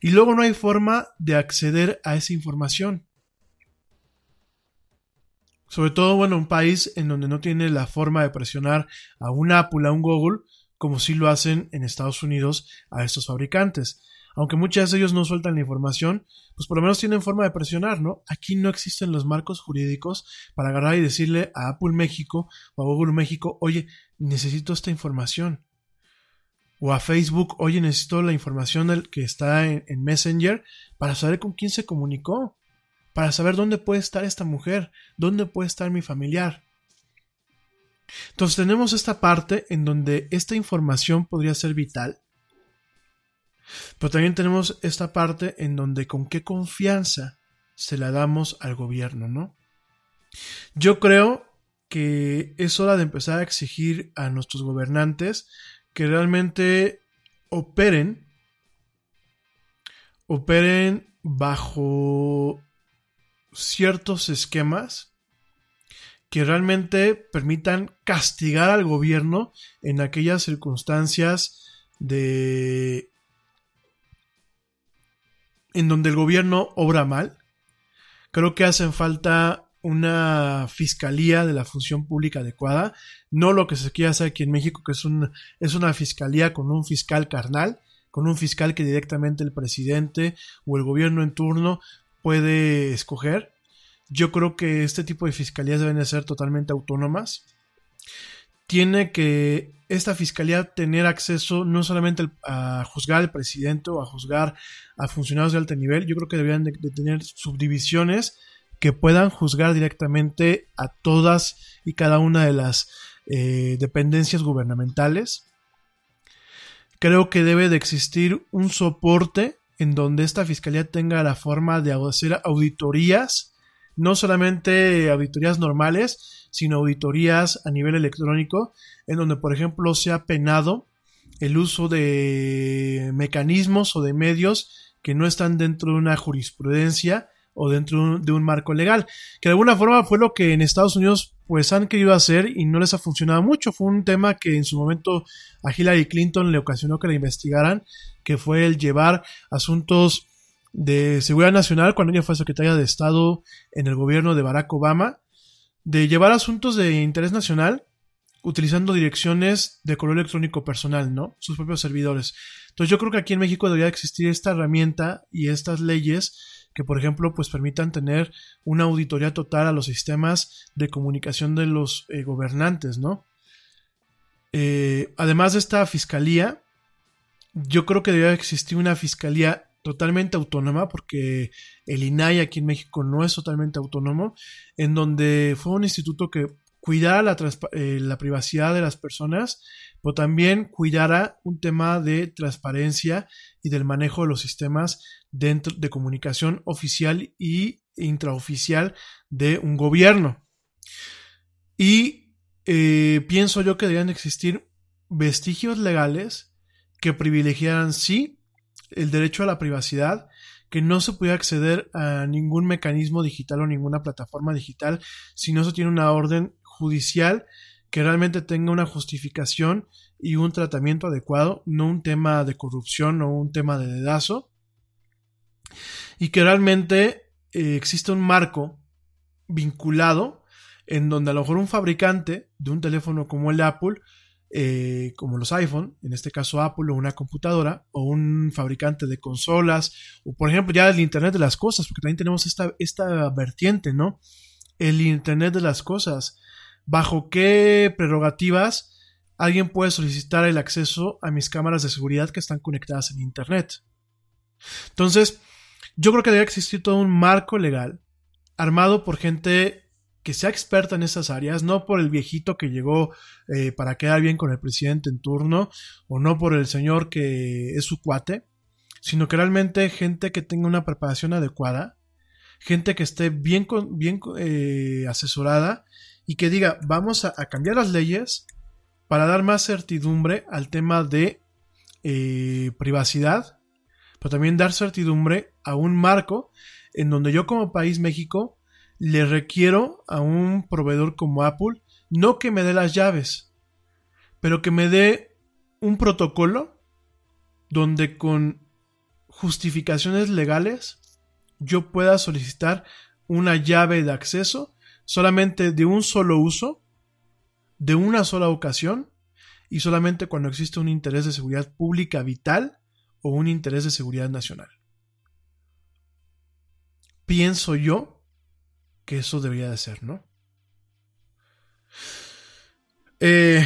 y luego no hay forma de acceder a esa información. Sobre todo, bueno, un país en donde no tiene la forma de presionar a un Apple, a un Google, como si lo hacen en Estados Unidos a estos fabricantes. Aunque muchas de ellos no sueltan la información, pues por lo menos tienen forma de presionar, ¿no? Aquí no existen los marcos jurídicos para agarrar y decirle a Apple México o a Google México, oye, necesito esta información. O a Facebook, oye, necesito la información que está en, en Messenger para saber con quién se comunicó, para saber dónde puede estar esta mujer, dónde puede estar mi familiar. Entonces tenemos esta parte en donde esta información podría ser vital, pero también tenemos esta parte en donde con qué confianza se la damos al gobierno, ¿no? Yo creo que es hora de empezar a exigir a nuestros gobernantes que realmente operen, operen bajo ciertos esquemas que realmente permitan castigar al gobierno en aquellas circunstancias de en donde el gobierno obra mal. Creo que hacen falta una fiscalía de la función pública adecuada, no lo que se quiere hacer aquí en México, que es, es una fiscalía con un fiscal carnal, con un fiscal que directamente el presidente o el gobierno en turno puede escoger. Yo creo que este tipo de fiscalías deben de ser totalmente autónomas. Tiene que esta fiscalía tener acceso no solamente a juzgar al presidente o a juzgar a funcionarios de alto nivel, yo creo que deberían de, tener subdivisiones que puedan juzgar directamente a todas y cada una de las eh, dependencias gubernamentales. Creo que debe de existir un soporte en donde esta fiscalía tenga la forma de hacer auditorías, no solamente auditorías normales, sino auditorías a nivel electrónico, en donde, por ejemplo, se ha penado el uso de mecanismos o de medios que no están dentro de una jurisprudencia o dentro de un marco legal, que de alguna forma fue lo que en Estados Unidos pues han querido hacer y no les ha funcionado mucho. Fue un tema que en su momento a Hillary Clinton le ocasionó que la investigaran, que fue el llevar asuntos de seguridad nacional cuando ella fue secretaria de Estado en el gobierno de Barack Obama, de llevar asuntos de interés nacional utilizando direcciones de correo electrónico personal, ¿no? Sus propios servidores. Entonces yo creo que aquí en México debería existir esta herramienta y estas leyes que, por ejemplo, pues permitan tener una auditoría total a los sistemas de comunicación de los eh, gobernantes, ¿no? Eh, además de esta fiscalía, yo creo que debería existir una fiscalía totalmente autónoma, porque el INAI aquí en México no es totalmente autónomo, en donde fue un instituto que cuidara la, eh, la privacidad de las personas, pero también cuidara un tema de transparencia y del manejo de los sistemas dentro de comunicación oficial y intraoficial de un gobierno. Y eh, pienso yo que deberían existir vestigios legales que privilegiaran sí el derecho a la privacidad, que no se puede acceder a ningún mecanismo digital o ninguna plataforma digital si no se tiene una orden judicial que realmente tenga una justificación y un tratamiento adecuado, no un tema de corrupción o un tema de dedazo, y que realmente eh, existe un marco vinculado en donde a lo mejor un fabricante de un teléfono como el Apple eh, como los iPhone, en este caso Apple o una computadora, o un fabricante de consolas, o por ejemplo ya el Internet de las Cosas, porque también tenemos esta, esta vertiente, ¿no? El Internet de las Cosas. ¿Bajo qué prerrogativas alguien puede solicitar el acceso a mis cámaras de seguridad que están conectadas en Internet? Entonces, yo creo que debe existir todo un marco legal armado por gente que sea experta en esas áreas, no por el viejito que llegó eh, para quedar bien con el presidente en turno, o no por el señor que es su cuate, sino que realmente gente que tenga una preparación adecuada, gente que esté bien, bien eh, asesorada y que diga, vamos a, cambiar las leyes para dar más certidumbre al tema de eh, privacidad, pero también dar certidumbre a un marco en donde yo como país México le requiero a un proveedor como Apple no que me dé las llaves, pero que me dé un protocolo donde con justificaciones legales yo pueda solicitar una llave de acceso solamente de un solo uso, de una sola ocasión y solamente cuando existe un interés de seguridad pública vital o un interés de seguridad nacional. Pienso yo que eso debería de ser, ¿no? Eh,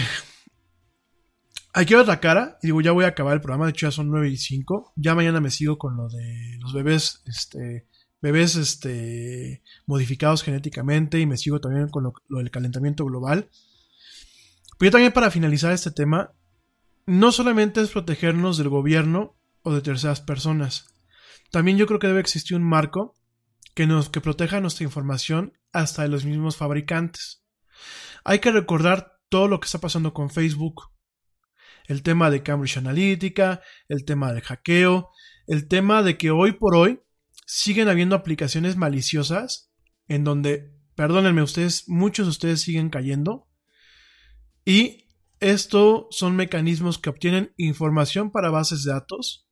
aquí otra cara, y digo, ya voy a acabar el programa, de hecho ya son 9 y 5, ya mañana me sigo con lo de los bebés, este, bebés, este, modificados genéticamente, y me sigo también con lo, del calentamiento global. Pero yo también para finalizar este tema, no solamente es protegernos del gobierno o de terceras personas, también yo creo que debe existir un marco que, nos, que proteja nuestra información hasta de los mismos fabricantes. Hay que recordar todo lo que está pasando con Facebook. El tema de Cambridge Analytica, el tema del hackeo, el tema de que hoy por hoy siguen habiendo aplicaciones maliciosas en donde, perdónenme ustedes, muchos de ustedes siguen cayendo. Y esto son mecanismos que obtienen información para bases de datos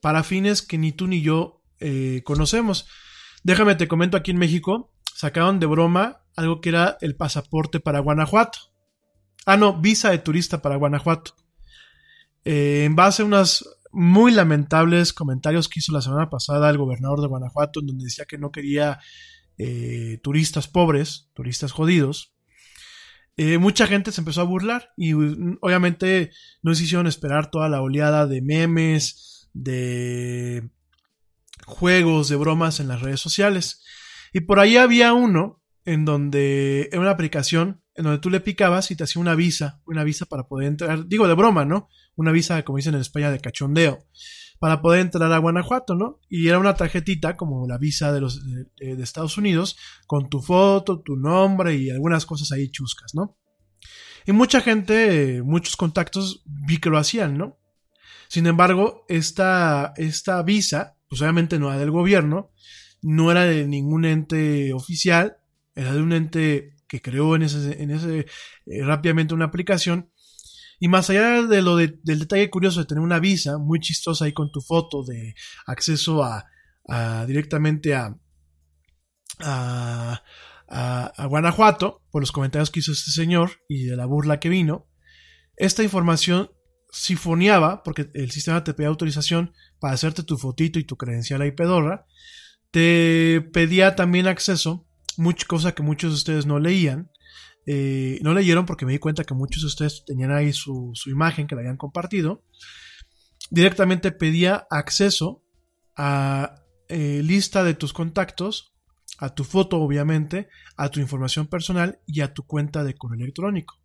para fines que ni tú ni yo eh, conocemos. Déjame te comento aquí en México, sacaron de broma algo que era el pasaporte para Guanajuato. Ah, no, visa de turista para Guanajuato. Eh, en base a unas muy lamentables comentarios que hizo la semana pasada el gobernador de Guanajuato, en donde decía que no quería eh, turistas pobres, turistas jodidos. Eh, mucha gente se empezó a burlar y mm, obviamente no se hicieron esperar toda la oleada de memes, de juegos, de bromas en las redes sociales. Y por ahí había uno en donde era una aplicación en donde tú le picabas y te hacía una visa, una visa para poder entrar, digo de broma, ¿no? Una visa, como dicen en España, de cachondeo, para poder entrar a Guanajuato, ¿no? Y era una tarjetita, como la visa de los de, de Estados Unidos, con tu foto, tu nombre y algunas cosas ahí chuscas, ¿no? Y mucha gente, muchos contactos, vi que lo hacían, ¿no? Sin embargo, esta, esta visa, pues obviamente no era del gobierno, no era de ningún ente oficial, era de un ente que creó en ese, eh, rápidamente una aplicación. Y más allá de lo de- del detalle curioso de tener una visa muy chistosa ahí con tu foto de acceso a, directamente a, a, a- a Guanajuato, por los comentarios que hizo este señor y de la burla que vino, esta información sifoneaba, porque el sistema te pedía autorización para hacerte tu fotito y tu credencial ahí pedorra, te pedía también acceso, mucha cosa que muchos de ustedes no leían, eh, no leyeron porque me di cuenta que muchos de ustedes tenían ahí su, su imagen que la habían compartido, directamente pedía acceso a eh, lista de tus contactos, a tu foto obviamente, a tu información personal y a tu cuenta de correo electrónico.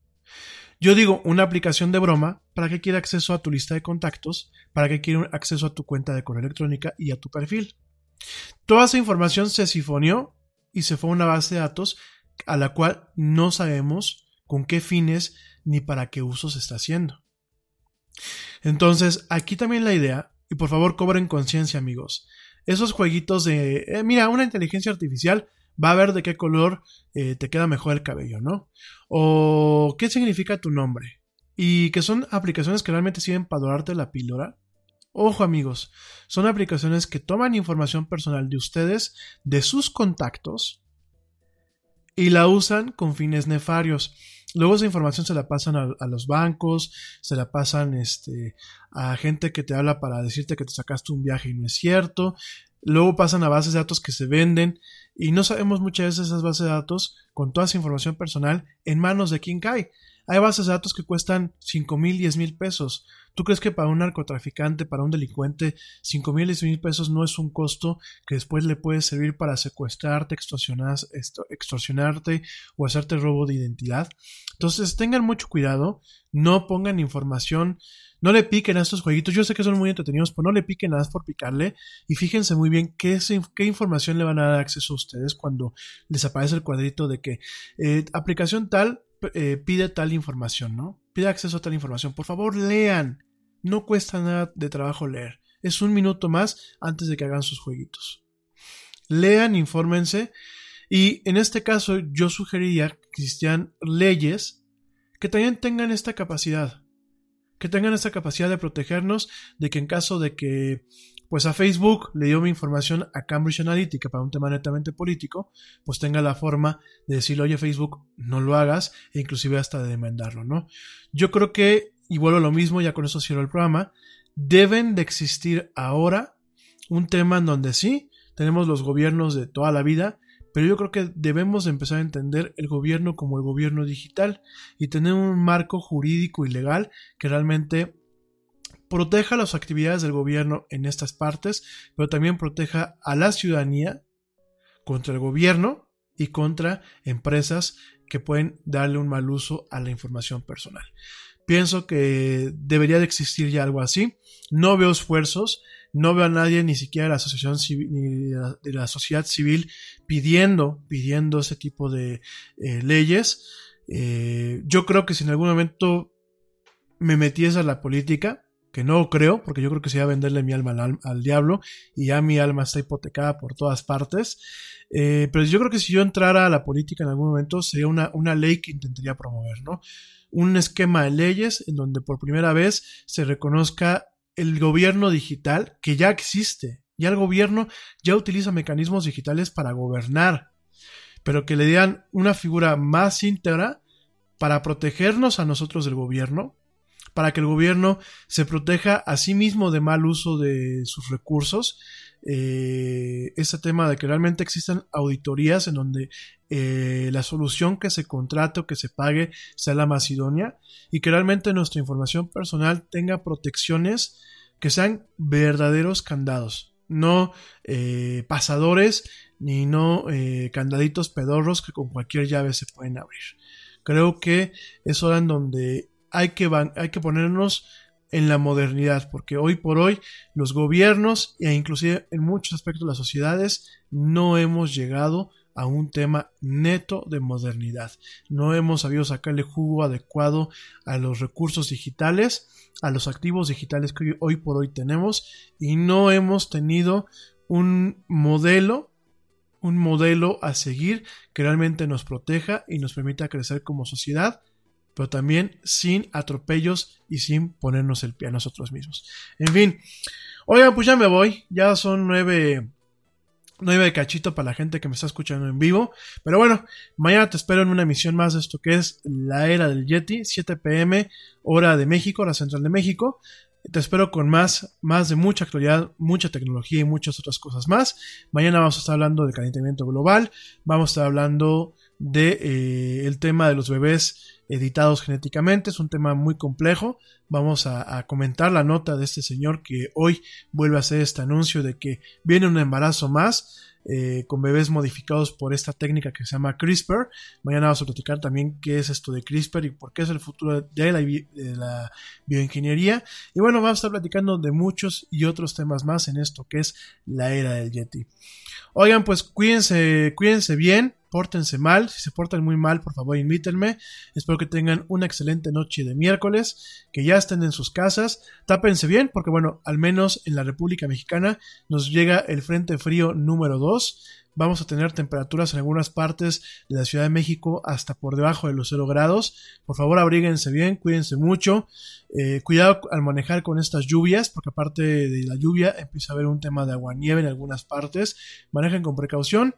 Yo digo, una aplicación de broma, ¿para qué quiere acceso a tu lista de contactos? ¿Para qué quiere acceso a tu cuenta de correo electrónica y a tu perfil? Toda esa información se sifoneó y se fue a una base de datos a la cual no sabemos con qué fines ni para qué uso se está haciendo. Entonces, aquí también la idea, y por favor cobren conciencia amigos, esos jueguitos de, eh, mira, una inteligencia artificial va a ver de qué color eh, te queda mejor el cabello, ¿no? O qué significa tu nombre. Y que son aplicaciones que realmente sirven para dorarte la píldora. Ojo amigos, son aplicaciones que toman información personal de ustedes, de sus contactos, y la usan con fines nefarios. Luego esa información se la pasan a, los bancos, se la pasan este, a gente que te habla para decirte que te sacaste un viaje y no es cierto. Luego pasan a bases de datos que se venden y no sabemos muchas veces esas bases de datos con toda esa información personal en manos de quién cae. Hay bases de datos que cuestan 5 mil, 10 mil pesos. ¿Tú crees que para un narcotraficante, para un delincuente, 5 mil, 10 mil pesos no es un costo que después le puede servir para secuestrarte, extorsionarte o hacerte robo de identidad? Entonces tengan mucho cuidado, no pongan información, no le piquen a estos jueguitos. Yo sé que son muy entretenidos, pero no le piquen nada por picarle y fíjense muy bien qué información le van a dar acceso a ustedes cuando les aparece el cuadrito de que eh, aplicación tal eh, pide tal información, ¿no? Pide acceso a tal información. Por favor, lean. No cuesta nada de trabajo leer. Es un minuto más antes de que hagan sus jueguitos. Lean, infórmense. Y en este caso, yo sugeriría que existieran leyes que también tengan esta capacidad. Que tengan esta capacidad de protegernos de que en caso de que pues a Facebook le dio mi información a Cambridge Analytica para un tema netamente político, pues tenga la forma de decirle, oye Facebook, no lo hagas, e inclusive hasta de demandarlo, ¿no? Yo creo que, y vuelvo a lo mismo, ya con eso cierro el programa, deben de existir ahora un tema en donde sí, tenemos los gobiernos de toda la vida, pero yo creo que debemos de empezar a entender el gobierno como el gobierno digital y tener un marco jurídico y legal que realmente proteja las actividades del gobierno en estas partes, pero también proteja a la ciudadanía contra el gobierno y contra empresas que pueden darle un mal uso a la información personal. Pienso que debería de existir ya algo así. No veo esfuerzos, no veo a nadie, ni siquiera de la asociación civil, ni de la, sociedad civil, pidiendo, pidiendo ese tipo de eh, leyes. Eh, yo creo que si en algún momento me metiese a la política, que no creo, porque yo creo que sería venderle mi alma al, al diablo y ya mi alma está hipotecada por todas partes. Eh, pero yo creo que si yo entrara a la política en algún momento sería una, una ley que intentaría promover, ¿no? Un esquema de leyes en donde por primera vez se reconozca el gobierno digital que ya existe. Ya el gobierno ya utiliza mecanismos digitales para gobernar, pero que le dieran una figura más íntegra para protegernos a nosotros del gobierno, para que el gobierno se proteja a sí mismo de mal uso de sus recursos. Eh, este tema de que realmente existan auditorías en donde eh, la solución que se contrate o que se pague sea la más idónea y que realmente nuestra información personal tenga protecciones que sean verdaderos candados, no eh, pasadores ni no eh, candaditos pedorros que con cualquier llave se pueden abrir. Creo que es hora en donde hay que, hay que ponernos en la modernidad, porque hoy por hoy los gobiernos e inclusive en muchos aspectos las sociedades no hemos llegado a un tema neto de modernidad. No hemos sabido sacarle jugo adecuado a los recursos digitales, a los activos digitales que hoy por hoy tenemos y no hemos tenido un modelo un modelo a seguir que realmente nos proteja y nos permita crecer como sociedad, pero también sin atropellos y sin ponernos el pie a nosotros mismos. En fin, oigan, pues ya me voy, ya son nueve, nueve de cachito para la gente que me está escuchando en vivo, pero bueno, mañana te espero en una emisión más de esto que es la era del Yeti, 7 pm, hora de México, la central de México. Te espero con más, más de mucha actualidad, mucha tecnología y muchas otras cosas más. Mañana vamos a estar hablando de calentamiento global, vamos a estar hablando de eh, el tema de los bebés editados genéticamente, es un tema muy complejo. Vamos a, comentar la nota de este señor que hoy vuelve a hacer este anuncio de que viene un embarazo más eh, con bebés modificados por esta técnica que se llama CRISPR. Mañana vamos a platicar también qué es esto de CRISPR y por qué es el futuro de la, de la bioingeniería. Y bueno, vamos a estar platicando de muchos y otros temas más en esto que es la era del Yeti. Oigan, pues cuídense, cuídense bien, pórtense mal, si se portan muy mal, por favor invítenme. Espero que tengan una excelente noche de miércoles, que ya estén en sus casas, tápense bien, porque bueno, al menos en la República Mexicana nos llega el Frente Frío número 2. Vamos a tener temperaturas en algunas partes de la Ciudad de México hasta por debajo de los 0 grados. Por favor, abríguense bien, cuídense mucho. Eh, cuidado al manejar con estas lluvias, porque aparte de la lluvia empieza a haber un tema de agua nieve en algunas partes. Manejen con precaución.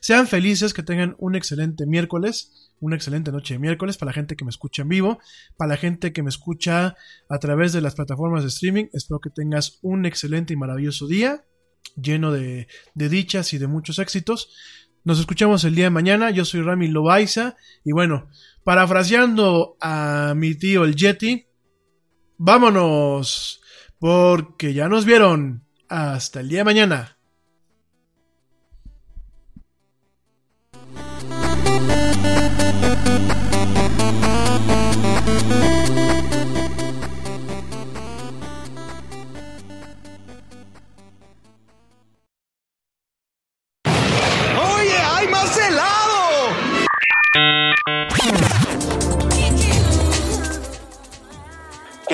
Sean felices, que tengan un excelente miércoles, una excelente noche de miércoles para la gente que me escucha en vivo, para la gente que me escucha a través de las plataformas de streaming. Espero que tengas un excelente y maravilloso día, lleno de, dichas y de muchos éxitos. Nos escuchamos el día de mañana. Yo soy Rami Loaiza. Y bueno, parafraseando a mi tío el Yeti, vámonos. Porque ya nos vieron. Hasta el día de mañana.